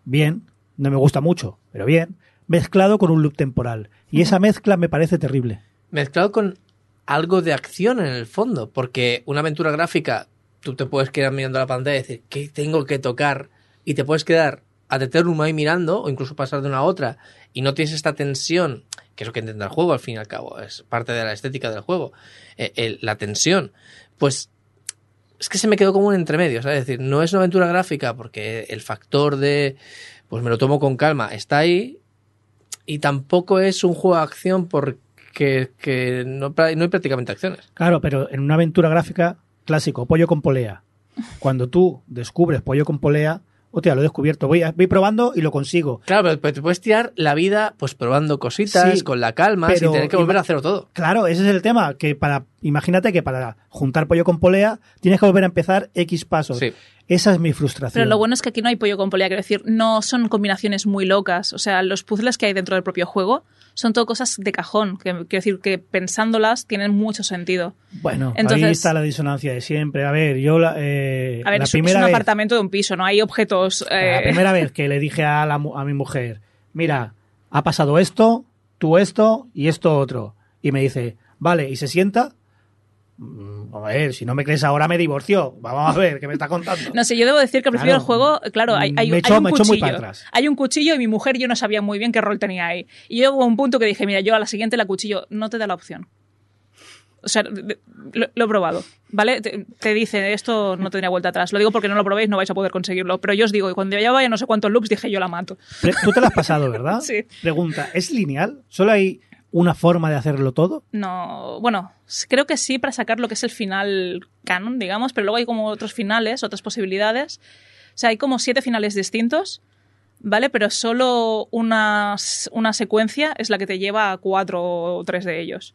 bien, no me gusta mucho, pero bien, mezclado con un loop temporal. Y esa mezcla me parece terrible. Mezclado con algo de acción en el fondo, porque una aventura gráfica, tú te puedes quedar mirando la pantalla y decir, ¿qué tengo que tocar? Y te puedes quedar a eternum ahí mirando, o incluso pasar de una a otra, y no tienes esta tensión, que es lo que intenta el juego al fin y al cabo, es parte de la estética del juego, el- la tensión. Pues es que se me quedó como un entremedio, ¿sabes? Es decir, no es una aventura gráfica porque el factor de, pues me lo tomo con calma, está ahí, y tampoco es un juego de acción porque que no, pra- no hay prácticamente acciones. Claro, pero en una aventura gráfica clásico, pollo con polea. Cuando tú descubres pollo con polea, hostia, lo he descubierto, voy, a- voy probando y lo consigo. Claro, pero, pero te puedes tirar la vida pues probando cositas, Sí, con la calma, pero sin tener que volver a hacerlo todo. Claro, ese es el tema, que para, imagínate que para juntar pollo con polea tienes que volver a empezar X pasos. Sí. Esa es mi frustración. Pero lo bueno es que aquí no hay pollo con polea, quiero decir, no son combinaciones muy locas. O sea, los puzzles que hay dentro del propio juego son todo cosas de cajón. Que, quiero decir que pensándolas tienen mucho sentido. Bueno, ahí Entonces- está la disonancia de siempre. A ver, yo la, eh, A ver, la es, es primera un vez, apartamento de un piso, no hay objetos. la eh, primera vez [LAUGHS] que le dije a, la mu- a mi mujer, mira, ha pasado esto, tú esto y esto otro. Y me dice, vale, y se sienta. Mm, A ver, si no me crees ahora me divorció. Vamos a ver, ¿qué me está contando? [LAUGHS] No sé, yo debo decir que al principio del juego, claro, hay, hay, Me hay echó- un me echó muy cuchillo. para atrás. Hay un cuchillo y mi mujer yo no sabía muy bien qué rol tenía ahí. Y yo hubo un punto que dije, mira, yo a la siguiente la cuchillo, no te da la opción. O sea, lo, lo he probado, ¿vale? Te, te dice, esto no tendría vuelta atrás. Lo digo porque no lo probéis, no vais a poder conseguirlo. Pero yo os digo, cuando ya vaya no sé cuántos loops, dije, yo la mato. Tú te la has pasado, ¿verdad? [LAUGHS] Sí. Pregunta, ¿es lineal? ¿Solo hay una forma de hacerlo todo? No, bueno, creo que sí para sacar lo que es el final canon, digamos, pero luego hay como otros finales, otras posibilidades. O sea, hay como siete finales distintos, ¿vale? Pero solo una, una secuencia es la que te lleva a cuatro o tres de ellos.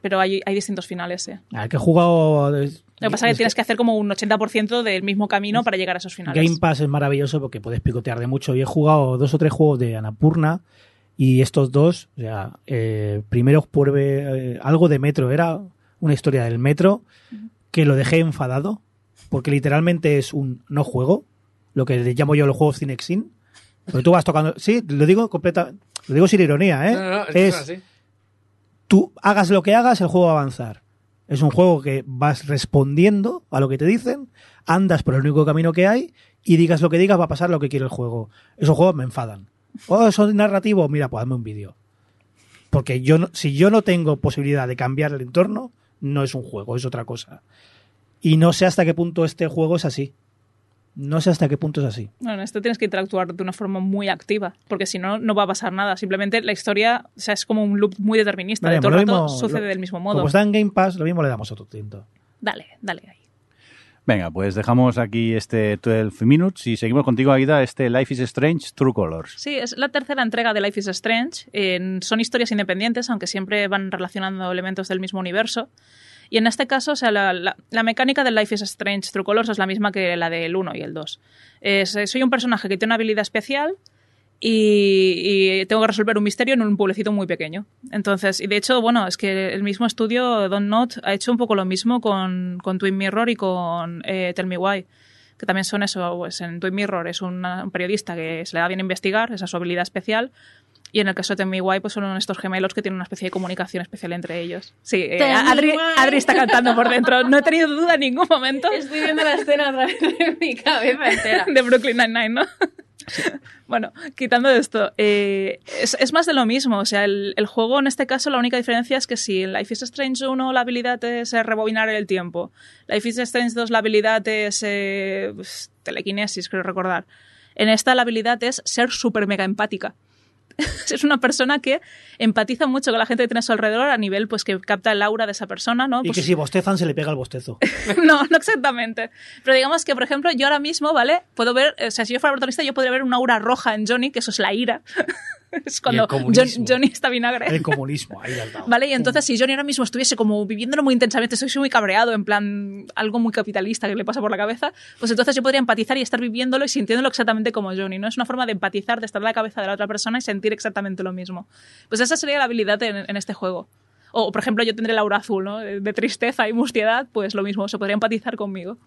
Pero hay, hay distintos finales, ¿eh? Al que he jugado... Lo que pasa es que tienes que hacer como un 80% del mismo camino para llegar a esos finales. Game Pass es maravilloso porque puedes picotear de mucho. Y he jugado dos o tres juegos de Anapurna y estos dos, o sea, eh, primero pruebe eh, algo de Metro, era una historia del metro, que lo dejé enfadado, porque literalmente es un no juego, lo que le llamo yo los juegos Cinexin. Porque tú vas tocando. Sí, lo digo completa, lo digo sin ironía, ¿eh? No, no, no, es, es así. tú hagas lo que hagas, el juego va a avanzar. Es un juego que vas respondiendo a lo que te dicen, andas por el único camino que hay y digas lo que digas, va a pasar lo que quiere el juego. Esos juegos me enfadan. Oh, eso es narrativo, mira, pues hazme un vídeo. Porque yo no- si yo no tengo posibilidad de cambiar el entorno, no es un juego, es otra cosa. Y no sé hasta qué punto este juego es así. No sé hasta qué punto es así. Bueno, en esto tienes que interactuar de una forma muy activa, porque si no, no va a pasar nada. Simplemente la historia o sea, es como un loop muy determinista. de Veremos, todo el rato mismo- sucede lo- del mismo modo. Como está en Game Pass, lo mismo le damos otro tinto. Dale, dale ahí. Venga, pues dejamos aquí este 12 Minutes y seguimos contigo, Aida, este Life is Strange True Colors. Sí, es la tercera entrega de Life is Strange. Son historias independientes, aunque siempre van relacionando elementos del mismo universo. Y en este caso, o sea, la, mecánica de Life is Strange True Colors es la misma que la del 1 y el 2. Es, eh, soy un personaje que tiene una habilidad especial y, y tengo que resolver un misterio en un pueblecito muy pequeño. Entonces, y de hecho, bueno, es que el mismo estudio, Don't Not, ha hecho un poco lo mismo con, con Twin Mirror y con eh, Tell Me Why que también son eso, pues en Twin Mirror es una- un periodista que se le da bien investigar, esa es su habilidad especial, y en el caso de Tell Me Why, pues son estos gemelos que tienen una especie de comunicación especial entre ellos. Sí, eh, Adri. Adri está cantando por dentro, no he tenido duda en ningún momento Estoy viendo la escena a través de mi cabeza entera. [LAUGHS] de Brooklyn Nine-Nine, ¿no? Bueno, quitando esto, eh, es, más de lo mismo. O sea, el, el juego en este caso, la única diferencia es que si en Life is Strange 1 la habilidad es eh, rebobinar el tiempo, Life is Strange 2 la habilidad es eh, pues, telequinesis, creo recordar. En esta la habilidad es ser súper mega empática. [LAUGHS] es una persona que empatiza mucho con la gente que tiene a su alrededor a nivel pues que capta el aura de esa persona, ¿no? Y Pues- que si bostezan se le pega el bostezo. [LAUGHS] no, no exactamente. Pero digamos que, por ejemplo, yo ahora mismo, ¿vale? Puedo ver, o sea, si yo fuera protagonista, yo podría ver una aura roja en Johnny, que eso es la ira. [LAUGHS] [LAUGHS] es cuando. John- Johnny está vinagre. El comunismo, ahí al lado. [LAUGHS] ¿Vale? Y entonces, si Johnny ahora mismo estuviese como viviéndolo muy intensamente, estoy muy cabreado, en plan algo muy capitalista que le pasa por la cabeza, pues entonces yo podría empatizar y estar viviéndolo y sintiéndolo exactamente como Johnny, ¿no? Es una forma de empatizar, de estar en la cabeza de la otra persona y sentir exactamente lo mismo. Pues esa sería la habilidad en, en este juego. O, por ejemplo, yo tendré el aura azul, ¿no? De tristeza y mustiedad, pues lo mismo, se podría empatizar conmigo.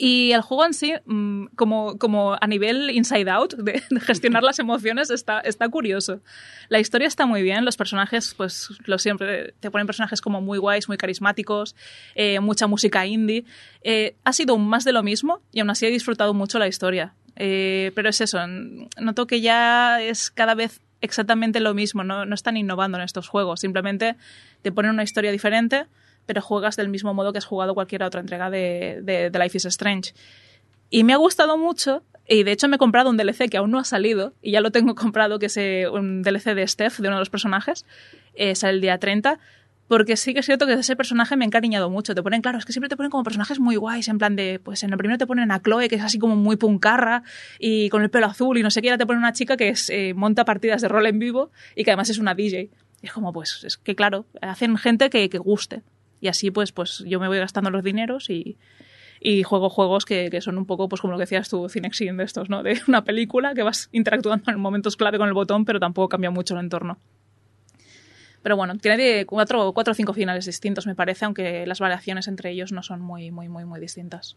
Y el juego en sí, mm, como, como a nivel inside out, de, [LAUGHS] de gestionar las emociones, está, está curioso. La historia está muy bien, los personajes, pues lo siempre, te ponen personajes como muy guays, muy carismáticos, eh, mucha música indie. Eh, ha sido más de lo mismo y aún así he disfrutado mucho la historia. Eh, pero es eso, noto que ya es cada vez exactamente lo mismo, no, no están innovando en estos juegos, simplemente te ponen una historia diferente, pero juegas del mismo modo que has jugado cualquier otra entrega de, de- Life is Strange. Y me ha gustado mucho, y de hecho me he comprado un DLC que aún no ha salido, y ya lo tengo [LAUGHS] comprado, que es eh, un DLC de Steph, de uno de los personajes, eh, sale el día 30, porque sí que es cierto que ese personaje me he encariñado mucho. Te ponen, claro, es que siempre te ponen como personajes muy guays, en plan de, pues en el primero te ponen a Chloe, que es así como muy puncarra, y con el pelo azul, y no sé qué, ahora te ponen una chica que es, eh, monta partidas de rol en vivo, y que además es una DJ. Es como, pues, es que claro, hacen gente que, que guste. Y así, pues, pues yo me voy gastando los dineros y, y juego juegos que, que son un poco, pues como lo que decías tú, Cinexin de estos, ¿no? De [LAUGHS] una película que vas interactuando en momentos clave con el botón, pero tampoco cambia mucho el entorno. Pero bueno, tiene cuatro, cuatro o cinco finales distintos, me parece, aunque las variaciones entre ellos no son muy, muy, muy, muy distintas.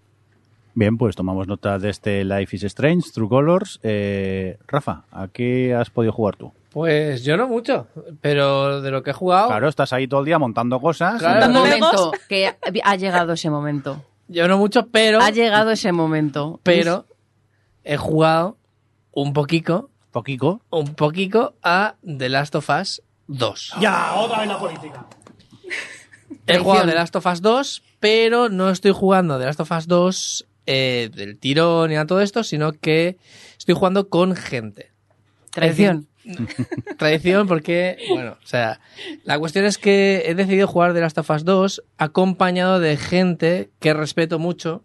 Bien, pues tomamos nota de este Life is Strange True Colors. Eh, Rafa, ¿a qué has podido jugar tú? Pues yo no mucho, pero de lo que he jugado, Claro, estás ahí todo el día montando cosas. Claro. Un Montando momento, Legos. que ha llegado ese momento. yo no mucho, pero, Ha llegado ese momento. pero he jugado un poquito, Poquico. un poquito a The Last of Us 2. Ya, otra vez la política. He jugado. The Last of Us 2, pero no estoy jugando The Last of Us 2 eh, del tirón ni a todo esto, sino que estoy jugando con gente. Traición. [LAUGHS] Tradición porque, bueno, o sea, la cuestión es que he decidido jugar The Last of Us 2 acompañado de gente que respeto mucho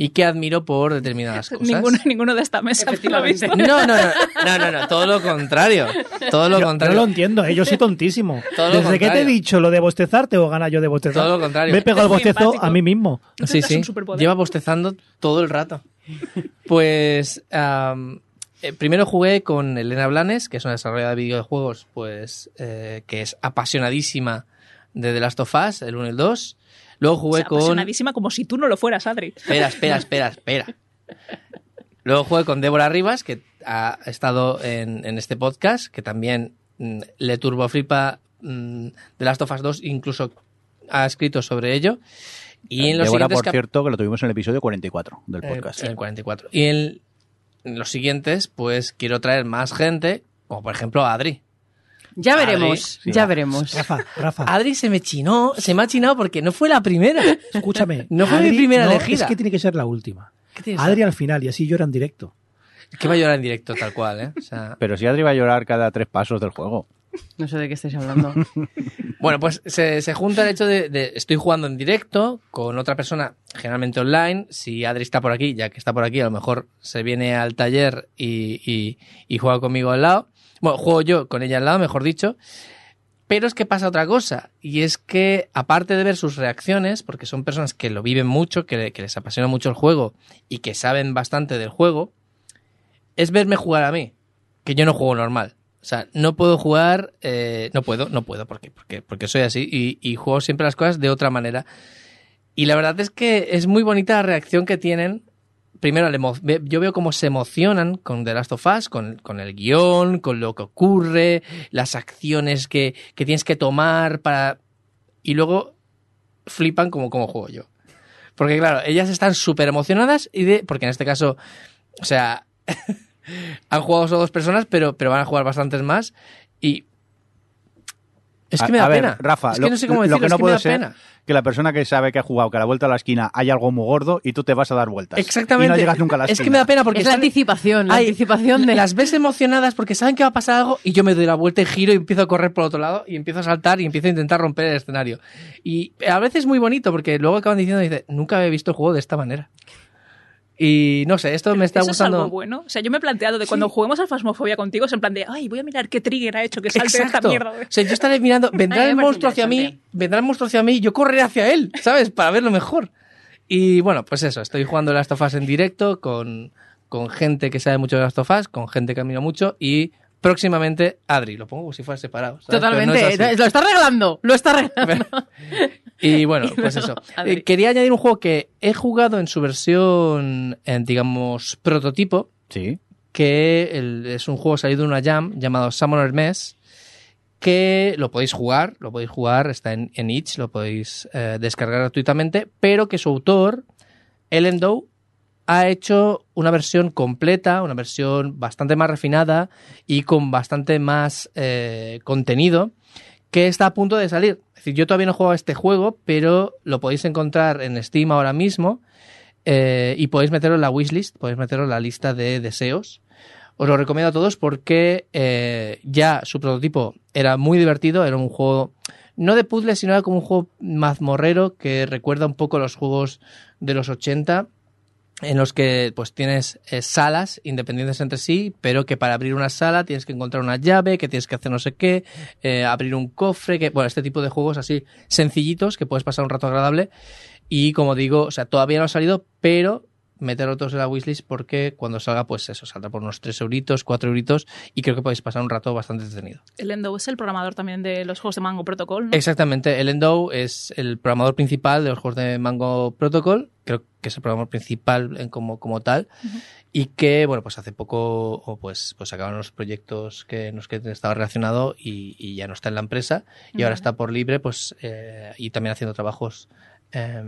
y que admiro por determinadas [LAUGHS] cosas. Ninguno, ninguno de esta mesa lo visto. No, no, no, [LAUGHS] no, no, no, todo lo contrario. Todo lo Yo, yo contrario. lo entiendo, eh, yo soy tontísimo. [LAUGHS] Todo Desde que te he contrario. dicho lo de bostezar, tengo ganas yo de bostezar. Todo lo contrario. Me he pegado el bostezo empático. a mí mismo. Sí, sí. Lleva bostezando todo el rato. Pues eh, primero jugué con Elena Blanes, que es una desarrolladora de videojuegos, pues eh, que es apasionadísima de The Last of Us, el 1 y el 2. Luego O jugué sea, con... apasionadísima como si tú no lo fueras, Adri. Espera, espera, espera, espera. Luego jugué con Débora Rivas, que ha estado en, en este podcast, que también mm, le turboflipa mm, The Last of Us 2, incluso ha escrito sobre ello. Y en los Débora, siguientes por cierto, que lo tuvimos en el episodio 44 del eh, podcast. en el 44. Y en, en los siguientes, pues quiero traer más gente, como por ejemplo a Adri. Ya Adri, veremos, sí, ya va. veremos. Rafa, Rafa, Adri se me chinó, se me ha chinado porque no fue la primera. escúchame. [LAUGHS] No fue mi primera no, elegida. Es que tiene que ser la última. Adri al final y así llora en directo. Que va a llorar en directo, tal cual, ¿eh? O sea, Pero si Adri va a llorar cada tres pasos del juego. No sé de qué estáis hablando. [LAUGHS] Bueno, pues se, se junta el hecho de, de estoy jugando en directo con otra persona, generalmente online. Si Adri está por aquí, ya que está por aquí, a lo mejor se viene al taller y, y- y juega conmigo al lado. Bueno, juego yo con ella al lado, mejor dicho. Pero es que pasa otra cosa, y es que aparte de ver sus reacciones, porque son personas que lo viven mucho, que, les apasiona mucho el juego y que saben bastante del juego, es verme jugar a mí, que yo no juego normal. O sea, no puedo jugar, eh, no puedo, no puedo, porque, porque, porque soy así y, y juego siempre las cosas de otra manera. Y la verdad es que es muy bonita la reacción que tienen. Primero, yo veo cómo se emocionan con The Last of Us, con, con el guion, con lo que ocurre, las acciones que, que tienes que tomar para... Y luego flipan como, como juego yo. Porque claro, ellas están súper emocionadas y de... Porque en este caso, o sea, [LAUGHS] han jugado solo dos personas, pero, pero van a jugar bastantes más. Y... Es que me da a ver, pena. Rafa, es que lo, no sé cómo lo decirlo, que es no me puede da ser pena. que la persona que sabe que ha jugado, que a la vuelta a la esquina hay algo muy gordo y tú te vas a dar vueltas. Exactamente. Y no llegas nunca a la Es esquina. que me da pena porque es la están- anticipación, la Ay, anticipación de... Las ves emocionadas porque saben que va a pasar algo y yo me doy la vuelta y giro y empiezo a correr por otro lado y empiezo a saltar y empiezo a intentar romper el escenario. Y a veces es muy bonito porque luego acaban diciendo, dice, nunca había visto el juego de esta manera. Y no sé, esto me está Eso gustando. es algo bueno. O sea, yo me he planteado de cuando juguemos a Fasmofobia contigo, es en plan de, ay, voy a mirar qué trigger ha hecho que salte esta Exacto. mierda. O sea, yo estaré mirando, [LAUGHS] vendrá Ay, el monstruo hacia mí, vendrá el monstruo hacia mí y yo correré hacia él, ¿sabes? Para verlo mejor. Y bueno, pues eso, estoy jugando Last of Us en directo con, con gente que sabe mucho de Last of Us, con gente que admiro mucho y próximamente Adri, lo pongo como si fuera separado. ¿sabes? Pero no Totalmente, es lo está regalando, lo está regalando. [LAUGHS] Y bueno, [LAUGHS] Y pues eso. Adri. Eh, quería añadir un juego que he jugado en su versión, eh, digamos, prototipo, Sí. que el- es un juego salido de una jam llamado Summoner Mess, que lo podéis jugar, lo podéis jugar, está en, en itch, lo podéis eh, descargar gratuitamente, pero que su autor, Ellen Doe, ha hecho una versión completa, una versión bastante más refinada y con bastante más eh, contenido, que está a punto de salir. Es decir, yo todavía no he jugado a este juego, pero lo podéis encontrar en Steam ahora mismo eh, y podéis meterlo en la wishlist, podéis meterlo en la lista de deseos. Os lo recomiendo a todos porque eh, ya su prototipo era muy divertido, era un juego no de puzzles, sino era como un juego mazmorrero que recuerda un poco los juegos de los 80 en los que pues tienes eh, salas independientes entre sí, pero que para abrir una sala tienes que encontrar una llave, que tienes que hacer no sé qué, eh, abrir un cofre, que bueno, este tipo de juegos así sencillitos que puedes pasar un rato agradable. Y como digo, o sea, todavía no ha salido, pero meterlo todos en la wishlist porque cuando salga, pues eso, saldrá por unos 3 euritos, 4 euritos y creo que podéis pasar un rato bastante entretenido. El Endo es el programador también de los juegos de Mango Protocol, ¿no? Exactamente, el Endo es el programador principal de los juegos de Mango Protocol, creo que es el programador principal como, como tal, y que, bueno, pues hace poco o pues, pues acabaron los proyectos que en los que estaba relacionado y, y ya no está en la empresa, y ahora Vale. está por libre, pues, eh, y también haciendo trabajos eh,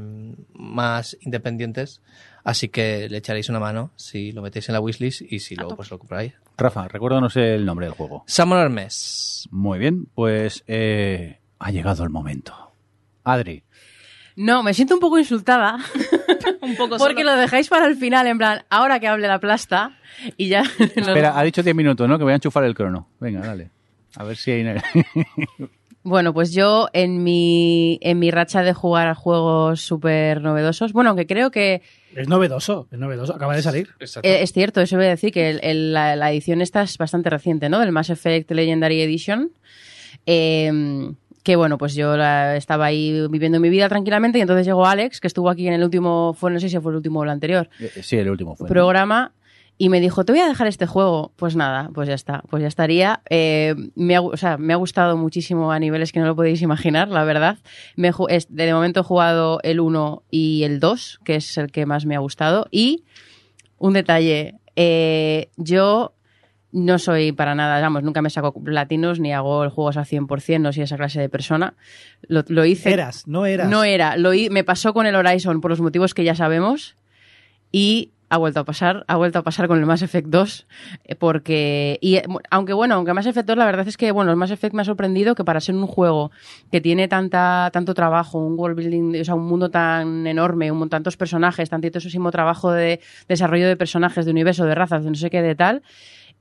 más independientes, así que le echaréis una mano si lo metéis en la wishlist y si luego pues lo compráis. Rafa, recuérdanos el nombre del juego. Summoner Mess. Muy bien, pues eh, ha llegado el momento. Adri, No, me siento un poco insultada [LAUGHS] Un poco porque solo. lo dejáis para el final, en plan, ahora que hable la plasta y ya... espera, ha dicho 10 minutos, ¿no? Que voy a enchufar el crono. Venga, dale. A ver si hay... [LAUGHS] Bueno, pues yo en mi, en mi racha de jugar a juegos súper novedosos, bueno, aunque creo que Es novedoso, es novedoso, acaba de salir. eh, es cierto, eso voy a decir, que el- el- la, la edición esta es bastante reciente, ¿no? Del Mass Effect Legendary Edition. Eh, que bueno, pues yo la- estaba ahí viviendo mi vida tranquilamente y entonces llegó Alex, que estuvo aquí en el último, fue no sé si fue el último o el anterior, Eh, sí, el último fue. ¿no? programa y me dijo, te voy a dejar este juego. Pues nada, pues ya está, pues ya estaría. Eh, me, ha, o sea, me ha gustado muchísimo a niveles que no lo podéis imaginar, la verdad. Me, de momento he jugado el 1 y el 2, que es el que más me ha gustado. Y un detalle, eh, yo no soy para nada, vamos, nunca me saco platinos ni hago juegos al 100%, no soy esa clase de persona. Lo, lo hice... Eras, no eras. No era, lo me pasó con el Horizon por los motivos que ya sabemos y ha vuelto a pasar, ha vuelto a pasar con el Mass Effect 2 eh, porque y eh, aunque bueno, aunque Mass Effect 2 la verdad es que bueno, el Mass Effect me ha sorprendido que para ser un juego que tiene tanta tanto trabajo, un world building, o sea, un mundo tan enorme, un tantos personajes, tantísimo trabajo de desarrollo de personajes, de universo, de razas, de no sé qué de tal,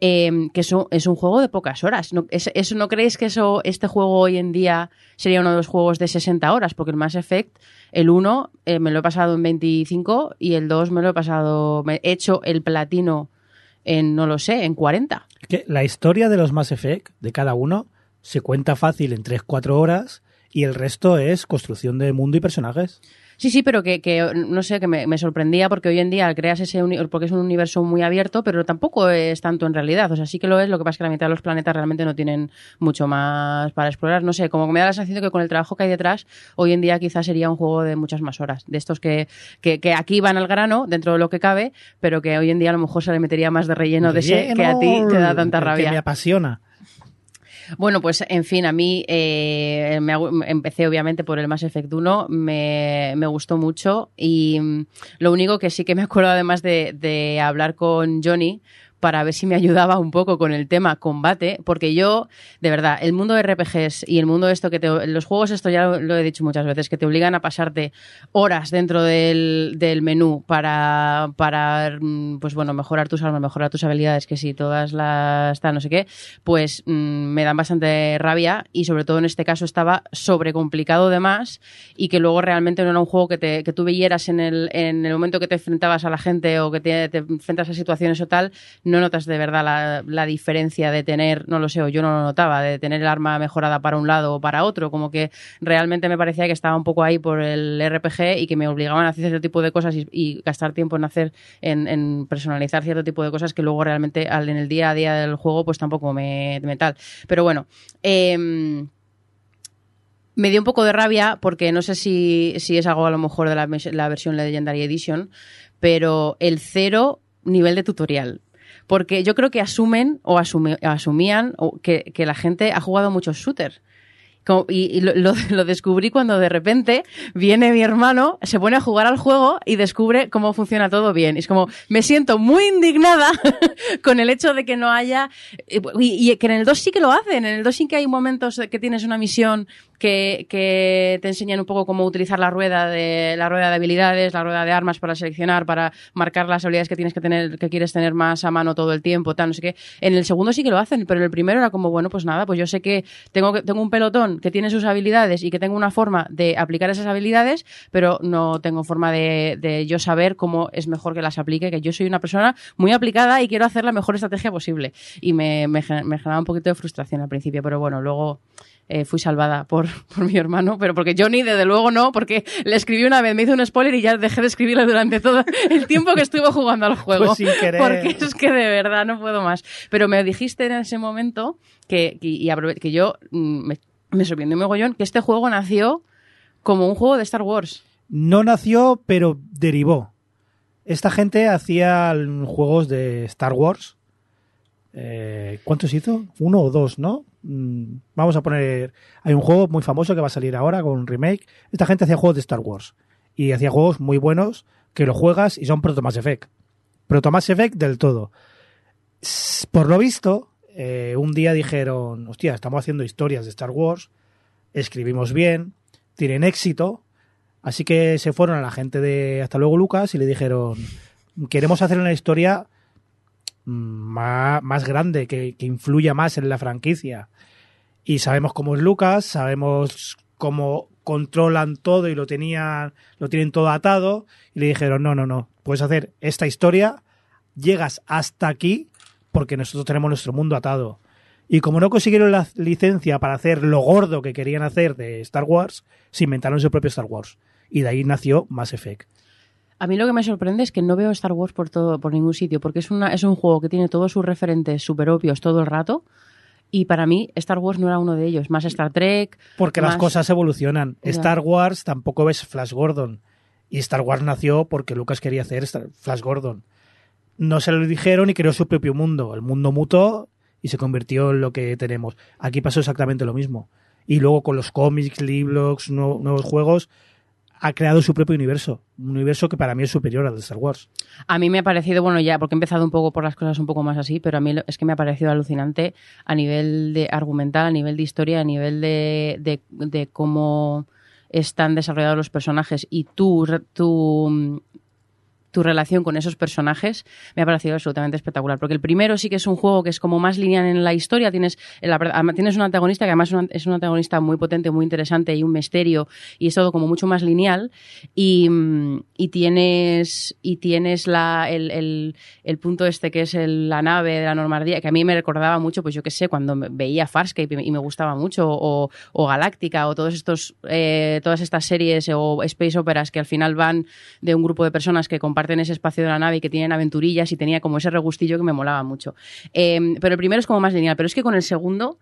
eh, que eso es un juego de pocas horas. No, es- eso, ¿No creéis que eso, este juego hoy en día sería uno de los juegos de 60 horas? Porque el Mass Effect, el 1 eh, me lo he pasado en 25 y el 2 me lo he pasado, me he hecho el platino en, no lo sé, en 40. Es que la historia de los Mass Effect, de cada uno, se cuenta fácil en 3-4 horas y el resto es construcción de mundo y personajes. Sí, sí, pero que, que, no sé, que me, me sorprendía porque hoy en día creas ese porque es un universo muy abierto, pero tampoco es tanto en realidad. O sea, sí que lo es, lo que pasa es que la mitad de los planetas realmente no tienen mucho más para explorar. No sé, como me da la sensación que con el trabajo que hay detrás, hoy en día quizás sería un juego de muchas más horas. De estos que, que, que aquí van al grano, dentro de lo que cabe, pero que hoy en día a lo mejor se le metería más de relleno de ese que a ti te da tanta El Que rabia. me apasiona. Bueno, pues en fin, a mí eh, me empecé obviamente por el Mass Effect 1, me, me gustó mucho y mm, lo único que sí que me [LAUGHS] acuerdo además de, de hablar con Johnny para ver si me ayudaba un poco con el tema combate, porque yo, de verdad, el mundo de RPGs y el mundo de esto que te, los juegos, esto ya lo, he dicho muchas veces, que te obligan a pasarte horas dentro del, del menú para, para, mm, pues bueno, mejorar tus armas, mejorar tus habilidades, que si todas las, tal, no sé qué, pues mm, me dan bastante rabia y sobre todo en este caso estaba sobrecomplicado de más y que luego realmente no era un juego que, te, que tú veyeras en el, en el momento que te enfrentabas a la gente o que te, te enfrentas a situaciones o tal, no notas de verdad la, la diferencia de tener, no lo sé, o yo no lo notaba, de tener el arma mejorada para un lado o para otro, como que realmente me parecía que estaba un poco ahí por el RPG y que me obligaban a hacer cierto tipo de cosas y, gastar tiempo en hacer, en, personalizar cierto tipo de cosas que luego realmente al, en el día a día del juego pues tampoco me, me tal. Pero bueno, em, me dio un poco de rabia porque no sé si, si es algo a lo mejor de la versión Legendary Edition, pero el cero nivel de tutorial. Porque yo creo que asumen o asume- asumían que, la gente ha jugado muchos shooters. Y lo, descubrí cuando de repente viene mi hermano, se pone a jugar al juego y descubre cómo funciona todo bien. Y es como, me siento muy indignada [LAUGHS] con el hecho de que no haya... Y, y que en el 2 sí que lo hacen. En el 2 sí que hay momentos que tienes una misión que, te enseñan un poco cómo utilizar la rueda de la rueda de habilidades, la rueda de armas para seleccionar, para marcar las habilidades que tienes que tener, que quieres tener más a mano todo el tiempo, tal, no sé qué. En el segundo sí que lo hacen, pero en el primero era como, bueno, pues nada, pues yo sé que tengo, que- tengo un pelotón que tiene sus habilidades y que tengo una forma de aplicar esas habilidades, pero no tengo forma de, de yo saber cómo es mejor que las aplique, que yo soy una persona muy aplicada y quiero hacer la mejor estrategia posible. Y me, me, me generaba un poquito de frustración al principio, pero bueno, luego eh, fui salvada por, [LAUGHS] por mi hermano, pero porque Johnny, desde luego no, porque le escribí una vez, me hizo un spoiler y ya dejé de escribirle durante todo el tiempo que estuve jugando al juego. Pues sin querer. Porque es que de verdad no puedo más. Pero me dijiste en ese momento que, que, y que yo mm, me, me sorprendió mogollón que este juego nació como un juego de Star Wars. No nació, pero derivó. Esta gente hacía juegos de Star Wars. Eh, ¿Cuántos hizo? Uno o dos, ¿no? Mm, Vamos a poner. Hay un juego muy famoso que va a salir ahora con un remake. Esta gente hacía juegos de Star Wars. Y hacía juegos muy buenos que lo juegas y son Proto Mass Effect. Proto Mass Effect del todo. Por lo visto, eh, un día dijeron: Hostia, estamos haciendo historias de Star Wars. Escribimos bien. Tienen éxito. Así que se fueron a la gente de Hasta luego Lucas y le dijeron, queremos hacer una historia más, más grande, que, que influya más en la franquicia. Y sabemos cómo es Lucas, sabemos cómo controlan todo y lo tenían, lo tienen todo atado. Y le dijeron, no, no, no, puedes hacer esta historia, llegas hasta aquí porque nosotros tenemos nuestro mundo atado. Y como no consiguieron la licencia para hacer lo gordo que querían hacer de Star Wars, se inventaron su propio Star Wars. Y de ahí nació Mass Effect. A mí lo que me sorprende es que no veo Star Wars por todo, por ningún sitio, porque es una, es un juego que tiene todos sus referentes súper obvios todo el rato. Y para mí, Star Wars no era uno de ellos. Más Star Trek. Porque las cosas evolucionan. Ya. Star Wars tampoco ves Flash Gordon. Y Star Wars nació porque Lucas quería hacer Star- Flash Gordon. No se lo dijeron y creó su propio mundo. El mundo mutó y se convirtió en lo que tenemos. Aquí pasó exactamente lo mismo. Y luego con los cómics, libros, nuevo- nuevos juegos, ha creado su propio universo. Un universo que para mí es superior al de Star Wars. A mí me ha parecido, bueno, ya, porque he empezado un poco por las cosas un poco más así, pero a mí es que me ha parecido alucinante a nivel de argumental, a nivel de historia, a nivel de, de, cómo están desarrollados los personajes y tu, tu, tu relación con esos personajes me ha parecido absolutamente espectacular. Porque el primero sí que es un juego que es como más lineal en la historia. Tienes, tienes un antagonista que además es un- antagonista muy potente, muy interesante y un misterio y es todo como mucho más lineal. Y, y tienes, y tienes la, el, el, el punto este que es la nave de la Normandía, que a mí me recordaba mucho, pues yo qué sé, cuando veía Farscape y me, gustaba mucho, o, o Galáctica, o todos estos, eh, todas estas series o space operas que al final van de un grupo de personas que comparten ese espacio de la nave y que tienen aventurillas y tenía como ese regustillo que me molaba mucho. Eh, pero el primero es como más lineal, pero es que con el segundo,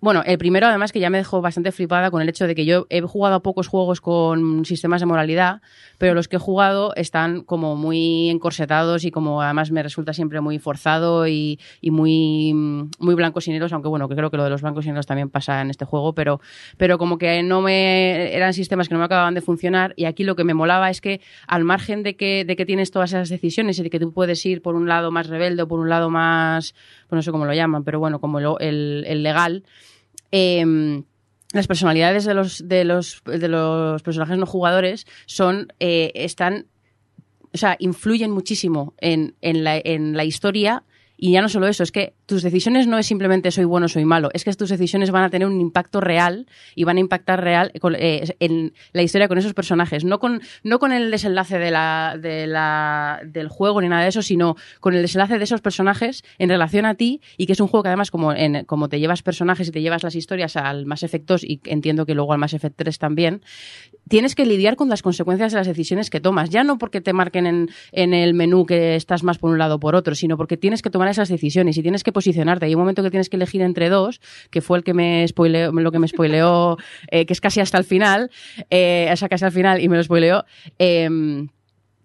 bueno, el primero además que ya me dejó bastante flipada con el hecho de que yo he jugado a pocos juegos con sistemas de moralidad, pero los que he jugado están como muy encorsetados y como además me resulta siempre muy forzado y, y muy, muy blancos y negros, aunque bueno, que creo que lo de los blancos y negros también pasa en este juego, pero, pero como que no me eran sistemas que no me acababan de funcionar y aquí lo que me molaba es que al margen de que, de que tienes todas esas decisiones y de que tú puedes ir por un lado más rebelde o por un lado más, pues no sé cómo lo llaman, pero bueno, como lo- el, legal, em, las personalidades de los, de los, de los personajes no jugadores son, eh, están, o sea, influyen muchísimo en, en, la, en la historia. Y ya no solo eso, es que tus decisiones no es simplemente soy bueno o soy malo, es que tus decisiones van a tener un impacto real y van a impactar real eh, en la historia con esos personajes, no con, no con el desenlace de la, de la, del juego ni nada de eso, sino con el desenlace de esos personajes en relación a ti y que es un juego que además como, en, como te llevas personajes y te llevas las historias al Mass Effect 2 y entiendo que luego al Mass Effect 3 también, tienes que lidiar con las consecuencias de las decisiones que tomas. Ya no porque te marquen en, en el menú que estás más por un lado o por otro, sino porque tienes que tomar esas decisiones y tienes que posicionarte. Hay un momento que tienes que elegir entre dos, que fue el que me spoileó, lo que me spoileó, eh, que es casi hasta el final, eh, o sea, casi al final y me lo spoileó. eh,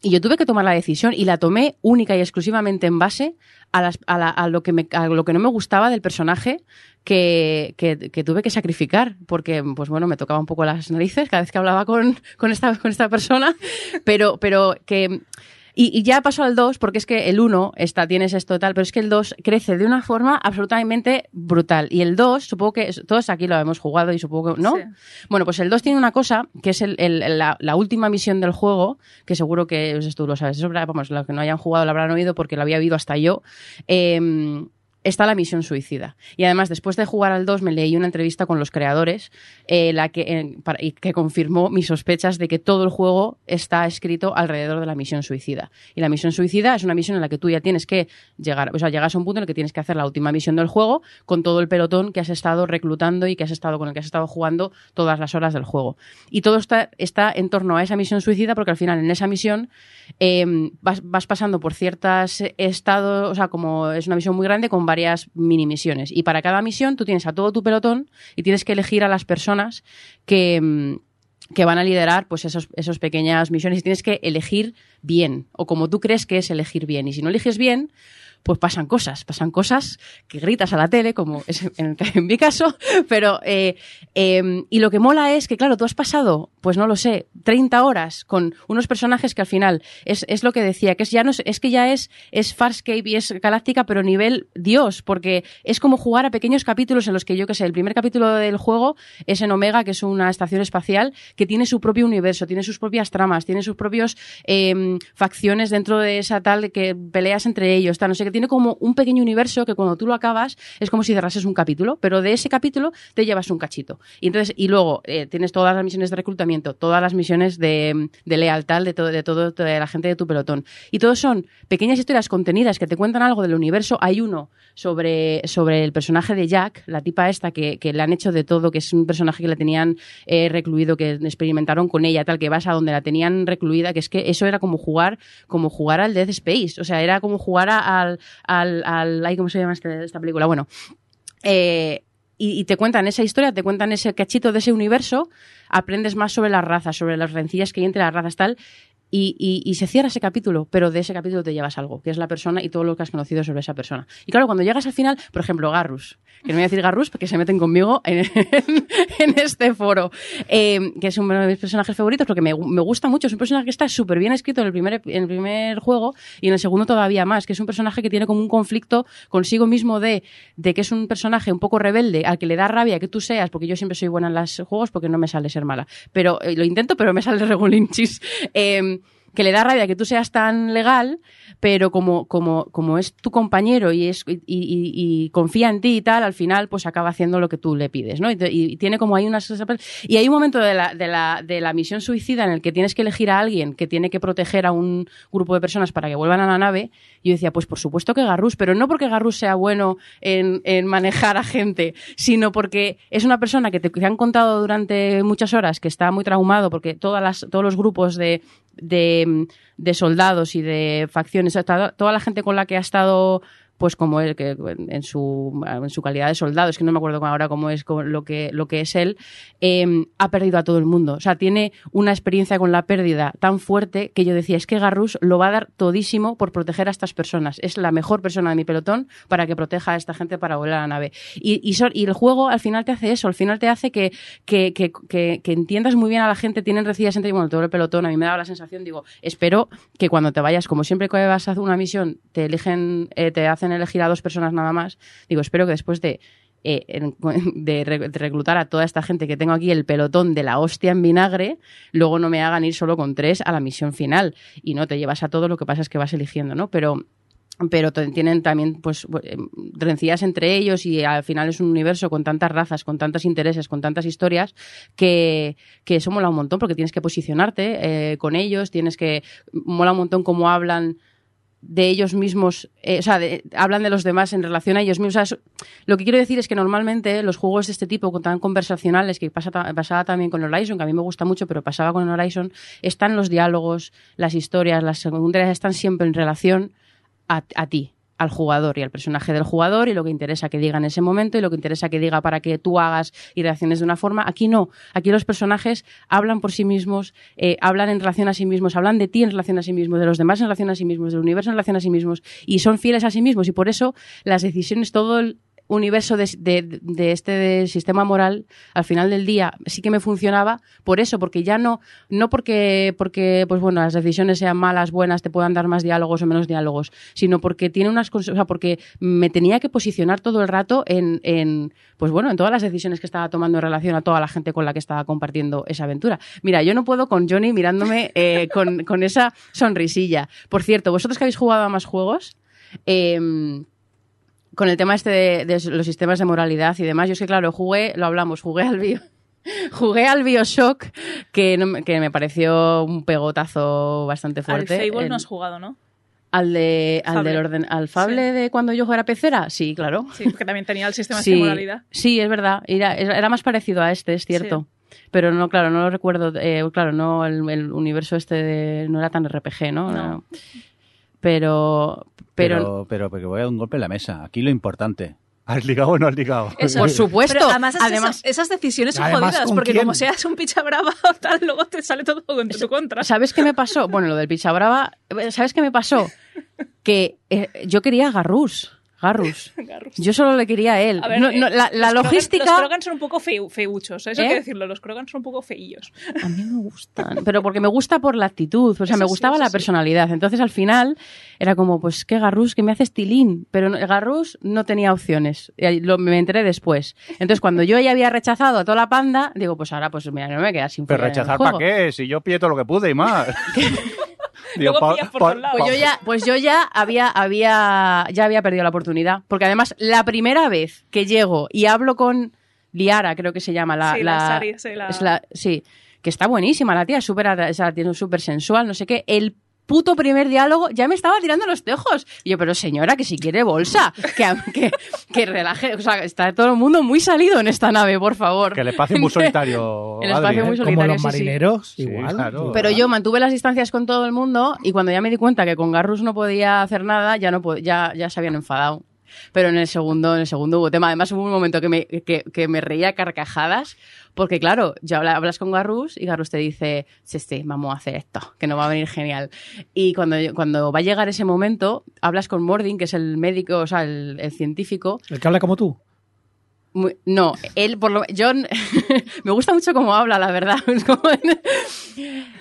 y yo tuve que tomar la decisión y la tomé única y exclusivamente en base a lo, que me, a lo que no me gustaba del personaje que, que- que tuve que sacrificar. Porque, pues bueno, me tocaba un poco las narices cada vez que hablaba con, con, esta, con esta persona. Pero, pero que. Y, y ya paso al 2, porque es que el 1 está, tienes esto tal, pero es que el 2 crece de una forma absolutamente brutal. Y el 2, supongo que todos aquí lo hemos jugado y supongo que, ¿no? Sí. Bueno, pues el 2 tiene una cosa, que es el- el- la, la última misión del juego, que seguro que pues, tú lo sabes. Eso, vamos, los que no hayan jugado lo habrán oído porque lo había oído hasta yo. Eh, está la misión suicida. Y además, después de jugar al 2, me leí una entrevista con los creadores eh, la que, y que confirmó mis sospechas de que todo el juego está escrito alrededor de la misión suicida. Y la misión suicida es una misión en la que tú ya tienes que llegar, o sea, llegas a un punto en el que tienes que hacer la última misión del juego con todo el pelotón que has estado reclutando y que has estado con el que has estado jugando todas las horas del juego. Y todo está, está en torno a esa misión suicida porque al final en esa misión eh, vas, vas pasando por ciertos estados, o sea, como es una misión muy grande con varias mini misiones. Y para cada misión tú tienes a todo tu pelotón y tienes que elegir a las personas que, mm, que van a liderar pues esos, esos pequeñas misiones y tienes que elegir bien o como tú crees que es elegir bien. Y si no eliges bien, pues pasan cosas, pasan cosas que gritas a la tele, como es en, mi caso, pero eh, eh, y lo que mola es que, claro, tú has pasado, pues no lo sé, 30 horas con unos personajes que al final es, es lo que decía, que es ya no es, es que ya es, es Farscape y es Galáctica, pero nivel Dios, porque es como jugar a pequeños capítulos en los que yo que sé, el primer capítulo del juego es en Omega, que es una estación espacial que tiene su propio universo, tiene sus propias tramas, tiene sus propios eh, facciones dentro de esa tal que peleas entre ellos, tal, no sé qué tiene como un pequeño universo que cuando tú lo acabas es como si cerrases un capítulo, pero de ese capítulo te llevas un cachito. Y entonces, y luego eh, tienes todas las misiones de reclutamiento, todas las misiones de, de lealtad de todo, de todo, de la gente de tu pelotón. Y todos son pequeñas historias contenidas que te cuentan algo del universo. Hay uno sobre, sobre el personaje de Jack, la tipa esta que, que le han hecho de todo, que es un personaje que la tenían eh, recluido, que experimentaron con ella, tal, que vas a donde la tenían recluida, que es que eso era como jugar, como jugar al Death Space. O sea, era como jugar al, al, al, ¿cómo se llama este- esta película? Bueno, eh, y, te cuentan esa historia, te cuentan ese cachito de ese universo, aprendes más sobre las razas, sobre las rencillas que hay entre las razas, tal, y, y- y se cierra ese capítulo, pero de ese capítulo te llevas algo, que es la persona y todo lo que has conocido sobre esa persona. Y claro, cuando llegas al final, por ejemplo, Garrus, que no voy a decir Garrus porque se meten conmigo en, en este foro, eh, que es uno de mis personajes favoritos porque me, me gusta mucho, es un personaje que está súper bien escrito en el, primer, en el primer juego y en el segundo todavía más, que es un personaje que tiene como un conflicto consigo mismo de, de que es un personaje un poco rebelde, al que le da rabia que tú seas, porque yo siempre soy buena en los juegos porque no me sale ser mala, pero eh, lo intento, pero me sale [LAUGHS] regulinchis. Eh, que le da rabia que tú seas tan legal, pero como, como, como es tu compañero y, es, y, confía en ti y tal, al final pues acaba haciendo lo que tú le pides, ¿no? Y, tiene como hay unas... Y hay un momento de la, de, la, de la misión suicida en el que tienes que elegir a alguien que tiene que proteger a un grupo de personas para que vuelvan a la nave. Y yo decía, pues por supuesto que Garrus, pero no porque Garrus sea bueno en, en manejar a gente, sino porque es una persona que te, han contado durante muchas horas que está muy traumado porque todas las, todos los grupos de, de soldados y de facciones, toda la gente con la que ha estado pues como él, que en su, en su calidad de soldado, es que no me acuerdo ahora cómo es lo que, lo que es él, eh, ha perdido a todo el mundo. O sea, tiene una experiencia con la pérdida tan fuerte que yo decía, es que Garrus lo va a dar todísimo por proteger a estas personas. Es la mejor persona de mi pelotón para que proteja a esta gente para volver a la nave. Y, y, el juego al final te hace eso, al final te hace que, que, que, que- entiendas muy bien a la gente, tienen rencillas entre, bueno, todo el pelotón, a mí me daba la sensación, digo, espero que cuando te vayas, como siempre que vas a hacer una misión, te eligen, eh, te hacen elegir a dos personas nada más, digo, espero que después de eh, [LAUGHS] de, re- de reclutar a toda esta gente que tengo aquí, el pelotón de la hostia en vinagre, luego no me hagan ir solo con tres a la misión final. Y no te llevas a todo, lo que pasa es que vas eligiendo, ¿no? Pero pero tienen también pues eh, rencillas entre ellos y al final es un universo con tantas razas, con tantos intereses, con tantas historias que, que eso mola un montón porque tienes que posicionarte eh, con ellos, tienes que mola un montón cómo hablan de ellos mismos, eh, o sea, de- hablan de los demás en relación a ellos mismos. O sea, lo que quiero decir es que normalmente los juegos de este tipo, tan conversacionales, que pasa, pasaba también con Horizon, que a mí me gusta mucho, pero pasaba con Horizon, están los diálogos, las historias, las secundarias están siempre en relación a ti, al jugador y al personaje del jugador y lo que interesa que diga en ese momento y lo que interesa que diga para que tú hagas y reacciones de una forma. Aquí no, aquí los personajes hablan por sí mismos, eh, hablan en relación a sí mismos, hablan de ti en relación a sí mismos, de los demás en relación a sí mismos, del universo en relación a sí mismos y son fieles a sí mismos y por eso las decisiones, todo el universo de, este sistema moral al final del día sí que me funcionaba por eso porque ya no no porque porque pues bueno las decisiones sean malas buenas te puedan dar más diálogos o menos diálogos sino porque tiene unas o sea porque me tenía que posicionar todo el rato en, en pues bueno en todas las decisiones que estaba tomando en relación a toda la gente con la que estaba compartiendo esa aventura. Mira yo no puedo con Johnny mirándome eh, con, con esa sonrisilla. Por cierto vosotros que habéis jugado a más juegos em, con el tema este de, de los sistemas de moralidad y demás, yo es que claro, jugué, lo hablamos, jugué al bio, [LAUGHS] jugué al Bioshock, que, no me- que me pareció un pegotazo bastante Al fuerte. Fable El- no has jugado, ¿no? al de, al Fable. del orden, al Fable Sí. de cuando yo era pecera, sí, claro. Sí, porque también tenía el sistema [LAUGHS] Sí, de moralidad. sí, es verdad. Era, era más parecido a este, es cierto. Pero no, claro, no lo recuerdo. eh, claro, no, el, el universo este de- no era tan RPG, ¿no? No. Pero, pero, Pero, pero, porque voy a dar un golpe en la mesa. Aquí lo importante. ¿Has ligado o no has ligado? Eso. por supuesto. Pero además, esas- además, esas decisiones son Además, jodidas, ¿con porque quién? como seas un picha brava o tal, luego te sale todo en tu contra. ¿Sabes qué me pasó? Bueno, lo del Picha Brava, ¿sabes qué me pasó? Que eh, yo quería a Garrus. Garrus. [LAUGHS] Garrus. Yo solo le quería a él. A ver, No, eh, no, la, la los Krogan- logística. los Krogan son un poco feu- feuchos, eso ¿Eh? hay que decirlo. Los Krogan son un poco feillos. A mí me gustan. [LAUGHS] Pero porque me gusta por la actitud. O sea, Eso me sí, gustaba eso la sí. personalidad. Entonces al final era como, pues, ¿qué Garrus? Que me haces tilín. Pero no- Garrus no tenía opciones. Y ahí lo- me enteré después. Entonces cuando yo ya había rechazado a toda la panda, digo, pues ahora, pues mira, no me queda sin Pero rechazar para qué, si yo pillé todo lo que pude y más. [LAUGHS] Digo, Luego pa- pillas por pa- todos lados. Pues yo ya, pues yo ya había, había, ya había perdido la oportunidad. Porque además, la primera vez que llego y hablo con Liara, creo que se llama la. Sí, la Sari, sí, la- es la- sí, que está buenísima la tía, es súper, o sea, tiene un súper sensual, no sé qué. El puto primer diálogo ya me estaba tirando los tejos. Y yo, pero señora, que si quiere bolsa, que, [LAUGHS] que, que relaje. O sea, está todo el mundo muy salido en esta nave, por favor. Que el espacio es muy [LAUGHS] solitario. El espacio Adri, muy ¿eh? Como solitario, los sí, marineros, Sí, igual. claro. Pero yo mantuve las distancias con todo el mundo y cuando ya me di cuenta que con Garrus no podía hacer nada, ya no po- ya, ya se habían enfadado. Pero en el segundo, en el segundo hubo tema. Además hubo un momento que me, que, que me reía a carcajadas, porque claro, ya habla- hablas con Garrus y Garrus te dice, sí, sí, vamos a hacer esto, que nos va a venir genial. Y cuando, cuando va a llegar ese momento, hablas con Mordin, que es el médico, o sea, el, el científico, El que habla como tú. Muy- no, él por lo yo [LAUGHS] me gusta mucho cómo habla, la verdad. [LAUGHS]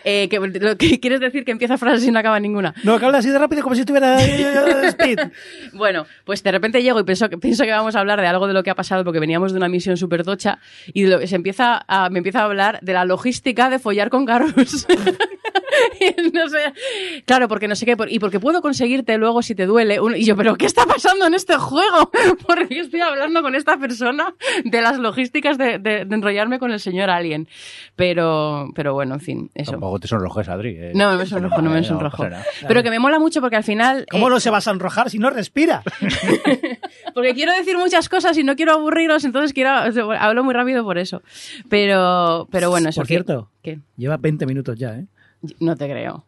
Eh, que, lo que quieres decir que empieza frases y no acaba ninguna. No, que habla así de rápido como si estuviera eh, speed. [LAUGHS] Bueno, pues de repente llego y pienso que, pienso que vamos a hablar de algo de lo que ha pasado porque veníamos de una misión súper tocha y de lo- se empieza a, me empieza a hablar de la logística de follar con Garrus. Y no sé, claro, porque no sé qué, por- y porque puedo conseguirte luego si te duele. un- y yo, pero ¿qué está pasando en este juego? Porque estoy hablando con esta persona de las logísticas de, de- de enrollarme con el señor Alien. Pero, pero bueno, en fin, eso. Tampoco te sonrojes, Adri. eh. No me sonrojo, no me sonrojo. Pero que me mola mucho porque al final. ¿Cómo eh, no se va a sonrojar si no respira? [LAUGHS] Porque quiero decir muchas cosas y no quiero aburriros, entonces quiero hablo muy rápido por eso. Pero, pero bueno, eso. Por cierto, que- lleva 20 minutos ya, ¿eh? no te creo.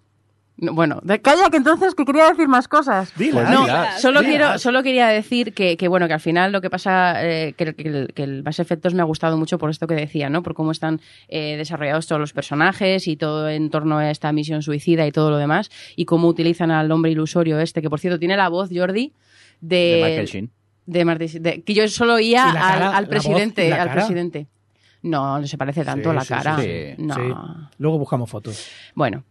No, bueno, de- calla que entonces que quería decir más cosas. Dila, Pues No, solo quiero, solo quería decir que, que, bueno, que al final lo que pasa, eh, que, el- que el, que el Mass Effectos me ha gustado mucho por esto que decía, ¿no? Por cómo están eh, desarrollados todos los personajes y todo en torno a esta misión suicida y todo lo demás, y cómo utilizan al hombre ilusorio este, que por cierto tiene la voz, Jordi, de, De Michael Sheen. de que yo solo oía ¿Y la al, presidente, al presidente. No, no se parece tanto Sí, la sí, cara. sí, sí. No. Sí. Luego buscamos fotos. Bueno.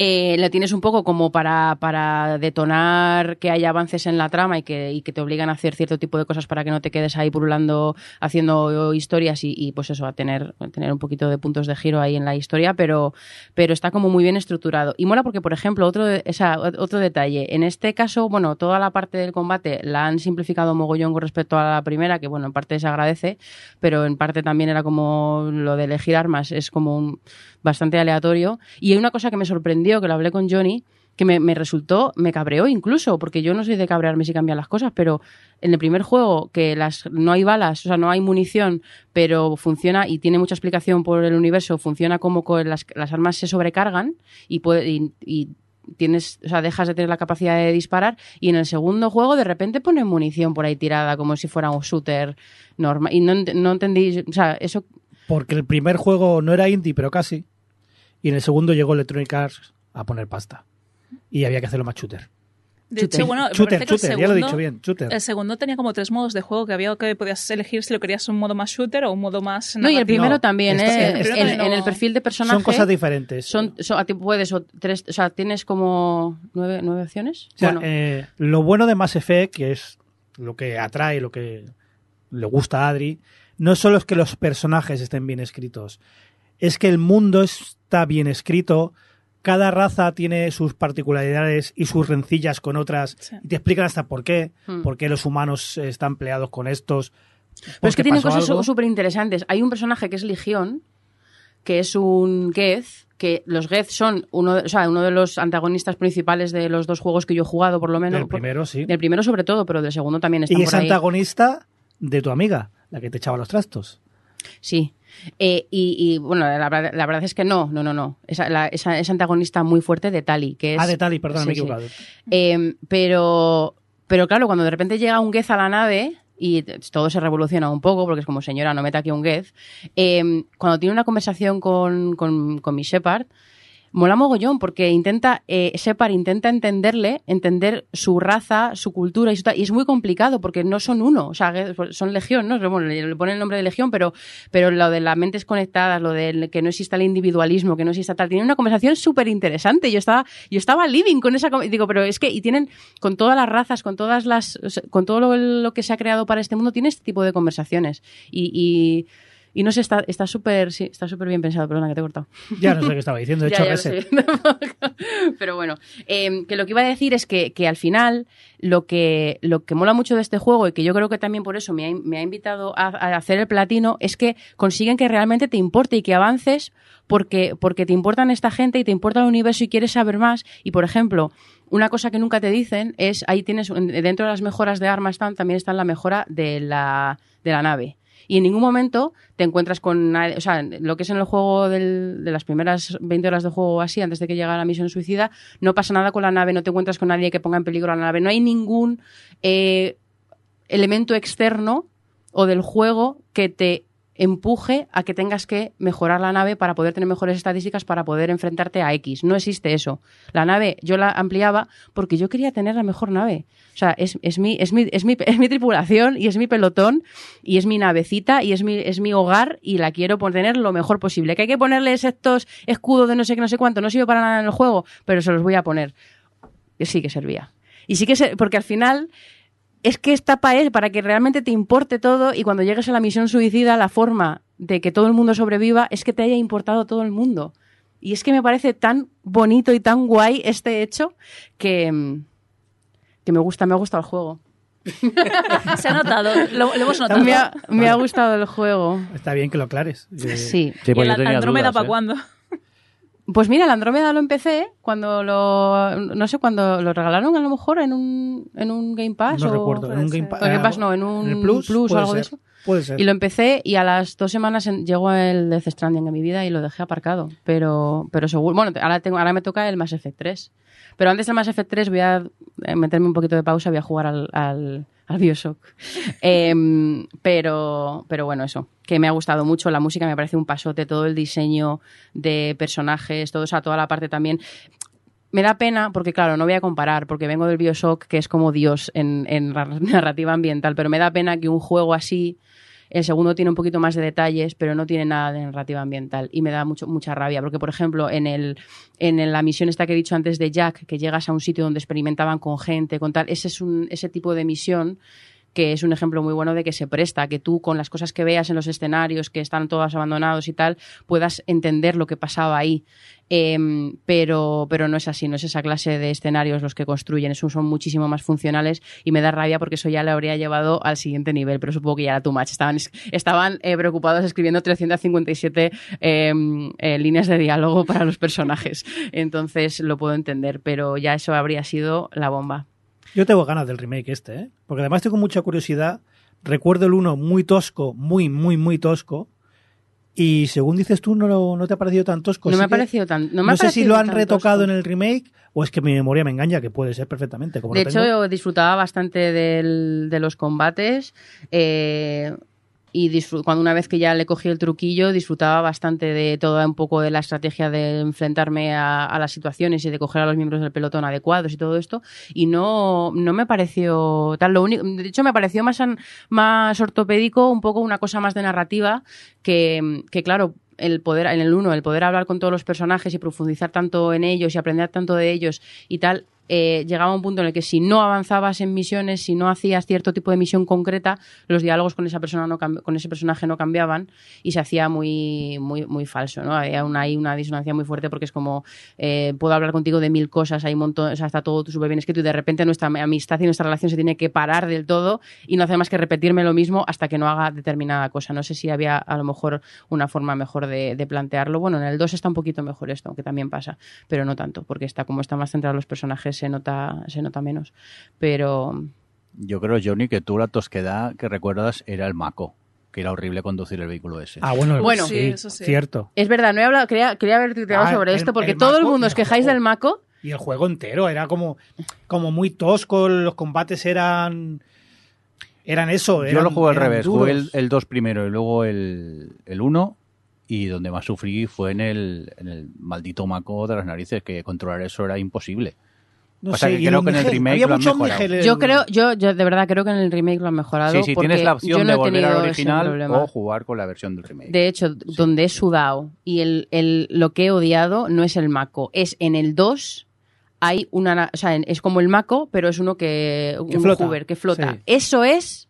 Eh, la tienes un poco como para, para detonar que haya avances en la trama y que, y que te obligan a hacer cierto tipo de cosas para que no te quedes ahí purulando haciendo historias y, y, pues eso, a tener, tener un poquito de puntos de giro ahí en la historia, pero, pero está como muy bien estructurado. Y mola porque, por ejemplo, otro, esa, otro detalle, en este caso, bueno, toda la parte del combate la han simplificado mogollón con respecto a la primera, que bueno, en parte se agradece, pero en parte también era como lo de elegir armas, es como un, bastante aleatorio. Y hay una cosa que me sorprendió, que lo hablé con Johnny, que me, resultó, me cabreó incluso, porque yo no soy de cabrearme si cambian las cosas, pero en el primer juego que las no hay balas, o sea, no hay munición, pero funciona y tiene mucha explicación por el universo, funciona como que las, las armas se sobrecargan y, puede, y, tienes, o sea, dejas de tener la capacidad de disparar y en el segundo juego de repente ponen munición por ahí tirada como si fuera un shooter normal y no, no entendí, o sea, eso Porque el primer juego no era indie, pero casi. Y en el segundo llegó Electronic Arts a poner pasta. Y había que hacerlo más shooter. De Shooter. hecho, bueno, Shooter, ya lo he segundo- dicho bien, shooter. El segundo tenía como tres modos de juego que había que podías elegir si lo querías un modo más shooter o un modo más. No, y el primero No, también, esta- ¿eh? el primero en, el perfil de personaje. Son cosas diferentes. Son, son- a ti puedes, o tres, o sea, tienes como nueve, nueve opciones. O sea, bueno, eh, lo bueno de Mass Effect, que es lo que atrae, lo que le gusta a Adri, no solo es que los personajes estén bien escritos, es que el mundo está bien escrito, cada raza tiene sus particularidades y sus rencillas con otras, Sí. y te explican hasta por qué, Hmm. por qué los humanos están peleados con estos. pero es que tienen pasó cosas súper interesantes. Hay un personaje que es Legión, que es un Geth, que los Geth son uno de, o sea, uno de los antagonistas principales de los dos juegos que yo he jugado, por lo menos. Del primero, sí. Del primero sobre todo, pero del segundo también están Y es por ahí. antagonista de tu amiga, la que te echaba los trastos. Sí. Eh, y, y, bueno, la, verdad- la verdad es que no, no, no, no. Esa, la- esa- antagonista muy fuerte de Tali, que es... ah, de Tali, perdón, me he sí. equivocado. Eh, pero, pero claro, cuando de repente llega un Gez a la nave y todo se revoluciona un poco, porque es como, señora, no meta aquí un Gez, eh, cuando tiene una conversación con, con, con mi Shepard, mola mogollón, porque intenta, eh, intenta entenderle, entender su raza, su cultura y, su y es muy complicado, porque no son uno, o sea, son legión, ¿no? Bueno, le ponen el nombre de legión, pero, pero lo de las mentes conectadas, lo de que no exista el individualismo, que no exista tal, tiene una conversación súper interesante. Yo estaba, yo estaba living con esa, digo, pero es que, y tienen, con todas las razas, con todas las, con todo lo, lo que se ha creado para este mundo, tiene este tipo de conversaciones. Y, y, Y no sé, está está súper sí, está súper bien pensado, perdona que te he cortado. Ya no sé qué estaba diciendo, de [LAUGHS] hecho, Ya, ya lo reset. sé. [LAUGHS] Pero bueno, eh, que lo que iba a decir es que, que al final lo que, lo que mola mucho de este juego y que yo creo que también por eso me ha, me ha invitado a, a hacer el platino es que consiguen que realmente te importe y que avances porque, porque te importan esta gente y te importa el universo y quieres saber más. Y por ejemplo, una cosa que nunca te dicen es, ahí tienes, dentro de las mejoras de armas están, también está la mejora de la, de la nave. Y en ningún momento te encuentras con nadie, o sea, lo que es en el juego del- de las primeras 20 horas de juego así, antes de que llegara la misión suicida, no pasa nada con la nave, no te encuentras con nadie que ponga en peligro la nave, no hay ningún eh, elemento externo o del juego que te empuje a que tengas que mejorar la nave para poder tener mejores estadísticas para poder enfrentarte a X. No existe eso. La nave yo la ampliaba porque yo quería tener la mejor nave. O sea, es, es, mi, es, mi, es, mi, [LAUGHS] es mi tripulación y es mi pelotón y es mi navecita y es mi, es mi hogar y la quiero poner lo mejor posible. Que hay que ponerles estos escudos de no sé qué, no sé cuánto, no sirve para nada en el juego, pero se los voy a poner. Sí que servía. Y sí que se, porque al final es que esta es para que realmente te importe todo y cuando llegues a la misión suicida, la forma de que todo el mundo sobreviva es que te haya importado todo el mundo. Y es que me parece tan bonito y tan guay este hecho que, mm, que me gusta, me ha gustado el juego. [LAUGHS] Se ha notado, lo, lo hemos notado. Me ha, me ha gustado el juego. Está bien que lo aclares. Eh, Sí. Sí, ¿Y pues el Andrómeda para ¿eh? cuándo? Pues mira, el Andrómeda lo empecé cuando lo. No sé, cuando lo regalaron a lo mejor en un, en un Game Pass. No o, recuerdo. En un Game Game Pass no, en un Plus, Plus o algo de eso. Puede ser. Y lo empecé y a las dos semanas en- llegó el Death Stranding en mi vida y lo dejé aparcado. Pero, pero seguro. Bueno, ahora, tengo, ahora me toca el Mass Effect 3. Pero antes del Mass Effect 3 voy a eh, meterme un poquito de pausa, voy a jugar al, al, al Bioshock. Em, pero, pero bueno, eso. Que me ha gustado mucho. La música me parece un pasote, todo el diseño de personajes, todo, o toda la parte también. Me da pena porque, claro, no voy a comparar, porque vengo del Bioshock, que es como Dios en, en ra- narrativa ambiental, pero me da pena que un juego así, el segundo tiene un poquito más de detalles, pero no tiene nada de narrativa ambiental. Y me da mucho, mucha rabia, porque, por ejemplo, en, el, en la misión esta que he dicho antes de Jack, que llegas a un sitio donde experimentaban con gente, con tal, ese es un, ese tipo de misión que es un ejemplo muy bueno de que se presta, que tú con las cosas que veas en los escenarios, que están todos abandonados y tal, puedas entender lo que pasaba ahí. Em, pero, pero no es así, no es esa clase de escenarios los que construyen, esos son muchísimo más funcionales y me da rabia porque eso ya le habría llevado al siguiente nivel, pero supongo que ya era too much. Estaban, estaban eh, preocupados escribiendo 357 em, eh, líneas de diálogo para los personajes, entonces lo puedo entender, pero ya eso habría sido la bomba. Yo tengo ganas del remake este, ¿eh? Porque además tengo mucha curiosidad. Recuerdo el uno muy tosco, muy, muy, muy tosco. Y según dices tú, no, lo- no te ha parecido tan tosco. no me ha parecido tan. No, me sé si lo han retocado tosco. en el remake o es que mi memoria me engaña, que puede ser perfectamente. Como De hecho, tengo. yo disfrutaba bastante del- de los combates. eh, y cuando una vez que ya le cogí el truquillo, disfrutaba bastante de toda un poco de la estrategia de enfrentarme a, a las situaciones y de coger a los miembros del pelotón adecuados y todo esto. Y no, no me pareció tal. Lo único, de hecho, me pareció más, más ortopédico, un poco una cosa más de narrativa, que, que claro, el poder, en el uno, el poder hablar con todos los personajes y profundizar tanto en ellos y aprender tanto de ellos y tal, eh, llegaba un punto en el que si no avanzabas en misiones, si no hacías cierto tipo de misión concreta, los diálogos con esa persona no con ese personaje no cambiaban y se hacía muy muy muy falso, ¿no? Había una, ahí una disonancia muy fuerte porque es como eh, puedo hablar contigo de mil cosas, hay un montón, o sea, está todo súper bien escrito y de repente nuestra amistad y nuestra relación se tiene que parar del todo y no hace más que repetirme lo mismo hasta que no haga determinada cosa. No sé si había a lo mejor una forma mejor de, de plantearlo. Bueno, en el 2 está un poquito mejor esto, aunque también pasa, pero no tanto, porque está como está más centrado en los personajes se nota, se nota menos. Pero Yo creo, Johnny, que tú la tosquedad que recuerdas era el Maco, que era horrible conducir el vehículo ese. Ah, bueno, Bueno. sí, Sí, eso sí. cierto. es verdad, no he hablado, quería, quería haber tuiteado Ah, sobre el- esto, porque el todo el mundo y os el quejáis juego. del Mako. Y el juego entero era como, como muy tosco, los combates eran eran eso. Yo lo jugué al revés, jugué el, el 2 primero y luego el, el 1 y donde más sufrí fue en el, en el maldito Maco de las narices, que controlar eso era imposible. No o sea, que y creo que en el remake había lo han mejorado. En Yo creo, yo, yo de verdad creo que en el remake lo han mejorado. Sí, sí, porque tienes la opción no de volver al original o jugar con la versión del remake. De hecho, donde he sudado y el, el- lo que he odiado no es el Mako, es en el 2 hay una, na- o sea, en- es como el Mako, pero es uno que, un flota. Hoover que flota. Sí. Eso es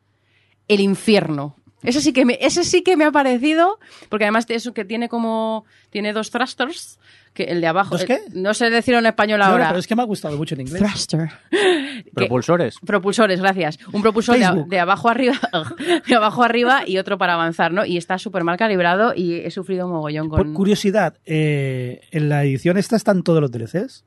el infierno. Ese sí que me, ese sí que me ha parecido, porque además de eso que tiene como, tiene dos thrusters, que el de abajo, ¿Dos qué? eh, no sé decirlo en español no, ahora. pero es que me ha gustado mucho en inglés. Thruster. [LAUGHS] Propulsores. Propulsores, gracias. Un propulsor de, abajo arriba, [LAUGHS] de abajo arriba y otro para avanzar, ¿no? Y está súper mal calibrado y he sufrido un mogollón Por con. curiosidad, eh, ¿en la edición esta están todos los DLCs?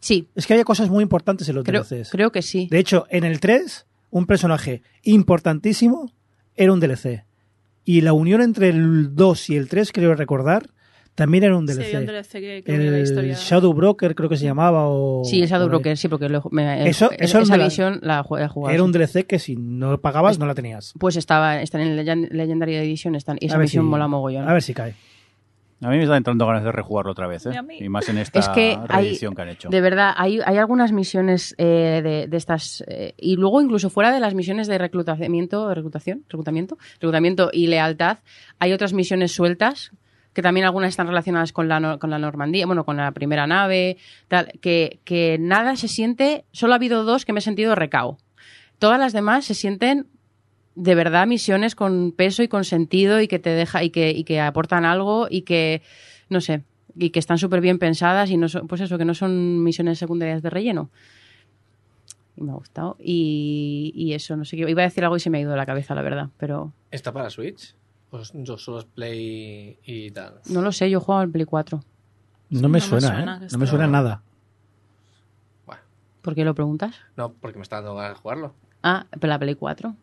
Sí, Es que había cosas muy importantes en los creo, DLCs. creo que sí. De hecho, en el 3, un personaje importantísimo era un DLC. Y la unión entre el 2 y el 3, creo recordar, también era un Sí, DLC. había un DLC que, que unía la el historia. Shadow Broker creo que se llamaba o Sí, el Shadow Broker, sí, porque lo- me- Eso- es- eso esa la- visión la ju- he jugado. era sí. un DLC que si no pagabas no la tenías. Pues estaba, está en Legendary Edition, están, y esa A ver misión si- mola mogollón. A ver si cae. A mí me está entrando ganas de rejugarlo otra vez, ¿eh? Y más en esta Es que hay- reedición que han hecho. De verdad, hay, hay algunas misiones eh, de, de estas. eh, y luego, incluso fuera de las misiones de reclutamiento, reclutación, reclutamiento, reclutamiento y lealtad, hay otras misiones sueltas que también algunas están relacionadas con la, con la Normandía, bueno, con la primera nave, tal, que, que nada se siente. Solo ha habido dos que me he sentido recao. Todas las demás se sienten de verdad misiones con peso y con sentido y que te deja y que, y que aportan algo y que no sé y que están súper bien pensadas y no son, pues eso que no son misiones secundarias de relleno y me ha gustado y, y eso no sé qué iba a decir algo y se me ha ido de la cabeza la verdad pero ¿Está para Switch? Pues yo solo es Play y tal. no lo sé yo juego al Play 4 No me no me suena, ¿eh? No me suena nada. Bueno, ¿por qué lo preguntas? no, porque me está dando ganas de jugarlo. ah pero la Play 4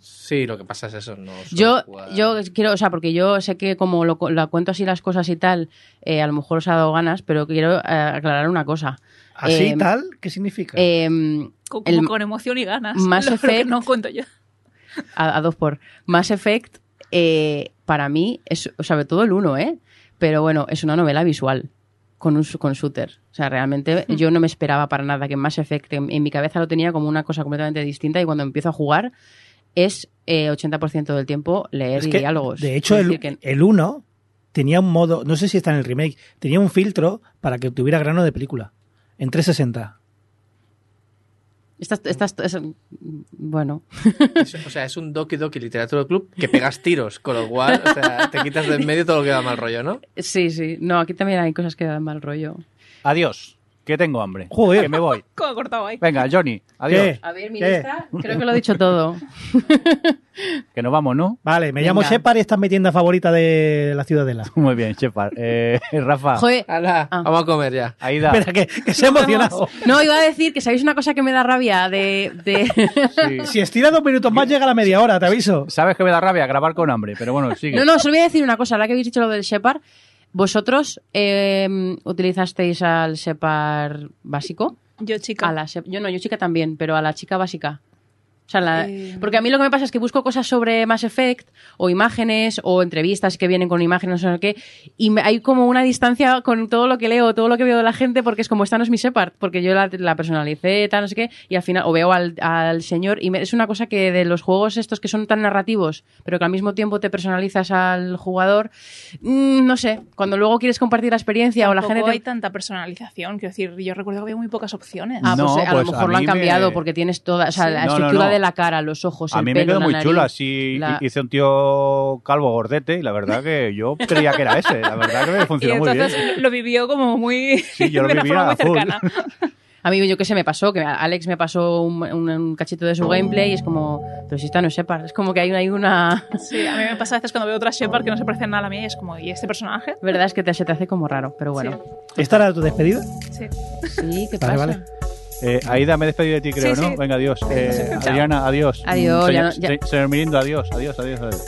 Sí, lo que pasa es eso. No yo jugar- yo quiero o sea porque yo sé que como lo, lo cuento así las cosas y tal eh, a lo mejor os ha dado ganas pero quiero eh, aclarar una cosa ¿Así Eh, tal? ¿Qué significa? Em, Con, el- con emoción y ganas. [LAUGHS] Que Effect- no cuento yo. a, a dos por. Mass Effect, eh, para mí, es, sobre todo el 1, ¿eh? Pero bueno, es una novela visual con un con shooter. O sea, realmente yo no me esperaba para nada que Mass Effect, en, en mi cabeza lo tenía como una cosa completamente distinta y cuando empiezo a jugar es eh, 80% del tiempo leer Es y que, diálogos. de hecho, el, que- el 1 tenía un modo, no sé si está en el remake, tenía un filtro para que tuviera grano de película. En 360. Estas- estas- es- bueno, Es- o sea, es un Doki Doki Literatura Club que pegas tiros, con lo cual, o sea, te quitas de en medio todo lo que da mal rollo, ¿no? sí, sí. No, aquí también hay cosas que dan mal rollo. Adiós, que tengo hambre. Joder. Que me voy. [LAUGHS] ¿Cómo ha cortado ahí? Venga, Johnny, adiós. ¿Qué? A ver, mi ¿Qué? lista, creo que lo he dicho [LAUGHS] todo. [LAUGHS] Que nos vamos, ¿no? Vale, me Venga. llamo Shepard y esta es mi tienda favorita de la Ciudadela. Muy bien, Shepard. Eh, Rafa, Joder, ¡Hala! Ah. Vamos a comer ya. Aida. Espera, que, que se ha emocionado. No, iba a decir que sabéis una cosa que me da rabia de... de... Sí. Si estira dos minutos más, llega a la media hora, te aviso. Sabes que me da rabia grabar con hambre, pero bueno, sigue. No, no, solo voy a decir una cosa, ahora que habéis dicho lo del Shepard, ¿vosotros eh, utilizasteis al Shepard básico? Yo, chica. A la yo no, yo chica también, pero a la chica básica. O sea, la- Eh. porque a mí lo que me pasa es que busco cosas sobre Mass Effect o imágenes o entrevistas que vienen con imágenes o no sé qué y me- hay como una distancia con todo lo que leo, todo lo que veo de la gente porque es como esta no es mi Shepard, porque yo la, la personalicé, tal, no sé qué, y al final o veo al, al señor y me- es una cosa que de los juegos estos que son tan narrativos, pero que al mismo tiempo te personalizas al jugador, mm, no sé, cuando luego quieres compartir la experiencia o la gente... te- hay tanta personalización. Quiero decir, yo recuerdo que había muy pocas opciones. Ah, pues No, a pues lo a mejor lo han me- cambiado porque tienes toda, o sea, Sí. la No, no, estructura no. de la cara, los ojos, A el mí pelo, me quedó muy nariz, chula, así la- hice un tío calvo gordete y la verdad que yo creía que era ese, la verdad que me [LAUGHS] y funcionó muy bien. lo vivió como muy. Sí, yo [LAUGHS] lo de una vivía forma muy cercana. [LAUGHS] A mí, yo qué sé, me pasó, que Alex me pasó un, un- un cachito de su gameplay y es como, pero si esta no es Shepard, es como que hay una, hay una... Sí, a mí me pasa a veces cuando veo otra Shepard que no se parecen nada a la mía y es como, ¿y este personaje? verdad es que te, se te hace como raro, pero bueno. ¿Esta era tu despedida? Sí. Sí, ¿qué Vale, pasa? vale. Eh, Aida, me he despedido de ti, creo, Sí, ¿no? sí. Venga, adiós. Eh. Adriana, adiós. Adiós, Señor, ya no- ya- se- señor Mirindo, adiós, adiós, adiós. adiós.